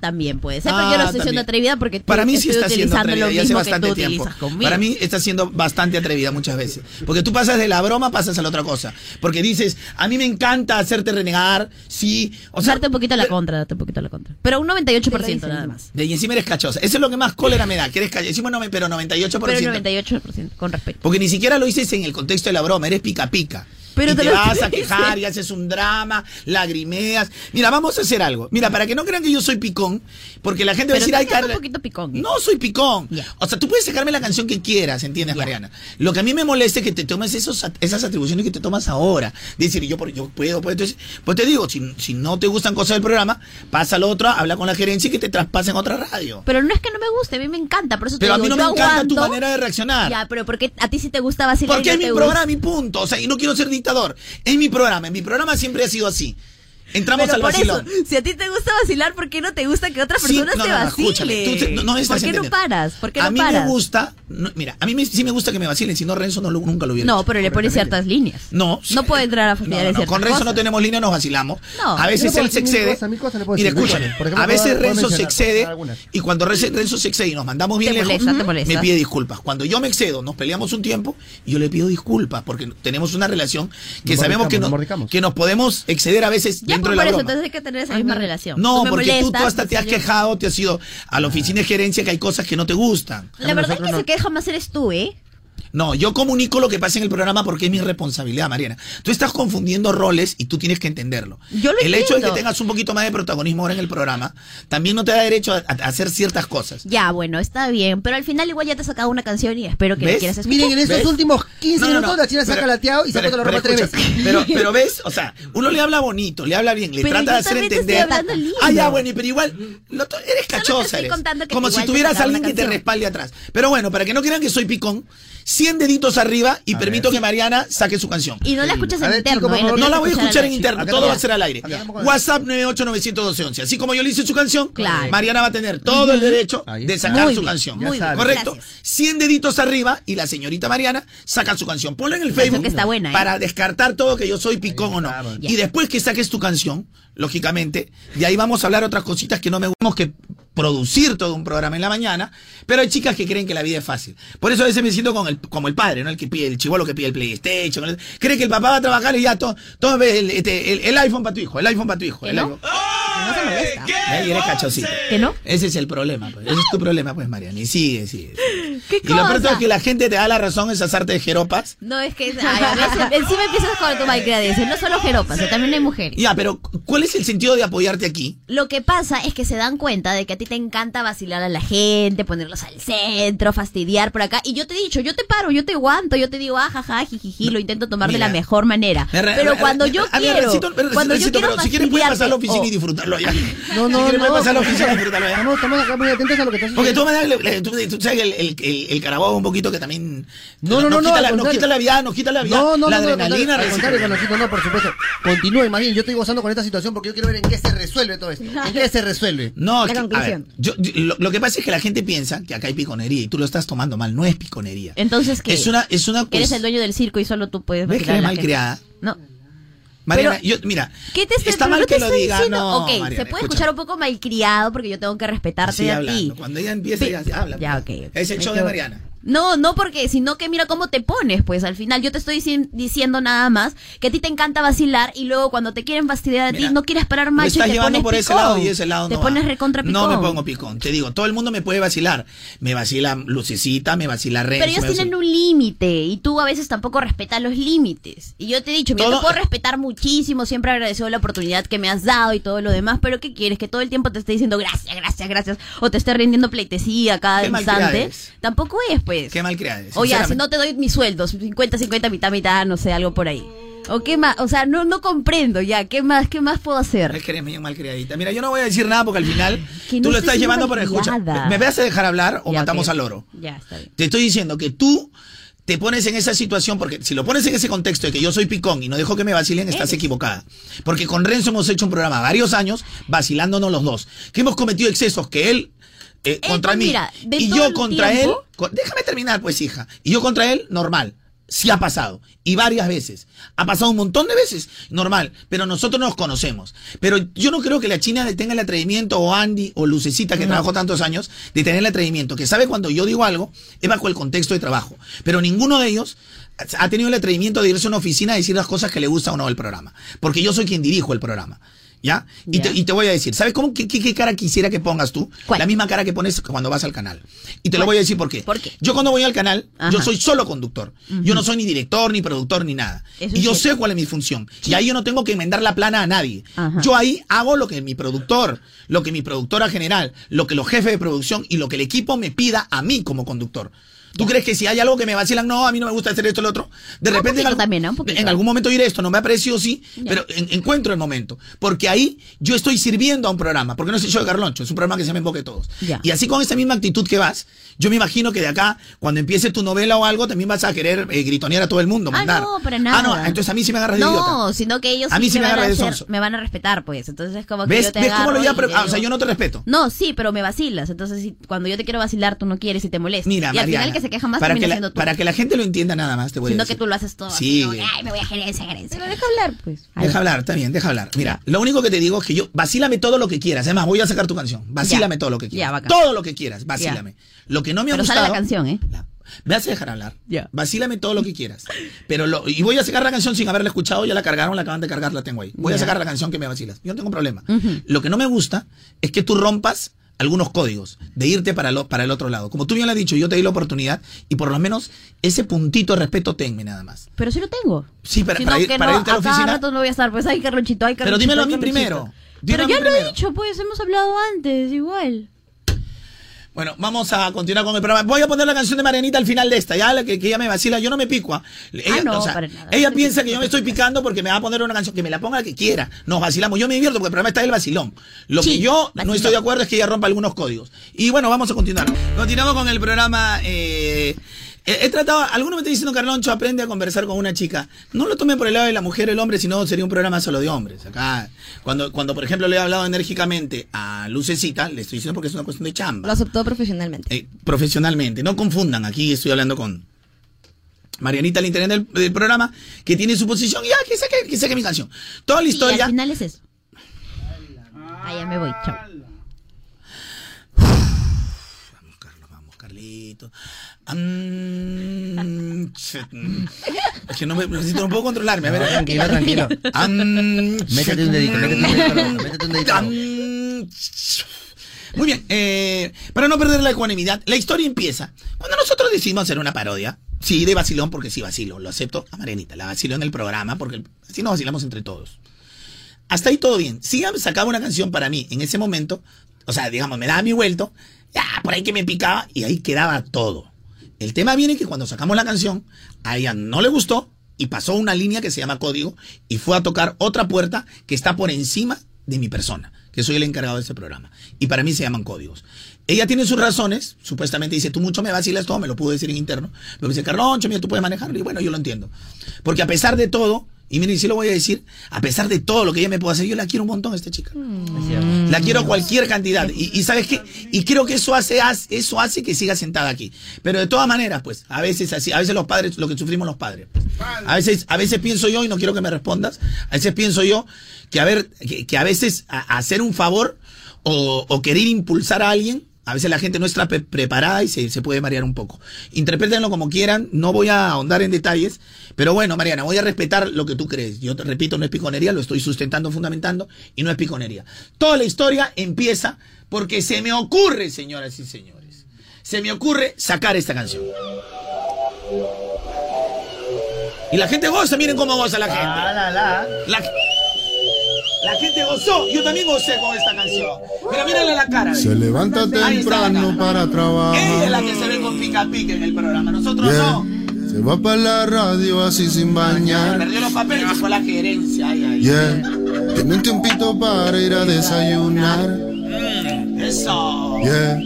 También puede ser, pero Ah, yo no estoy siendo atrevida porque tú Para mí sí está siendo atrevida lo y hace bastante tiempo. Para mí está siendo bastante atrevida muchas veces. Porque tú pasas de la broma, pasas a la otra cosa. Porque dices, a mí me encanta hacerte renegar, sí. O sea, darte un poquito a la contra, darte un poquito a la contra. Pero un 98% nada más. de, y encima eres cachosa. Eso es lo que más cólera me da, que eres cachosa. Decimos, no, pero 98%. Pero un 98% con respeto. Porque ni siquiera lo dices en el contexto de la broma, eres pica pica. Pero y te vas a quejar y haces un drama, lagrimeas. Mira, vamos a hacer algo. Mira, para que no crean que yo soy picón, porque la gente va a decir, ay, seas un Carla. poquito picón. ¿eh? No soy picón. O sea, tú puedes sacarme la canción que quieras, ¿entiendes, Mariana? Lo que a mí me molesta es que te tomes esos, esas atribuciones que te tomas ahora. Decir, yo, yo puedo, puedo. Entonces, pues te digo, si, si no te gustan cosas del programa, pasa al otro, habla con la gerencia y que te traspasen a otra radio. Pero no es que no me guste, a mí me encanta, por eso Pero te a mí no me encanta tu manera de reaccionar. Ya, pero porque a ti sí te gusta vacilar Porque es mi programa y punto. O sea, y no quiero ser Es mi programa. En mi programa siempre ha sido así. Entramos Pero al por vacilón. eso, si a ti te gusta vacilar, ¿por qué no te gusta que otras Sí, personas no, te no, no, vacilen? tú no, ¿Por qué no paras? ¿Por qué no a mí paras? me gusta, no, mira, a mí me- sí me gusta que me vacilen, si no Renzo no lo- nunca lo hubiera No, hecho. pero le pones ciertas líneas. No, No puede entrar a ciertas con Renzo cosas. no tenemos línea, nos vacilamos. No. a veces él se excede. mil escúchame. a veces Renzo se excede y cuando Renzo, se excede y nos mandamos bien lejos, me pide disculpas. Cuando yo me excedo, nos peleamos un tiempo y yo le pido disculpas porque tenemos una relación que sabemos que, nos que nos podemos exceder a veces dentro pues de la por eso, broma. entonces hay que tener esa misma relación. No, porque tú, tú molestas, hasta te has yo- quejado, te has ido a la oficina de gerencia que hay cosas que no te gustan. La verdad es que se queja más eres tú, ¿eh? No, yo comunico lo que pasa en el programa porque es mi responsabilidad, Mariana. Tú estás confundiendo roles y tú tienes que entenderlo. Yo lo el hecho de que tengas un poquito más de protagonismo ahora en el programa también no te da derecho a, a hacer ciertas cosas. Ya, bueno, está bien, pero al final igual ya te he sacado una canción y espero que la quieras escuchar. Miren, en estos ¿Ves? últimos 15 No, no, no. minutos la china se ha Pero- calateado y se ha pero- puesto la ropa tres veces. Pero, pero ves, o sea, uno le habla bonito, le habla bien, le Pero trata de hacer entender. estoy hablando lindo. Ah, ya, bueno, y pero igual, to- eres cachosa, eres. Como si tuvieras alguien que te respalde atrás. Pero bueno, para que no crean que soy picón, 100 deditos arriba y permito que Mariana saque su canción. Y no la escuchas en ver, interno, chico, ¿eh? No la voy a escuchar en interno, Acá todo va a ser al aire. Acá. WhatsApp 9891211. Así como yo le hice su canción, Claro. Mariana va a tener todo el derecho de sacar Muy su bien, canción. muy bien, ¿Correcto? gracias. 100 deditos arriba y la señorita Mariana saca su canción. Ponlo en el Facebook que está buena, ¿eh? para descartar todo que yo soy picón o no. Y después que saques tu canción, lógicamente, de ahí vamos a hablar otras cositas que no me gustamos que producir todo un programa en la mañana, pero hay chicas que creen que la vida es fácil. Por eso a veces me siento con el, como el padre, ¿no? El que pide, el chivolo que pide el PlayStation. el- cree que el papá va a trabajar y ya todo, todo el, este, el, el iPhone para tu hijo, el iPhone para tu hijo. ¿Que el no? iPhone. No se molesta. Ahí eres cachosito. ¿Que no? Ese es el problema, pues. Ese es tu problema, pues, Mariana. Y sigue, sigue. ¿Qué Y lo peor es que la gente te da la razón esas artes de jeropas. No, es que ay, a veces, encima empiezas con tu malcriadez. No solo jeropas, también hay mujeres. Ya, pero ¿cuál es el sentido de apoyarte aquí? Lo que pasa es que se dan cuenta de que a ti te encanta vacilar a la gente, ponerlos al centro, fastidiar por acá. Y yo te he dicho, yo te paro, yo te aguanto, yo te digo, ah, jaja, jijiji, lo intento tomar de la mejor manera. Re- Pero me- cuando yo quiero, Recito, cuando yo quiero pero si quieres puedes pasar a la oficina oh, y disfrutarlo ya. No, no, si no. puedes pasar a la oficina y disfrutarlo ya. Estamos, estamos acá muy atentos a lo que estás Porque tú, me das- le- tú, tú sabes que el, el, el, el carabobo un poquito que también No, no, no, nos, no, quita la, nos contrario. quita la vida, nos quita la vida, No, no, la no, no, al adrenalina. no, por supuesto. Continúe, más bien, yo estoy gozando con esta situación porque yo quiero ver en qué se resuelve todo esto. ¿En qué se resuelve? No, La es que, a ver, conclusión. yo- yo- lo, lo que pasa es que la gente piensa que acá hay piconería y tú lo estás tomando mal, no es piconería. Entonces, ¿qué? Es una, es una Que eres pues, el dueño del circo y solo tú puedes ¿Ves que la mal criada? No. Mariana, Pero- yo, mira, ¿Qué te está pero mal que lo diga, diciendo? no, ok, se puede escucha. escuchar un poco malcriado porque yo tengo que respetarte Sigue a hablando. ti. Cuando ella empiece, ya, ya habla. Ya, ok. ok. Es el Me show de Mariana. No, no porque, sino que mira cómo te pones, pues al final yo te estoy dici- diciendo nada más que a ti te encanta vacilar y luego cuando te quieren fastidiar a ti Mira, no quieres parar macho y estás te llevando pones por ese lado y ese lado Te no pones recontra picón. No me pongo picón. Te digo, todo el mundo me puede vacilar. Me vacila Lucecita, me vacila Renzo. Pero ellos vacila- tienen un límite y tú a veces tampoco respetas los límites. Y yo te he dicho, mira, Todo- te puedo respetar muchísimo, siempre agradecido la oportunidad que me has dado y todo lo demás, pero ¿qué quieres? Que todo el tiempo te esté diciendo gracias, gracias, gracias, o te esté rindiendo pleitesía cada instante. Tampoco es, pues. Qué mal criada eres, O ya, si no te doy mis sueldos, 50, 50, mitad, mitad, no sé, algo por ahí. ¿O qué más? O sea, no, no comprendo ya, ¿qué más, qué más puedo hacer? Es que eres bien mal criadita. Mira, yo no voy a decir nada porque al final Que no tú lo estás llevando por escucha. ¿Me vas a dejar hablar o Ya, matamos al loro? Ya, está bien. Te estoy diciendo que tú te pones en esa situación porque si lo pones en ese contexto de que yo soy picón y no dejo que me vacilen, estás equivocada. Porque con Renzo hemos hecho un programa varios años vacilándonos los dos. Que hemos cometido excesos que él eh, contra pues mí mira, y yo contra tiempo- él. con- déjame terminar, pues, hija. Y yo contra él, normal. Sí ha pasado. Y varias veces. Ha pasado un montón de veces. Normal. Pero nosotros nos conocemos. Pero yo no creo que la China tenga el atrevimiento, o Andy, o Lucecita, que trabajó tantos años, de tener el atrevimiento. Que sabe cuando yo digo algo, es bajo el contexto de trabajo. Pero ninguno de ellos ha tenido el atrevimiento de irse a una oficina a decir las cosas que le gusta o no del programa. Porque yo soy quien dirijo el programa. ¿Ya? Y, te, y te voy a decir, ¿sabes cómo, qué, qué- qué cara quisiera que pongas tú? La misma cara que pones cuando vas al canal. Y te lo voy a decir por qué. ¿Por qué? Yo cuando voy al canal, Ajá. yo soy solo conductor. Yo no soy ni director, ni productor, ni nada. Eso y yo cierto. sé cuál es mi función. Y ahí yo no tengo que enmendar la plana a nadie. Ajá. Yo ahí hago lo que mi productor, lo que mi productora general, lo que los jefes de producción y lo que el equipo me pida a mí como conductor. ¿Tú crees que si hay algo que me vacilan, no, a mí no me gusta hacer esto o lo otro? De repente en, algún- también, ¿no? En algún momento diré esto, no me ha parecido sí, Ya. pero en- encuentro el momento. Porque ahí yo estoy sirviendo a un programa, porque no es el show de Carloncho, es un programa que se llama Enfoque Todos. Ya. Y así con esa misma actitud que vas, yo me imagino que de acá, cuando empiece tu novela o algo, también vas a querer eh, gritonear a todo el mundo, Ah, mandar. no, para nada. Ah, no, entonces a mí sí me agarras de idiota. No, sino que ellos A mí sí me van agarra a hacer- me van a respetar, pues. Entonces es como que ¿Ves, yo te ¿ves cómo lo ya? ah, o sea, yo no te respeto. No, sí, pero me vacilas. Entonces, si, cuando yo te quiero vacilar, tú no quieres y te molestas. Mira, y al Mariana, final que se queja más para que, la, siendo tú. para que la gente lo entienda nada más, te voy a Sino decir. que tú lo haces todo. Sí. así, como, Ay, me voy a gerencia, gerencia. Pero deja hablar, pues. Deja hablar, está bien, deja hablar. Mira, lo único que te digo es que yo, vacílame todo lo que quieras. Además, voy a sacar tu canción. Vacílame Ya. todo lo que quieras. Ya, todo lo que quieras, vacílame. Lo que no me ha Pero gustado. sale la canción, ¿eh? Me vas a dejar hablar. Ya. Vacílame todo lo que quieras. Pero lo, y voy a sacar la canción sin haberla escuchado, ya la cargaron, la acaban de cargar, la tengo ahí. Voy a Ya. sacar la canción que me vacilas. Yo no tengo problema. Ujú. Lo que no me gusta es que tú rompas algunos códigos de irte para, lo- para el otro lado. Como tú bien lo has dicho, yo te di la oportunidad y por lo menos ese puntito de respeto tenme nada más. Pero sí lo tengo. Sí, para, Si para no, ir, que para no, irte a la a cada oficina. rato no voy a estar, pues, ay, Carlonchito, ay, Pero Carlonchito. dímelo a mí primero. Dímelo Pero ya lo he dicho, pues, hemos hablado antes, igual. Bueno, vamos a continuar con el programa. Voy a poner la canción de Marianita al final de esta, ya que, que ella me vacila, yo no me pico. ah. Ella, Ah, no, o sea, para nada. ella piensa que yo me estoy picando porque me va a poner una canción, que me la ponga la que quiera. Nos vacilamos, yo me divierto porque el programa está del vacilón. Lo que yo no estoy de acuerdo es que ella rompa algunos códigos. Y bueno, vamos a continuar. Continuamos con el programa. eh, he, he tratado, alguno me está diciendo, Carloncho, aprende a conversar con una chica. No lo tome por el lado de la mujer o el hombre, sino sería un programa solo de hombres. Acá, cuando, cuando por ejemplo le he hablado enérgicamente a Lucecita, le estoy diciendo porque es una cuestión de chamba Lo aceptó profesionalmente. eh, profesionalmente. No confundan, aquí estoy hablando con Marianita al internet del, del programa, que tiene su posición y ya, que saque, que saque mi canción. Toda la Y historia. al final es eso. Ah, ya me voy, chao. Carlito. Am, chet, es que no me necesito, no puedo controlarme. A ver, No, tranquilo, tranquilo. Métete un dedito, métete un dedito, Rosa, métete un dedito. Am, Muy bien, eh, para no perder la ecuanimidad, la historia empieza cuando nosotros decidimos hacer una parodia. Sí, de vacilón, porque sí vacilo, lo acepto a Marianita, la vacilo en el programa, porque así nos vacilamos entre todos. Hasta ahí todo bien. Si sacaba una canción para mí en ese momento, o sea, digamos, me daba mi vuelto, ya, por ahí que me picaba y ahí quedaba todo. El tema viene que cuando sacamos la canción, a ella no le gustó y pasó una línea que se llama código y fue a tocar otra puerta que está por encima de mi persona, que soy el encargado de este programa. Y para mí se llaman códigos. Ella tiene sus razones, supuestamente dice, tú mucho me vacilas todo, me lo pudo decir en interno. Pero dice, Carloncho, mira, tú puedes manejarlo. Y bueno, yo lo entiendo. Porque a pesar de todo, y miren, sí lo voy a decir, a pesar de todo lo que ella me puede hacer, yo la quiero un montón a esta chica. La quiero cualquier cantidad. Y, ¿sabes qué? Y creo que eso hace, eso hace que siga sentada aquí. Pero de todas maneras, pues, a veces así, a veces los padres, lo que sufrimos los padres. pues. A veces, a veces pienso yo, y no quiero que me respondas, a veces pienso yo que a ver, que, a veces hacer un favor o querer impulsar a alguien, a veces la gente no está pre- preparada y se, se puede marear un poco. Interprétenlo como quieran, no voy a ahondar en detalles, pero bueno, Mariana, voy a respetar lo que tú crees. Yo te repito, no es piconería, lo estoy sustentando, fundamentando, y no es piconería. Toda la historia empieza porque se me ocurre, señoras y señores, se me ocurre sacar esta canción. Y la gente goza, miren cómo goza la gente. La, la gente gozó, yo también gocé con esta canción. Pero mírale la cara. Se levanta la temprano para Ella es la trabajar. que se ve con pica pica en el programa, nosotros Yeah. no. Se va para la radio así sin bañar. Perdió los papeles y fue la gerencia. Ay, ay. Yeah. Tiene un tiempito para ir a desayunar. Mm, Eso. Yeah.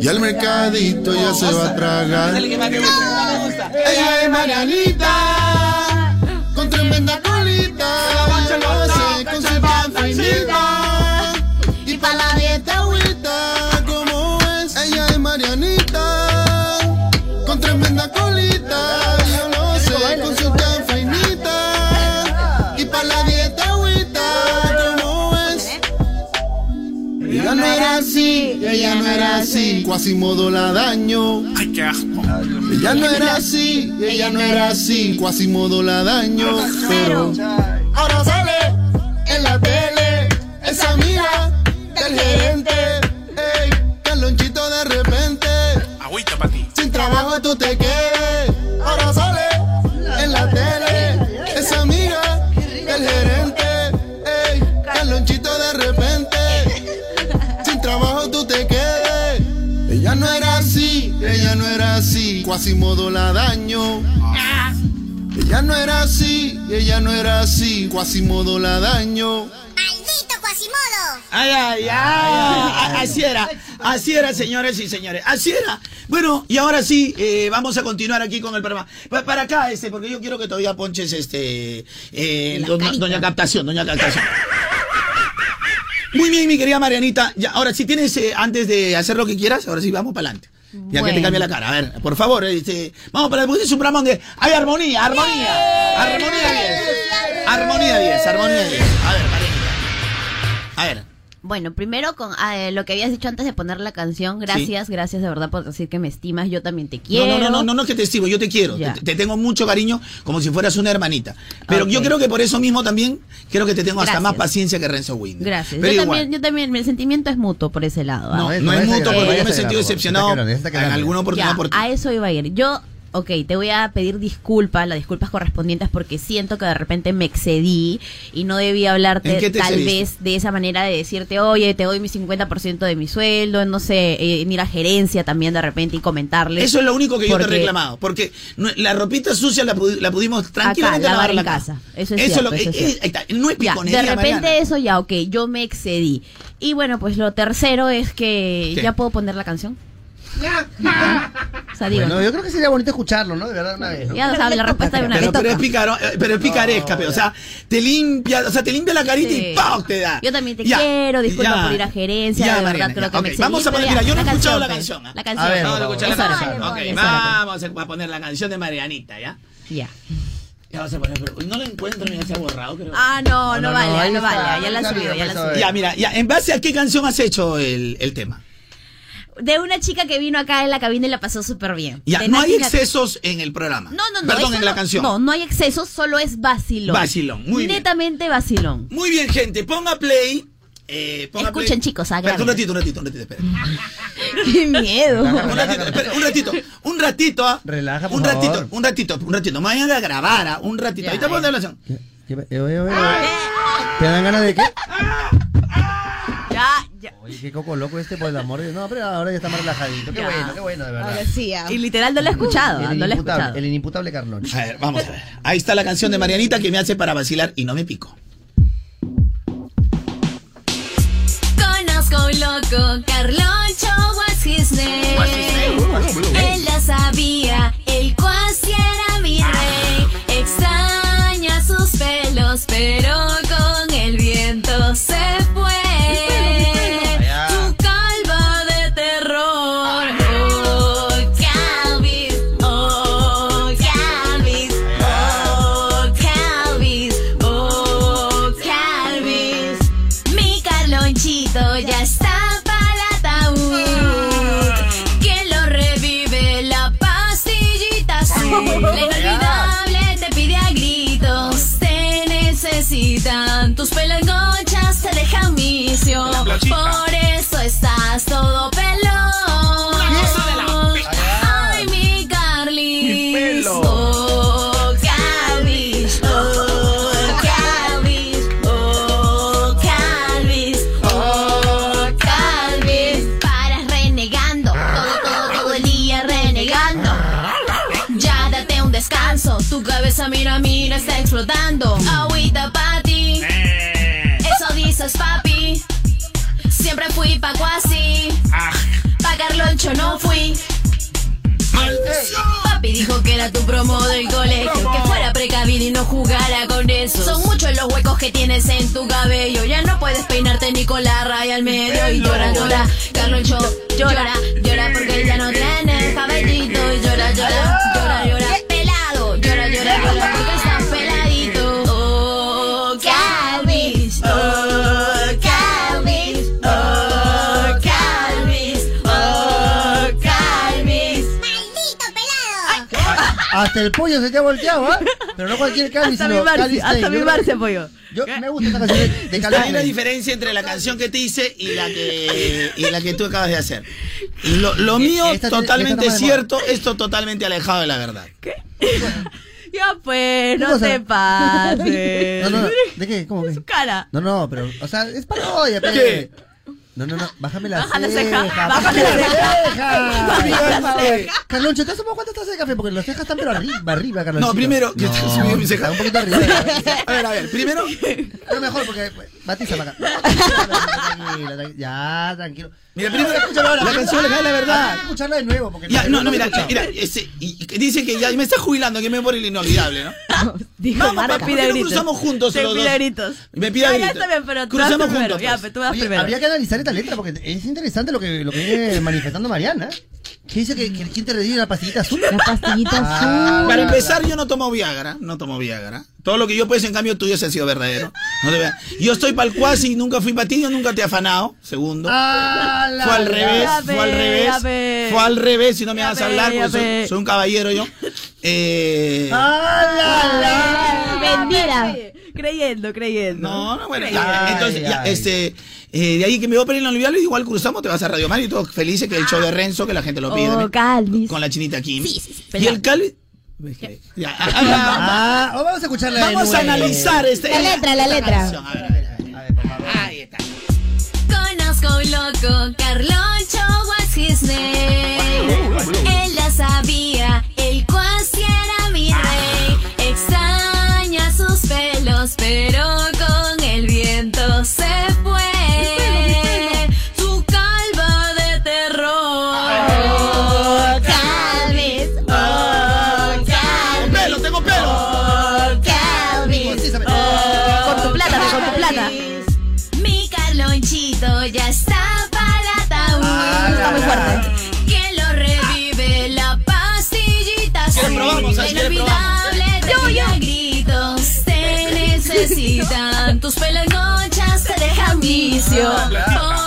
Y al mercadito ya se va a tragar. Ella es Marianita, con tremenda ella no era así, Quasimodo la daño. Ay, qué asco. Ella no era así, ella no era así, Quasimodo la daño. Pero ahora sale en la tele, esa amiga del gerente. Ey, Carlonchito de repente. Agüita para ti. Sin trabajo tú te quedes. Quasimodo la daño. Ella no era así, ella no era así. Quasimodo la daño. Ay, ay, ay. A- Así era, así era, señores y señores. Así era. Bueno, y ahora sí, eh, vamos a continuar aquí con el programa. Pa- para acá, este, porque yo quiero que todavía ponches este. eh, doña, doña Captación, doña Captación. Muy bien, mi querida Marianita. Ya, ahora, si tienes, eh, antes de hacer lo que quieras, ahora sí, vamos para adelante. Ya que te Bueno. cambia la cara. A ver, por favor, este, vamos para es un programa donde hay armonía, armonía. Armonía 10. Armonía 10, armonía 10. A ver, Marianita. A ver, Bueno, primero con ah, eh, lo que habías dicho antes de poner la canción, gracias, gracias de verdad por decir que me estimas, yo también te quiero. No, no, no, no, no, no es que te estimo, yo te quiero. Te, te tengo mucho cariño como si fueras una hermanita. Pero yo creo que por eso mismo también creo que te tengo hasta más paciencia que Renzo Winder. Gracias. Pero yo igual. también, yo también, el sentimiento es mutuo por ese lado. ¿ah? No, no, es mutuo porque yo me he sentido decepcionado en alguna oportunidad Ya, por ti. A eso iba a ir. Yo, ok, te voy a pedir disculpas, las disculpas correspondientes porque siento que de repente me excedí y no debía ¿En hablarte tal excediste? vez de esa manera de decirte, oye, te doy mi 50% de mi sueldo, no sé, eh, ir a gerencia también de repente y comentarles. Eso es lo único que yo te he reclamado. Porque la ropita sucia la, pudi- la pudimos Acá, tranquilamente lavar lavarla en acá. casa. Eso es Eso cierto, lo que- eso es cierto. ahí está, no es Ya, piconería, de repente Mariana. eso ya, ok, yo me excedí. Y bueno, pues lo tercero es que ya puedo poner la canción. O sea, digo, Bueno, ¿no? yo creo que sería bonito escucharlo, ¿no? De verdad, una vez. ¿no? Ya lo sabe, la respuesta de una Pero, vez. pero es picaro, eh, pero es picaresca, pe, o sea, te limpia, o sea, te limpia la carita Sí. y ¡pau! te da. Yo también te Ya, quiero, disculpa ya. por ir a gerencia, Ya, de verdad Mariana, creo ya. que Ok, me. Vamos a pero poner, mira, yo no he la escuchado la canción, canción. ¿ah? La canción. Vamos a escuchar la Esa canción. Ok, vamos a poner la canción de Marianita, ¿ya? Ya. Ya vamos a poner, pero no la encuentro, mira, se ha borrado, creo. Ah, no, no, vale, ahí no está, vale, ya la subido, ya la es. Ya, mira, ya, ¿en base a qué canción has hecho el, el tema? De una chica que vino acá en la cabina y la pasó súper bien. Ya, De no hay excesos en el programa. No, no, no. Perdón, en la canción. No, no hay excesos, solo es vacilón. Vacilón, muy bien. Netamente vacilón. Muy bien, gente, ponga play. Eh, ponga Escuchen, play. chicos, agarren. un ratito, un ratito, un ratito, espera. Qué miedo. Un ratito, espera, un ratito, un ratito, ah. Relaja, por un favor. ratito, un ratito, un ratito. No vayan a grabar, ah, un ratito. Ahí está poniendo la canción. ¿Qué- eh. ¿Te dan ganas de qué? Oye, qué coco loco este, por el amor de No, pero ahora ya está más relajadito. Qué Ya. bueno, qué bueno, de verdad. Ahora sí. Y literal no lo he escuchado, El ah, no lo he inimputable, escuchado. el inimputable Carlón. A ver, vamos a ver. Ahí está la canción de Marianita que me hace para vacilar y no me pico. Conozco un loco, Carloncho, what's his name? Él la sabía, el cuasi era mi rey. Extraña sus pelos, pero con el viento se Por eso estás todo pelón. Ay, mi Carlis. Oh, Calvis. Oh, Calvis. Oh, Calvis. Oh, Calvis. Paras renegando. Todo, todo, todo el día renegando. Ya date un descanso. Tu cabeza, mira, mira, está explotando. Agüita pa' ti. Eso dices, papi. Siempre fui pa' cuasi. Pa' Carloncho no fui. Papi dijo que era tu promo del colegio. Que fuera precavido y no jugara con eso. Son muchos los huecos que tienes en tu cabello. Ya no puedes peinarte ni con la raya al medio. Y llora, llora, Carloncho Llora, llora porque ya no tiene cabellito. Y llora, llora, llora, llora Hasta el pollo se te ha volteado, ¿ah? Pero no cualquier Calvis, Hasta sino mi Marce, Calvis hasta Marce, pollo. Yo me gusta esta canción de, de Calvis Hay una diferencia entre la canción que te hice y la que, y la que tú acabas de hacer. Lo, lo mío, Esta- esta totalmente moda. cierto, esto totalmente alejado de la verdad. Ya pues, no te pases. No, no. ¿De qué? ¿Cómo que? Cara. No, no, pero, o sea, es parodia, pe. ¿Qué? No, no, no, bájame la Baja la ceja. ceja, Bájame la ceja. Baja la ceja. Carloncho, ¿te has tomado cuántas tazas de café? Porque las cejas están pero arriba, arriba, Carloncho. No, primero, que se subió mi ceja. Un poquito arriba. A ver, a ver, primero. Pero mejor porque batiza para acá. Tranquila, tranquila, Ya, tranquilo. Mira, primero, Escúchalo ahora. la canción le cae la verdad. Hay que escucharla de nuevo. Porque Ya, no, no, mira, mira, ese, y, y dice que ya me está jubilando, que me por el inolvidable, ¿no? Dijo Vamos, Marca. ¿por qué no cruzamos juntos Te los pide dos? gritos. Me pide Ah, ya gritos. está bien, pero tú Cruzamos juntos, Ya, pues. pero tú vas Oye, primero. habría que analizar esta letra porque es interesante lo que, lo que viene manifestando Mariana. ¿Qué dice que, que quién te rediga la pastillita azul? La pastillita Ah, azul. Para empezar, yo no tomo Viagra, no tomo Viagra. Todo lo que yo pues en cambio tuyo se ha sido verdadero. No te veas. Yo estoy para el cuasi, nunca fui para ti, yo nunca te he afanado. Segundo. Ah, la- fue al revés, fue al revés. Fue al revés, si no me vas a hablar, porque soy, un caballero yo. Eh, Ah, Mentira. Creyendo, creyendo. no, no, bueno, ya, entonces, ya, ay. este, eh, de ahí que me voy a en olvidarlo, igual cruzamos, te vas a Radio Mar y todos felices que el show de Renzo, que la gente lo pide. Oh, Calvis. con la chinita Kim. Sí, sí, sí, y el Calvi. Ya, ah, ah, Ah, oh, vamos a escucharla de Vamos a analizar este. La letra, la letra. canción. A ver, a ver, a ver. Ahí está. Conozco un loco, Carloncho was his name. Él ya sabía, el cuasi era mi rey. Extraña sus pelos, pero fuerte. ¿Quién lo revive? La pastillita ¿Quiere azul. probamos? ¿Sabes? ¿Quiere Inolvidable de gritos te necesitan. Tus pelangochas te dejan vicio. Por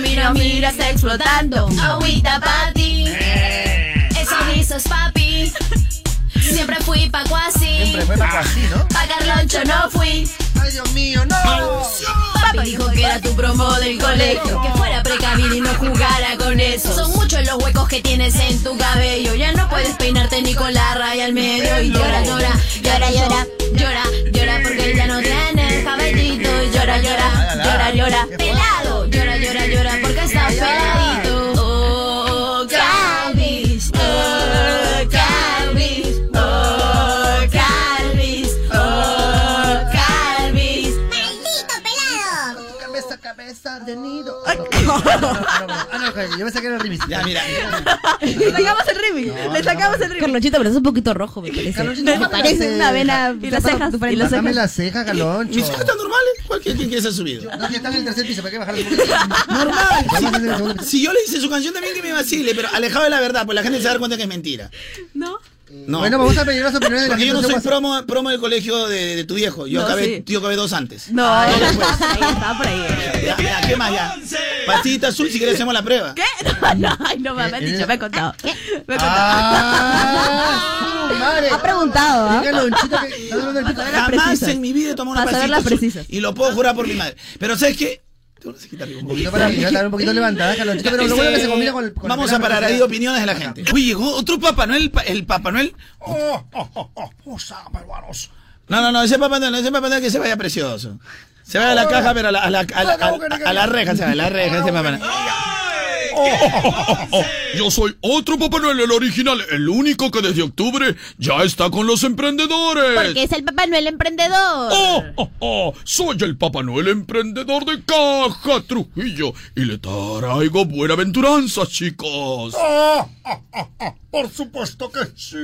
Mira, mira, está explotando. Agüita pa' ti. Eso dices, papi. Siempre fui pa' cuasi. Siempre fue para así, ¿no? Pa' Carloncho no fui. Ay, Dios mío, no. Papi dijo que era tu promo del colegio. Que fuera precavido y no jugara con eso. Son muchos los huecos que tienes en tu cabello. Ya no puedes peinarte ni con la raya al medio. Y llora, llora, llora, llora, llora, llora porque ya no tienes cabellito. Y llora, llora, llora, llora, pelado. Llora, llora, llora porque yo me saqué el remix. Ya, mira. Le sacamos el remix. Le sacamos el remix. Carlonchito, pero es un poquito rojo, me parece. Carlonchito, Me parece las una vena. Y las cejas, y las cejas. la ceja, Galoncho. Mis cejas están normales. Cualquier quien quiera ser subido. No, que están en el tercer piso, ¿para qué bajar un poquito? Normal. A. Si yo le hice su canción también que me vacile, pero alejado de la verdad, pues la gente se da cuenta que es mentira. ¿No? No. Bueno, vamos a pedir las opiniones de la Porque yo no soy promo, promo del colegio de, de tu viejo. Yo No, acabé, sí. yo acabé dos antes. No, Dos después. ahí está por ahí. Ya, ya, ¿qué más ya? Pastillita azul, si quieres hacemos la prueba. ¿Qué? No, no, ay, no, me han dicho, me han contado. Me han contado. Ah, madre. Ha preguntado, ¿ah? Pito. Jamás en mi vida he tomado una pastillita las azul. precisas. Y lo puedo jurar por mi madre. Pero ¿sabes qué? Tengo que quitar un Un poquito. poquito para arriba, estar un poquito levantada, Galonchito, pero lo bueno es que se combina con el. con el Vamos a parar ahí opiniones de la gente. Uy, llegó otro Papá Noel, el Papá Noel. Oh, oh, oh, oh, peruanos. No, no, no, ese Papá Noel, ese Papá Noel que se vaya precioso. Se vaya a la caja, pero a la, a la, a la, a la- a la reja, se va, a la reja, ese Papá Noel. Oh. Yo soy otro Papá Noel, el original, el único que desde octubre ya está con los emprendedores. Porque es el Papá Noel emprendedor. Oh, oh, oh, soy el Papá Noel emprendedor de Caja Trujillo y le traigo buena aventuranza, chicos. Oh, oh, oh, oh, por supuesto que sí.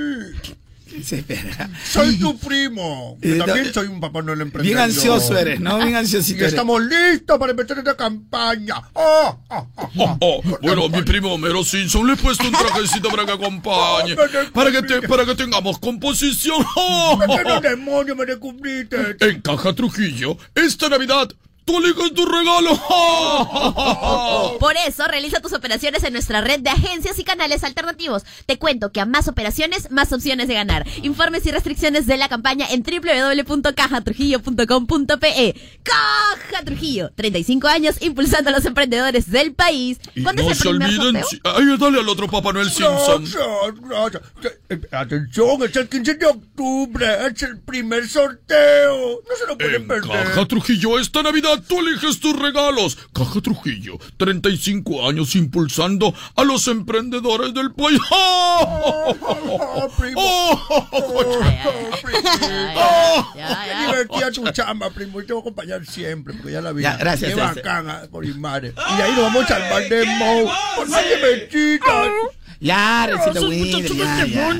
Sí, espera. Soy tu primo. Yo también no, soy un Papá Noel emprendedor. Bien ansioso eres, ¿no? Bien ansiosito Y eres. estamos listos para empezar esta campaña. Oh, oh, oh, oh. Oh, bueno, a mi primo Homero Simpson le he puesto un trajecito para que acompañe. Para que, te- para que tengamos composición. Oh, oh, oh. demonio me descubriste? En Caja Trujillo, esta Navidad, tú eliges tu regalo. Por eso, realiza tus operaciones en nuestra red de agencias y canales alternativos. Te cuento que a más operaciones, más opciones de ganar. Informes y restricciones de la campaña en www.cajatrujillo.com.pe. Caja Trujillo, 35 años impulsando a los emprendedores del país. Y ¿Cuándo no es el se olviden, si- ay, dale al otro Papá Noel Simpson. Eh, Atención, es el 15 de octubre, es el primer sorteo. No se lo pueden En perder. Caja Trujillo esta Navidad tú eliges tus regalos. Caja Trujillo, 35 años impulsando a los emprendedores del país. ¡Oh! Qué divertida tu chamba, primo. Y te voy a acompañar siempre, porque ya la vi. Ya, gracias, Qué gracias. bacana, por Imare. Y ahí nos vamos al bar de Mo. Por más que me. Ya, Winder, ya, ya.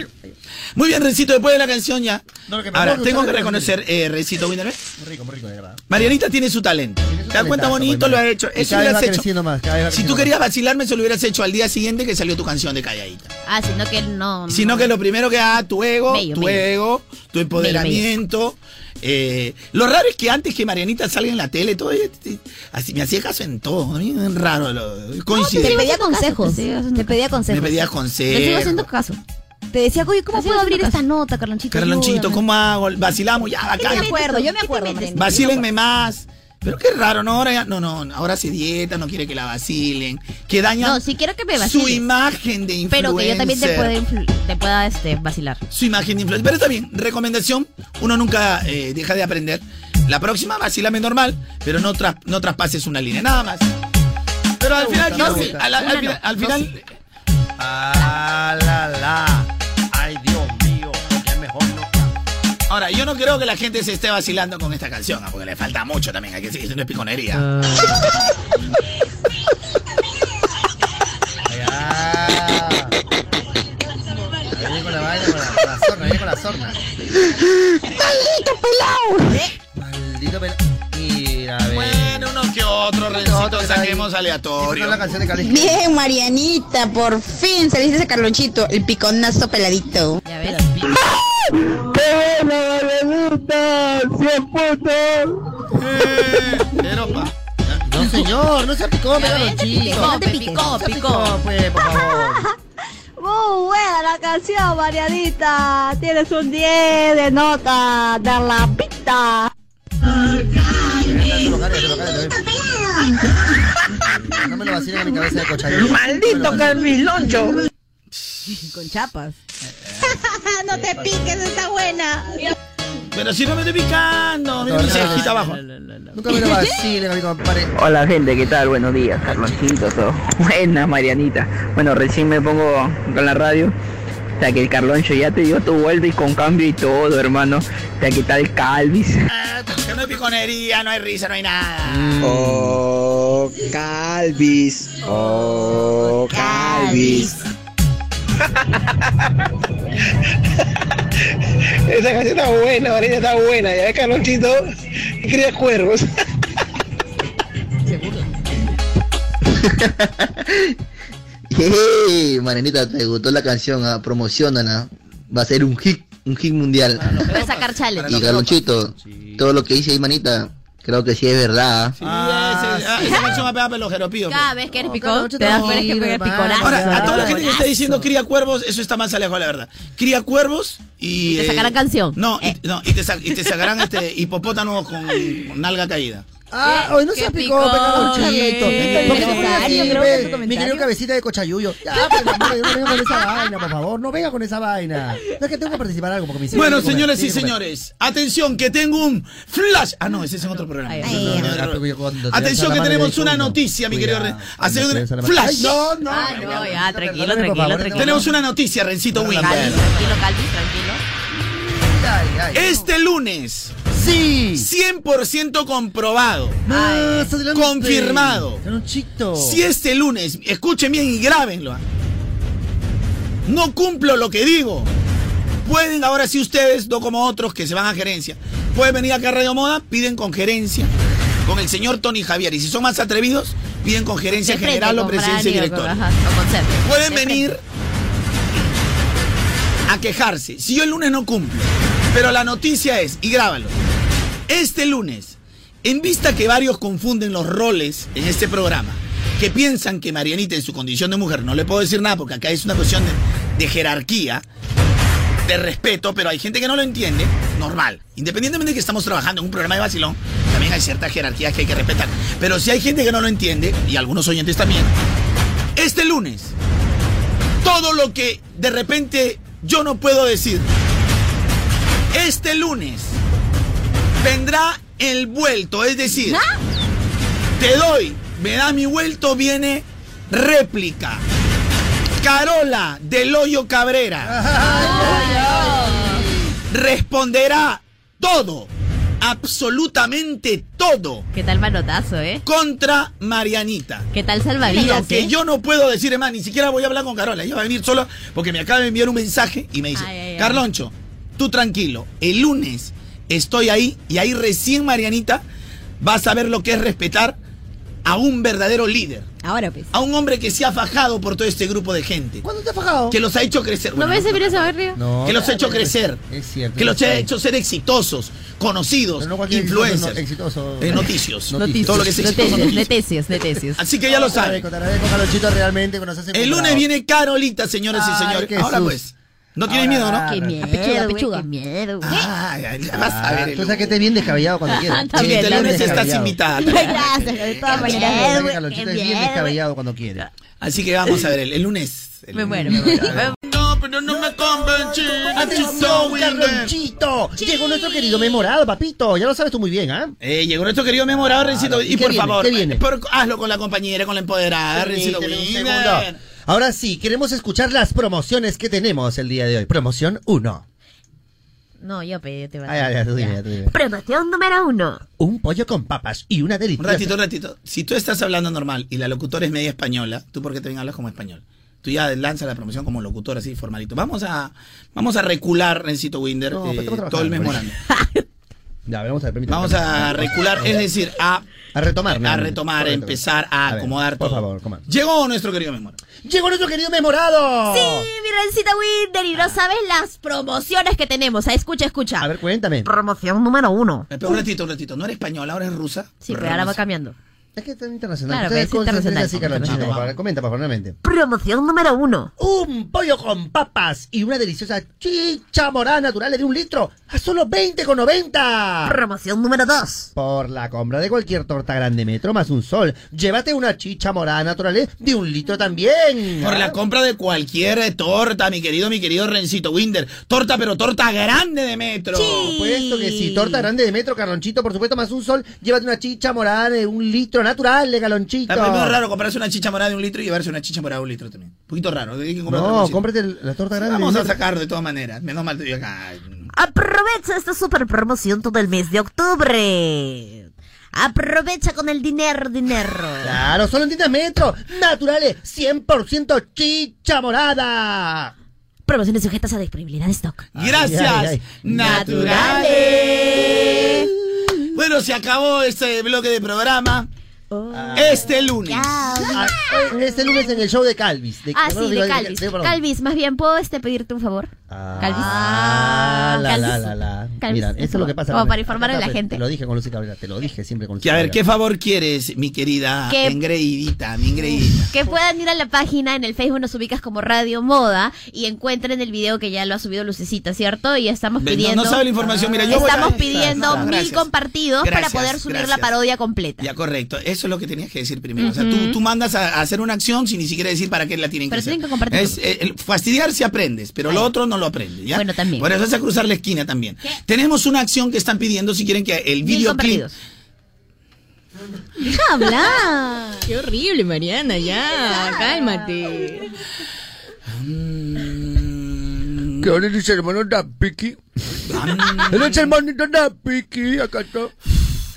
Muy bien, Rencito, después de la canción ya. No, que Ahora, tengo que reconocer, eh, Rencito Winder, ¿ves? Muy rico, muy rico, de verdad. Marianita tiene su talento. ¿Te das cuenta bonito? pues, Lo ha hecho. Eso hubieras más, Si tú querías vacilarme, eso lo hubieras hecho al día siguiente que salió tu canción de Calladita. Ah, sino que no. Sino que lo primero que da tu ego, tu ego, tu empoderamiento. eh, lo raro es que antes que Marianita salga en la tele, todo eh, eh, así me hacía caso en todo. A mí es raro, lo, Te coincide. pedía consejos. Te pedía consejos. Me pedías Yo sigo consejos. haciendo caso. Te decía, oye, ¿cómo puedo abrir esta nota, Carlonchito? Carlonchito. ¿cómo hago? Vacilamos, ya, Yo bacán. me acuerdo, yo me acuerdo. Vacílenme más. Pero qué raro, ¿no? Ahora ya, no, no, ahora hace dieta, no quiere que la vacilen. Que daña No, si quiero que me su imagen de influencer. Pero que yo también te pueda, te pueda este, vacilar. Su imagen de influencer. Pero está bien, recomendación, uno nunca eh, deja de aprender. La próxima, vacílame normal, pero no, tras- no traspases una línea, nada más. Pero al final, No, sí, al, al- una al final, al. Ah, la, la. Ay, Dios mío, que mejor no. Ahora, yo no creo que la gente se esté vacilando con esta canción, porque le falta mucho también, hay que decir, no es piconería. Ah. Ahí con la vaina, con la, con la sorna, viene con la sorna. ¡Maldito pelao! Maldito pelado. Mira, ve. Bueno, uno que otro, Rencito, saquemos aleatorio. la canción de Cali. Bien, Marianita, por fin saliste ese Carlonchito, el piconazo peladito. Ya ves. ¡Qué buena, Marianita! ¡Cien puntos! Pero, pa. No, señor, no se picó, Carlonchito. no te se picó, pues, por favor. Muy buena la canción, Marianita. Tienes un 10 de nota de la pista. No me lo vacilen a mi cabeza de cochayuyo. ¡Maldito Carmiloncho! Con chapas. no te piques, está buena. Pero si no me estoy picando, mira mi cejita abajo. Nunca me lo vacilen a mi compadre. Hola gente, ¿qué tal? Buenos días, Carloncito, todo. Buena, Marianita. Bueno, recién me pongo con la radio. O sea que el Carloncho ya te dio tu vuelta y con cambio y todo, hermano. O sea que tal Calvis. Ah, Que no hay piconería, no hay risa, no hay nada. Oh, Calvis. Oh, Calvis. Esa canción está buena, Mariana está buena. Ya ves, Carlonchito, cría cuervos. Hey, Marianita, ¿te gustó la canción? Ah, promocionala. Va a ser un hit, un hit mundial. Puedes sacar challenge. Y Carlonchito, todo lo que dice ahí, manita, creo que sí es verdad. Ah, ese- ah, esa canción me pega pelo jeropío. Cada vez que eres picón, te das cuenta que pegas piconazo. Ahora, a toda la gente que está diciendo cría cuervos, eso está más alejado la verdad. Cría cuervos y. Y te eh, sacarán canción. No, y, no, y te, y te sacarán este hipopótamos con, con nalga caída. Ah, hoy no se picó, ve? tu Mi querido cabecita de cochayuyo. Ya, pues, amor, no venga con esa vaina, por favor. No venga con esa vaina. No es que tengo que participar en algo porque me Bueno, comer, señores y señores, atención, que tengo un flash. Ah, no, ese es en otro programa. Atención, que tenemos una noticia, mi querido flash. No, no. Ah, no, ya, tranquilo, tranquilo, tranquilo. Tenemos una noticia, Rencito Calvi, Winder. tranquilo, Calvi, tranquilo. Este lunes. Sí. 100% comprobado. Confirmado. Si este lunes, escuchen bien y grábenlo. ah, No cumplo lo que digo. Pueden ahora sí ustedes, no como otros que se van a gerencia. Pueden venir acá a Radio Moda, piden con gerencia. Con el señor Tony Javier. Y si son más atrevidos, piden con gerencia frente, general o con presidencia y director. o. Pueden De venir a quejarse. Si yo el lunes no cumplo, pero la noticia es, y grábalo, este lunes, en vista que varios confunden los roles en este programa, que piensan que Marianita en su condición de mujer, no le puedo decir nada porque acá es una cuestión de, jerarquía, de respeto, pero hay gente que no lo entiende, normal. Independientemente de que estamos trabajando en un programa de vacilón, también hay ciertas jerarquías que hay que respetar. Pero si hay gente que no lo entiende, y algunos oyentes también, este lunes, todo lo que de repente yo no puedo decir, este lunes vendrá el vuelto, es decir, Te doy, me da mi vuelto, viene réplica. Carola del Hoyo Cabrera. Responderá todo, absolutamente todo. ¿Qué tal manotazo, eh? Contra Marianita. ¿Qué tal salvavidas, Lo que eh? yo no puedo decir, es más, ni siquiera voy a hablar con Carola. Ella va a venir solo porque me acaba de enviar un mensaje y me dice, Ay, ay, ay. Carloncho, tú tranquilo, el lunes estoy ahí y ahí recién Marianita va a saber lo que es respetar a un verdadero líder. Ahora pues. A un hombre que se ha fajado por todo este grupo de gente. ¿Cuándo te has fajado? Que los ha hecho crecer. ¿No Bueno, ves ese video barrio? No, que los ha hecho crecer. Es cierto. Que los ha hecho ser exitosos, conocidos, no influencers, exitoso, no, eh, exitoso. noticios, Noticias. todo lo que es exitoso. Noticias, noticias. Así que ya lo saben. El lunes viene Carolita, señoras y señores. Ahora pues. No tienes Ahora, miedo, ¿no? Qué miedo, pechuga, güey, pechuga. qué miedo. Ay, ay, ya vas a Ah, ver. el tú sabes que estés bien descabellado cuando quieras. Sí, También, el lunes estás invitada. Gracias, de todas Tú maneras. sabes que es bien miedo. descabellado cuando quiere. Así que vamos a ver el, el lunes. el Me muero, me muero. No, pero no me convencí. ¡Atención, Carlonchito! Llegó nuestro querido memorado, papito. Ya lo sabes tú muy bien, ¿ah? Eh, llegó nuestro querido memorado, Rencito. ¿y Y qué por viene? favor, ¿Qué viene? por- hazlo con la compañera, con la empoderada, Rencito. Permíteme un Winder. segundo. Ahora sí, queremos escuchar las promociones que tenemos el día de hoy. Promoción 1. No, yo pedí, te ya, tú dime. Promoción número uno. Un pollo con papas y una Un deliciosa. ratito, un ratito. Si tú estás hablando normal y la locutora es media española, ¿tú por qué también hablas como español? Tú ya lanzas la promoción como locutor así formalito. Vamos a, vamos a recular, Rencito Winder, No, eh, todo el trabajando, memorando. Ya, vamos a ver, permíteme. Vamos a recular, es decir, a, A retomar. a retomar, a empezar a A ver, acomodar Por todo. favor, coma. Llegó nuestro querido memorado. ¡Llegó nuestro querido memorado! Sí, mi rencita Winder, y no sabes las promociones que tenemos. Ah, escucha, escucha. A ver, cuéntame. Promoción número uno. Espera un ratito, un ratito. No eres española, ahora es rusa. Sí, pero ahora va cambiando. Es que es internacional. Claro, es internacional, así, por favor. Comenta. Promoción número uno. Un pollo con papas y una deliciosa chicha morada natural de un litro a solo 20,90. Promoción número dos. Por la compra de cualquier torta grande metro más un sol, llévate una chicha morada natural de un litro también. Por la compra de cualquier eh, torta, mi querido, mi querido Rencito Winder. Torta, pero torta grande de metro. Por supuesto que sí, torta grande de metro, Carlonchito, por supuesto, más un sol, llévate una chicha morada de un litro natural de Galonchito. Está muy raro comprarse una chicha morada de un litro y llevarse una chicha morada de un litro también. Un poquito raro. hay que No, cómprate la torta grande. Vamos a sacar de todas maneras. Menos mal te acá. Aprovecha esta super promoción todo el mes de octubre. Aprovecha con el dinero, dinero. Claro, solo en tiendas metro, naturales, 100% chicha morada. Promociones sujetas a disponibilidad de stock. Gracias. ay, ay. Naturales. Bueno, se acabó este bloque de programa. Este lunes. Ah, Este lunes en el show de Calvis. De, Ah, sí, de Calvis. Calvis, más bien, ¿puedo este pedirte un favor? Calvis. Ah, la, la, Calvis. la, la. Calvis, Mira, eso es lo que pasa. Como para informar a la Te- gente. Te lo dije con Lucy Cabrera, te lo dije siempre con Lucy Que a ver, ¿qué favor quieres, mi querida Que- engreidita, mi engreidita? Que puedan ir a la página, en el Facebook nos ubicas como Radio Moda y encuentren el video que ya lo ha subido Lucecita, ¿cierto? Y estamos no- pidiendo... no sabe la información, mira, yo voy a- Estamos pidiendo Gracias. mil compartidos Gracias, para poder subir la parodia completa. Ya, correcto. Eso es lo que tenías que decir primero. O sea, tú, tú mandas a, a hacer una acción sin ni siquiera decir para qué la tienen Pero que hacer. tienen que compartir. Es, eh, el fastidiar si aprendes, pero lo otro no lo aprendes, ¿ya? Bueno, también. Por eso es a cruzar la esquina también. Tenemos una acción que están pidiendo si quieren que el videoclip... Deja hablar. Qué horrible, Mariana, ya. Cálmate. ¿Qué hora dice hermano da piqui? Es hermanito da piqui, acá está.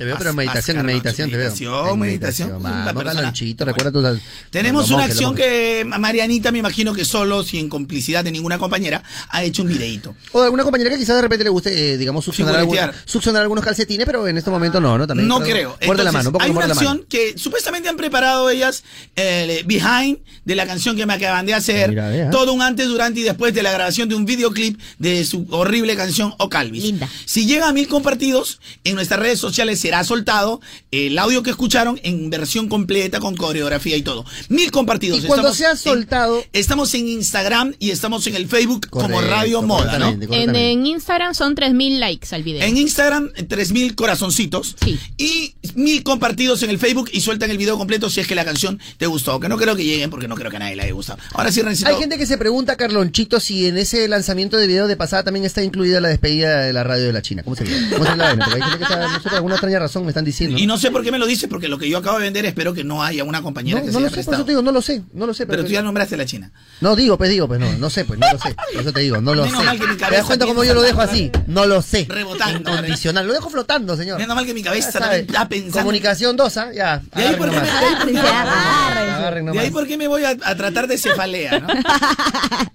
Te veo, pero Haz- meditación, haz, meditación, te veo. meditación, meditación. Vamos, Carlonchito, recuerda tus... Tenemos una acción que Marianita, me imagino que solo, sin complicidad de ninguna compañera, ha hecho un videíto. O de alguna compañera que quizás de repente le guste, eh, digamos, succionar, Figuretear. algunos, succionar algunos calcetines, pero en este momento no, ¿no? También, No pero- creo. Muerde la Entonces, mano, un poco hay una muerde la mano. acción que supuestamente han preparado ellas el behind de la canción que me acaban de hacer. Mira. Todo un antes, durante y después de la grabación de un videoclip de su horrible canción O Calvis. Linda. Si llega a mil compartidos, en nuestras redes sociales será soltado el audio que escucharon en versión completa con coreografía y todo. Mil compartidos. Y cuando sea en- soltado... estamos en Instagram y estamos en el Facebook como Correcto, Radio Moda, ¿no? En, en Instagram son 3.000 likes al video. En Instagram, 3000 corazoncitos. Y mil compartidos en el Facebook y sueltan el video completo si es que la canción te gustó. Que no creo que lleguen porque no creo que a nadie le haya gustado. Ahora sí, Rencito. Hay gente que se pregunta, Carlonchito, si en ese lanzamiento de video de pasada también está incluida la despedida de la radio de la China. ¿Cómo sería? ¿Cómo sería la vaina? Porque hay gente que está, no sé, alguna extraña razón, me están diciendo. Y no sé por qué me lo dices, porque lo que yo acabo de vender espero que no haya una compañera No, que no se lo haya sé, por prestado. eso te digo, no lo sé, no lo sé. Pero tú ya nombraste a la China. No, digo, pues digo, pues no, no sé, pues no lo sé. Por eso te digo, no lo Menos sé. mal que mi ¿Te das cuenta cómo yo lo dejo así? No lo sé. Rebotando. Incondicional. Lo dejo flotando, señor. Menos mal que mi cabeza también está pensando. Comunicación 2, ¿ah? Ya. ¿De ahí por qué me, agarren nomás. Agarren de nomás. ahí por qué me voy a, a tratar de cefalea, ¿no?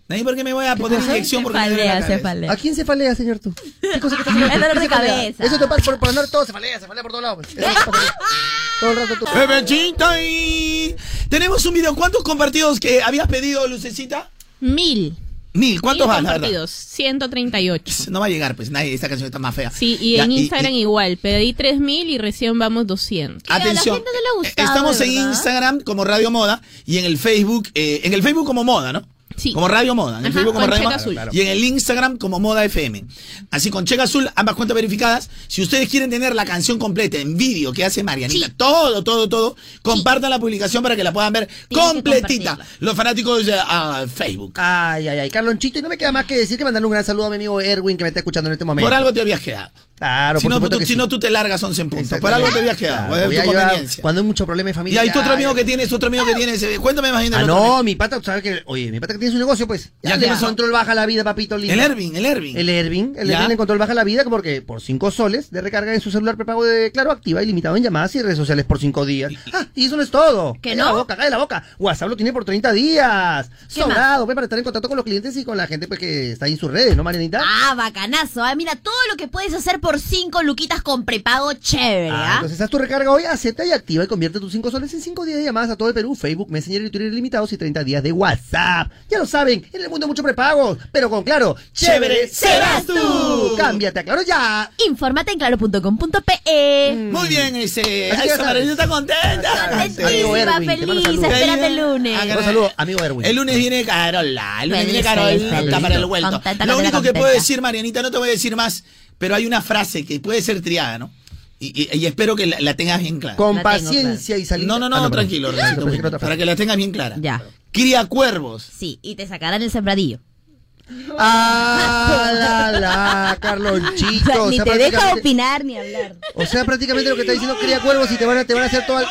De ahí por qué me voy a poner inyección porque la cabeza. ¿A quién cefalea, señor tú? ¿Qué cosa que estás Es hablando? dolor ¿Qué de cefalea? cabeza. Eso te pasa por, por andar todo cefalea, cefalea por todos lados. pues. Eso te pasa. Todo el rato tú. Bebechita y... Tenemos un video. ¿Cuántos compartidos que habías pedido, Lucecita? Mil. Mil. ¿Cuántos van, la verdad? compartidos, 138. No va a llegar, pues nadie, esta canción está más fea. Sí, y Ya, en Instagram igual. Pedí 3000 y recién vamos 200. Atención, eh, estamos en Instagram como Radio Moda y en el Facebook, eh, en el Facebook como Moda, ¿no? Sí. Como Radio Moda, en el Ajá, Facebook como Radio Moda azul. Y en el Instagram como Moda FM. Así con cheque azul, ambas cuentas verificadas. Si ustedes quieren tener la canción completa en vídeo que hace Marianita, todo, todo, todo, compartan la publicación para que la puedan ver completita. Los fanáticos de ah, Facebook. Ay, ay, ay, Carlonchito, y no me queda más que decir que mandarle un gran saludo a mi amigo Erwin que me está escuchando en este momento. Por algo te habías quedado. Claro, si por no, tú, si sí. no, tú te largas 11 en punto. Por algo te habías quedado. Claro, es ya tu yo- conveniencia. cuando hay mucho problema de Y familia. hay tu otro amigo ya. que tienes, otro amigo que tienes. eh, Cuéntame más bien Ah, no, amigo. mi pata, sabes que, oye, mi pata que tiene su negocio, pues. Ya, Ya, le el baja la vida, papito lindo. El Ervin, el Ervin. El Ervin, el Ya. Ervin le encontró el baja la vida porque por 5 soles de recarga en su celular prepago de Claro Activa y limitado en llamadas y redes sociales por 5 días. Ah, y eso no es todo. ¿Que no? la boca, cállate la boca. WhatsApp lo tiene por 30 días. ¿Qué Sobrado, pues, para estar en contacto con los clientes y con la gente pues, que está ahí en sus redes, ¿no, Marianita? Ah, bacanazo. Ah, mira, todo lo que puedes hacer por cinco luquitas con prepago chévere, Ah, ¿ah? entonces haz tu recarga hoy, acepta y activa y convierte tus 5 soles en 5 días de llamadas a todo el Perú, Facebook, Messenger y Twitter ilimitados y 30 días de WhatsApp. Ya lo saben, en el mundo hay mucho prepago, pero con Claro, chévere serás tú. Cámbiate a Claro ya. Infórmate en claro.com.pe. Muy bien, ese. Así está contenta. Amigo Erwin, te mando feliz, saludos. esperando el lunes. Un saludo, amigo Erwin. El lunes viene Carola, el lunes Feliz, viene Carola feliz, feliz. para el vuelto. Contenta, Lo contenta, único que contenta. puedo decir, Marianita, no te voy a decir más, pero hay una frase que puede ser triada, ¿no? Y, y- y espero que la, la tengas bien clara. Con paciencia y salida. No, no, no, Ah, no, tranquilo, Rencito, para que la tengas bien clara. Ya. Cría cuervos. Sí, y te sacarán el sembradillo. Ah, la, la, Carlonchito. O sea, o ni sea, te deja opinar ni hablar. O sea, prácticamente lo que está diciendo cría cuervos y te van a, te van a hacer todo el,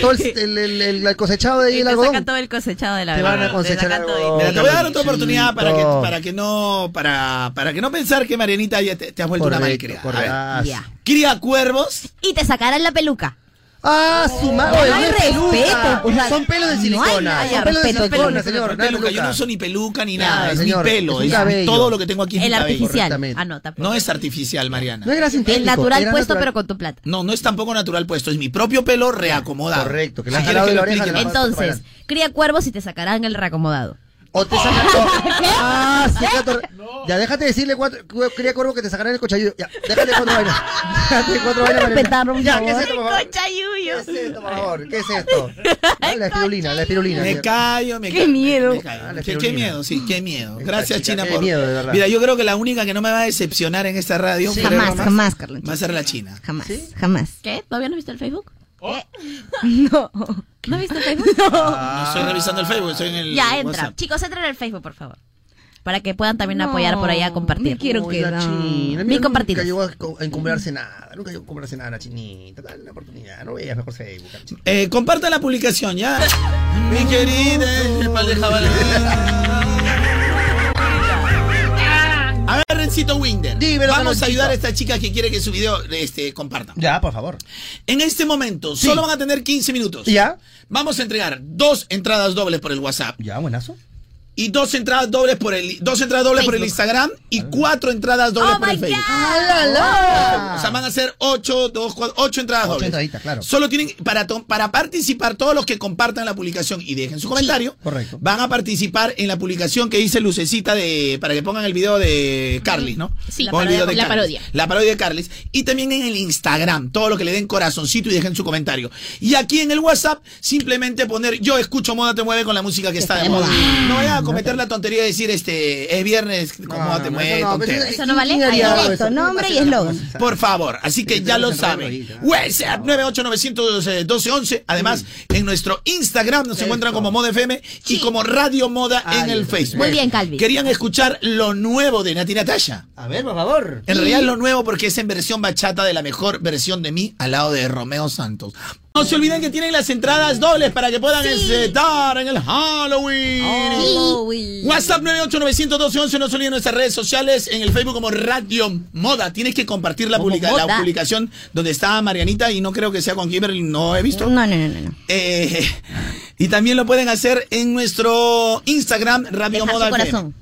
todo el, el, el- el- el cosechado de ahí Y el te algodón. sacan todo el cosechado de la Te van a cosechar. Mira, te voy a dar otra oportunidad para que, para que no, para, para que no pensar que Marianita ya te, te has vuelto una Correcto, malcriada. correcto. A ver. Ya. Cría cuervos. Y te sacarán la peluca. Ah, su madre. No hay no es respeto, peluca. o sea, Son pelos de no hay silicona. nada de Son pelos de respeto, silicona, señor. No peluca, yo no uso ni peluca ni Claro, nada, es señor, mi pelo, es es todo lo que tengo aquí es El mi cabello. artificial. Anota. por No es artificial, Mariana. No era El sintético. natural era puesto, natural. pero con tu plata. No, no es tampoco natural puesto, es mi propio pelo reacomodado. Correcto, que Si lo la oreja, Entonces, cría cuervos y te sacarán el reacomodado. O te sacan. Ah, sí, gato. Ya, déjate decirle cuatro. cu- Cría cuervo que te sacarán el cochayuyo. Ya, déjate cuatro vainas. Déjate cuatro vainas. Mariana. Respetar, un Ya, ¿qué es esto, por favor? Cochayuyo. ¿Qué es esto, por favor? ¿Qué es esto? Ah, la espirulina, la espirulina. Me callo, me Qué callo, miedo. me callo. Ah, Qué, qué espirulina. miedo, sí, qué miedo. Gracias, chica, China, qué por. miedo, de verdad. Mira, yo creo que la única que no me va a decepcionar en esta radio Sí. Jamás, jamás, Carlos. va a ser la China. Jamás, jamás. ¿Qué? ¿Todavía no viste el Facebook? Oh. No. ¿No viste el Facebook? No. No estoy revisando el Facebook, estoy en el. Ya, entra. WhatsApp. Chicos, entren al Facebook, por favor. Para que puedan también apoyar por allá a compartir. quiero Uy, que la no. Mira, compartidos. Nunca llegó a encumbrarse nada. Nunca llegó a encumbrarse nada la chinita. Dale una oportunidad. No veas mejor Facebook. la. Eh, comparta la publicación, ya. Mi querida, el pal de jabalí. A ver, Rencito Winder. Dímelo, Vamos a ayudar a esta chica que quiere que su video este, compartan. Ya, por favor. En este momento, Sí. solo van a tener 15 minutos. Ya. Vamos a entregar dos entradas dobles por el WhatsApp Ya, buenazo. Y dos entradas dobles por el dos entradas dobles por el. Instagram y cuatro entradas dobles Oh por el Facebook. ¡Ah, O sea, van a ser ocho, dos, cuatro, ocho entradas Ocho dobles. entraditas, claro. Solo tienen, para, para participar, todos los que compartan la publicación y dejen su comentario, correcto. van a participar en la publicación que dice Lucecita de, para que pongan el video de Carlis, ¿no? Sí, la video parodia, la Carlis. parodia. La parodia de Carlis. Y también en el Instagram, todo lo que le den corazoncito y dejen su comentario. Y aquí en el WhatsApp, simplemente poner, yo escucho Moda Te Mueve con la música que está de moda. No vaya a cometer la tontería de decir, este, es viernes, ¿cómo te mueves? eso no vale. ¿Quién haría algo Directo, nombre y ¿Quién va a eslogan. Por favor, así que ya lo saben. WhatsApp 9891211. Además, en nuestro Instagram nos encuentran como Moda FM y como Radio Moda en el Facebook. Muy bien, Calvi. Querían escuchar lo nuevo de Nati Natasha. A ver, por favor. En realidad lo nuevo porque es en versión bachata de la mejor versión de mí al lado de Romeo Santos. No se olviden que tienen las entradas dobles para que puedan estar en el Halloween. WhatsApp 9891211. No se olviden nuestras redes sociales en el Facebook como Radio Moda. Tienes que compartir la, publicación donde está Marianita y no creo que sea con Kimberly, no he visto. No, no, no, no. Eh, y también lo pueden hacer en nuestro Instagram Radio Moda su corazón.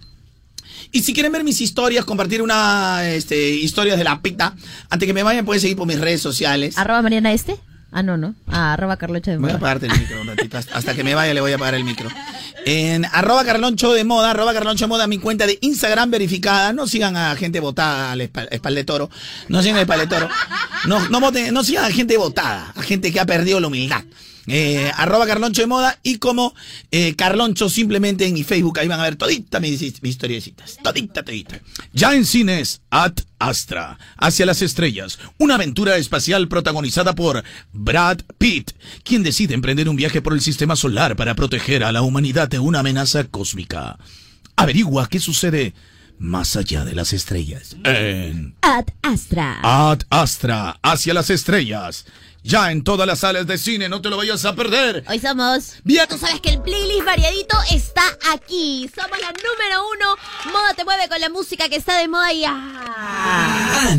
Y si quieren ver mis historias, compartir una este, historias de la pita, antes que me vayan pueden seguir por mis redes sociales. ¿Arroba Mariana este? Ah, no, no. Ah, arroba Carlocha de Voy a Moda. apagarte el micro un ratito. Hasta que me vaya le voy a apagar el micro. En arroba Carloncho de Moda, arroba Carloncho de Moda, mi cuenta de Instagram verificada. No sigan a gente votada al espa- espaldetoro. No sigan al espaldetoro. No, no, voten, no sigan a gente votada, a gente que ha perdido la humildad. Eh, arroba Carloncho de Moda y como eh, Carloncho simplemente en mi Facebook. Ahí van a ver todita mis, mis historiecitas. Todita, todita. Ya en cines, Ad Astra, Hacia las Estrellas, una aventura espacial protagonizada por Brad Pitt, quien decide emprender un viaje por el sistema solar para proteger a la humanidad de una amenaza cósmica. Averigua qué sucede más allá de las estrellas. En Ad Astra. Ad Astra, Hacia las Estrellas. Ya en todas las salas de cine, no te lo vayas a perder. Hoy somos. Bien. Tú sabes que el playlist variadito está aquí. Somos la número uno. Moda te mueve con la música que está de moda y. ¡ah!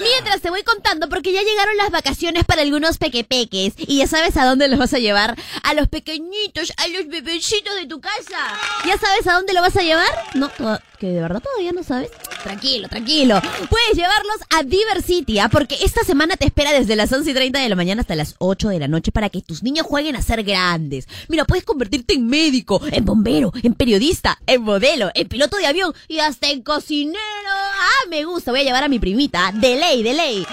Mientras te voy contando, porque ya llegaron las vacaciones para algunos pequepeques. Y ya sabes a dónde los vas a llevar. A los pequeñitos, a los bebecitos de tu casa. ¿Ya sabes a dónde lo vas a llevar? No, que de verdad todavía no sabes. Tranquilo, tranquilo. Puedes llevarlos a Diversity, ¿ah? porque esta semana te espera desde las 11 y 30 de la mañana hasta las 8 de la noche para que tus niños jueguen a ser grandes. Mira, puedes convertirte en médico, en bombero, en periodista, en modelo, en piloto de avión y hasta en cocinero. Ah, me gusta. Voy a llevar a mi primita. De ley, de ley.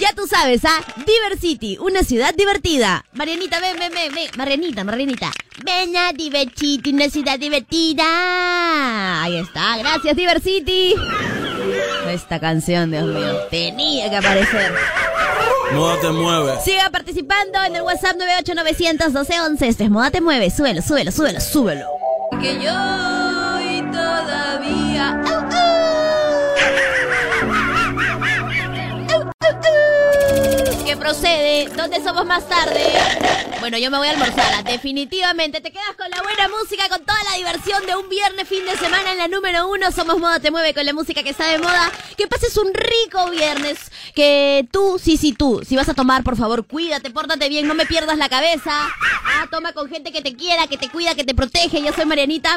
Ya tú sabes, ¿ah? Diversity, una ciudad divertida. Marianita, ven, ven, ven, ven. Marianita, Marianita. Ven a Diversity, una ciudad divertida. Ahí está, gracias Diversity. Esta canción, Dios mío, tenía que aparecer. Moda te mueve. Siga participando en el WhatsApp 989001211. Esto es Moda Te Mueve. Súbelo, súbelo, súbelo, súbelo. Que yo y todavía. ¡Au, au! ¿Qué procede? ¿Dónde somos más tarde? Bueno, yo me voy a almorzar. Definitivamente te quedas con la buena música, con toda la diversión de un viernes, fin de semana en la número uno. Somos Moda Te Mueve con la música que está de moda. Que pases un rico viernes. Que tú, sí, sí, tú. Si vas a tomar, por favor, cuídate, pórtate bien, no me pierdas la cabeza. Ah, toma con gente que te quiera, que te cuida, que te protege. Yo soy Marianita.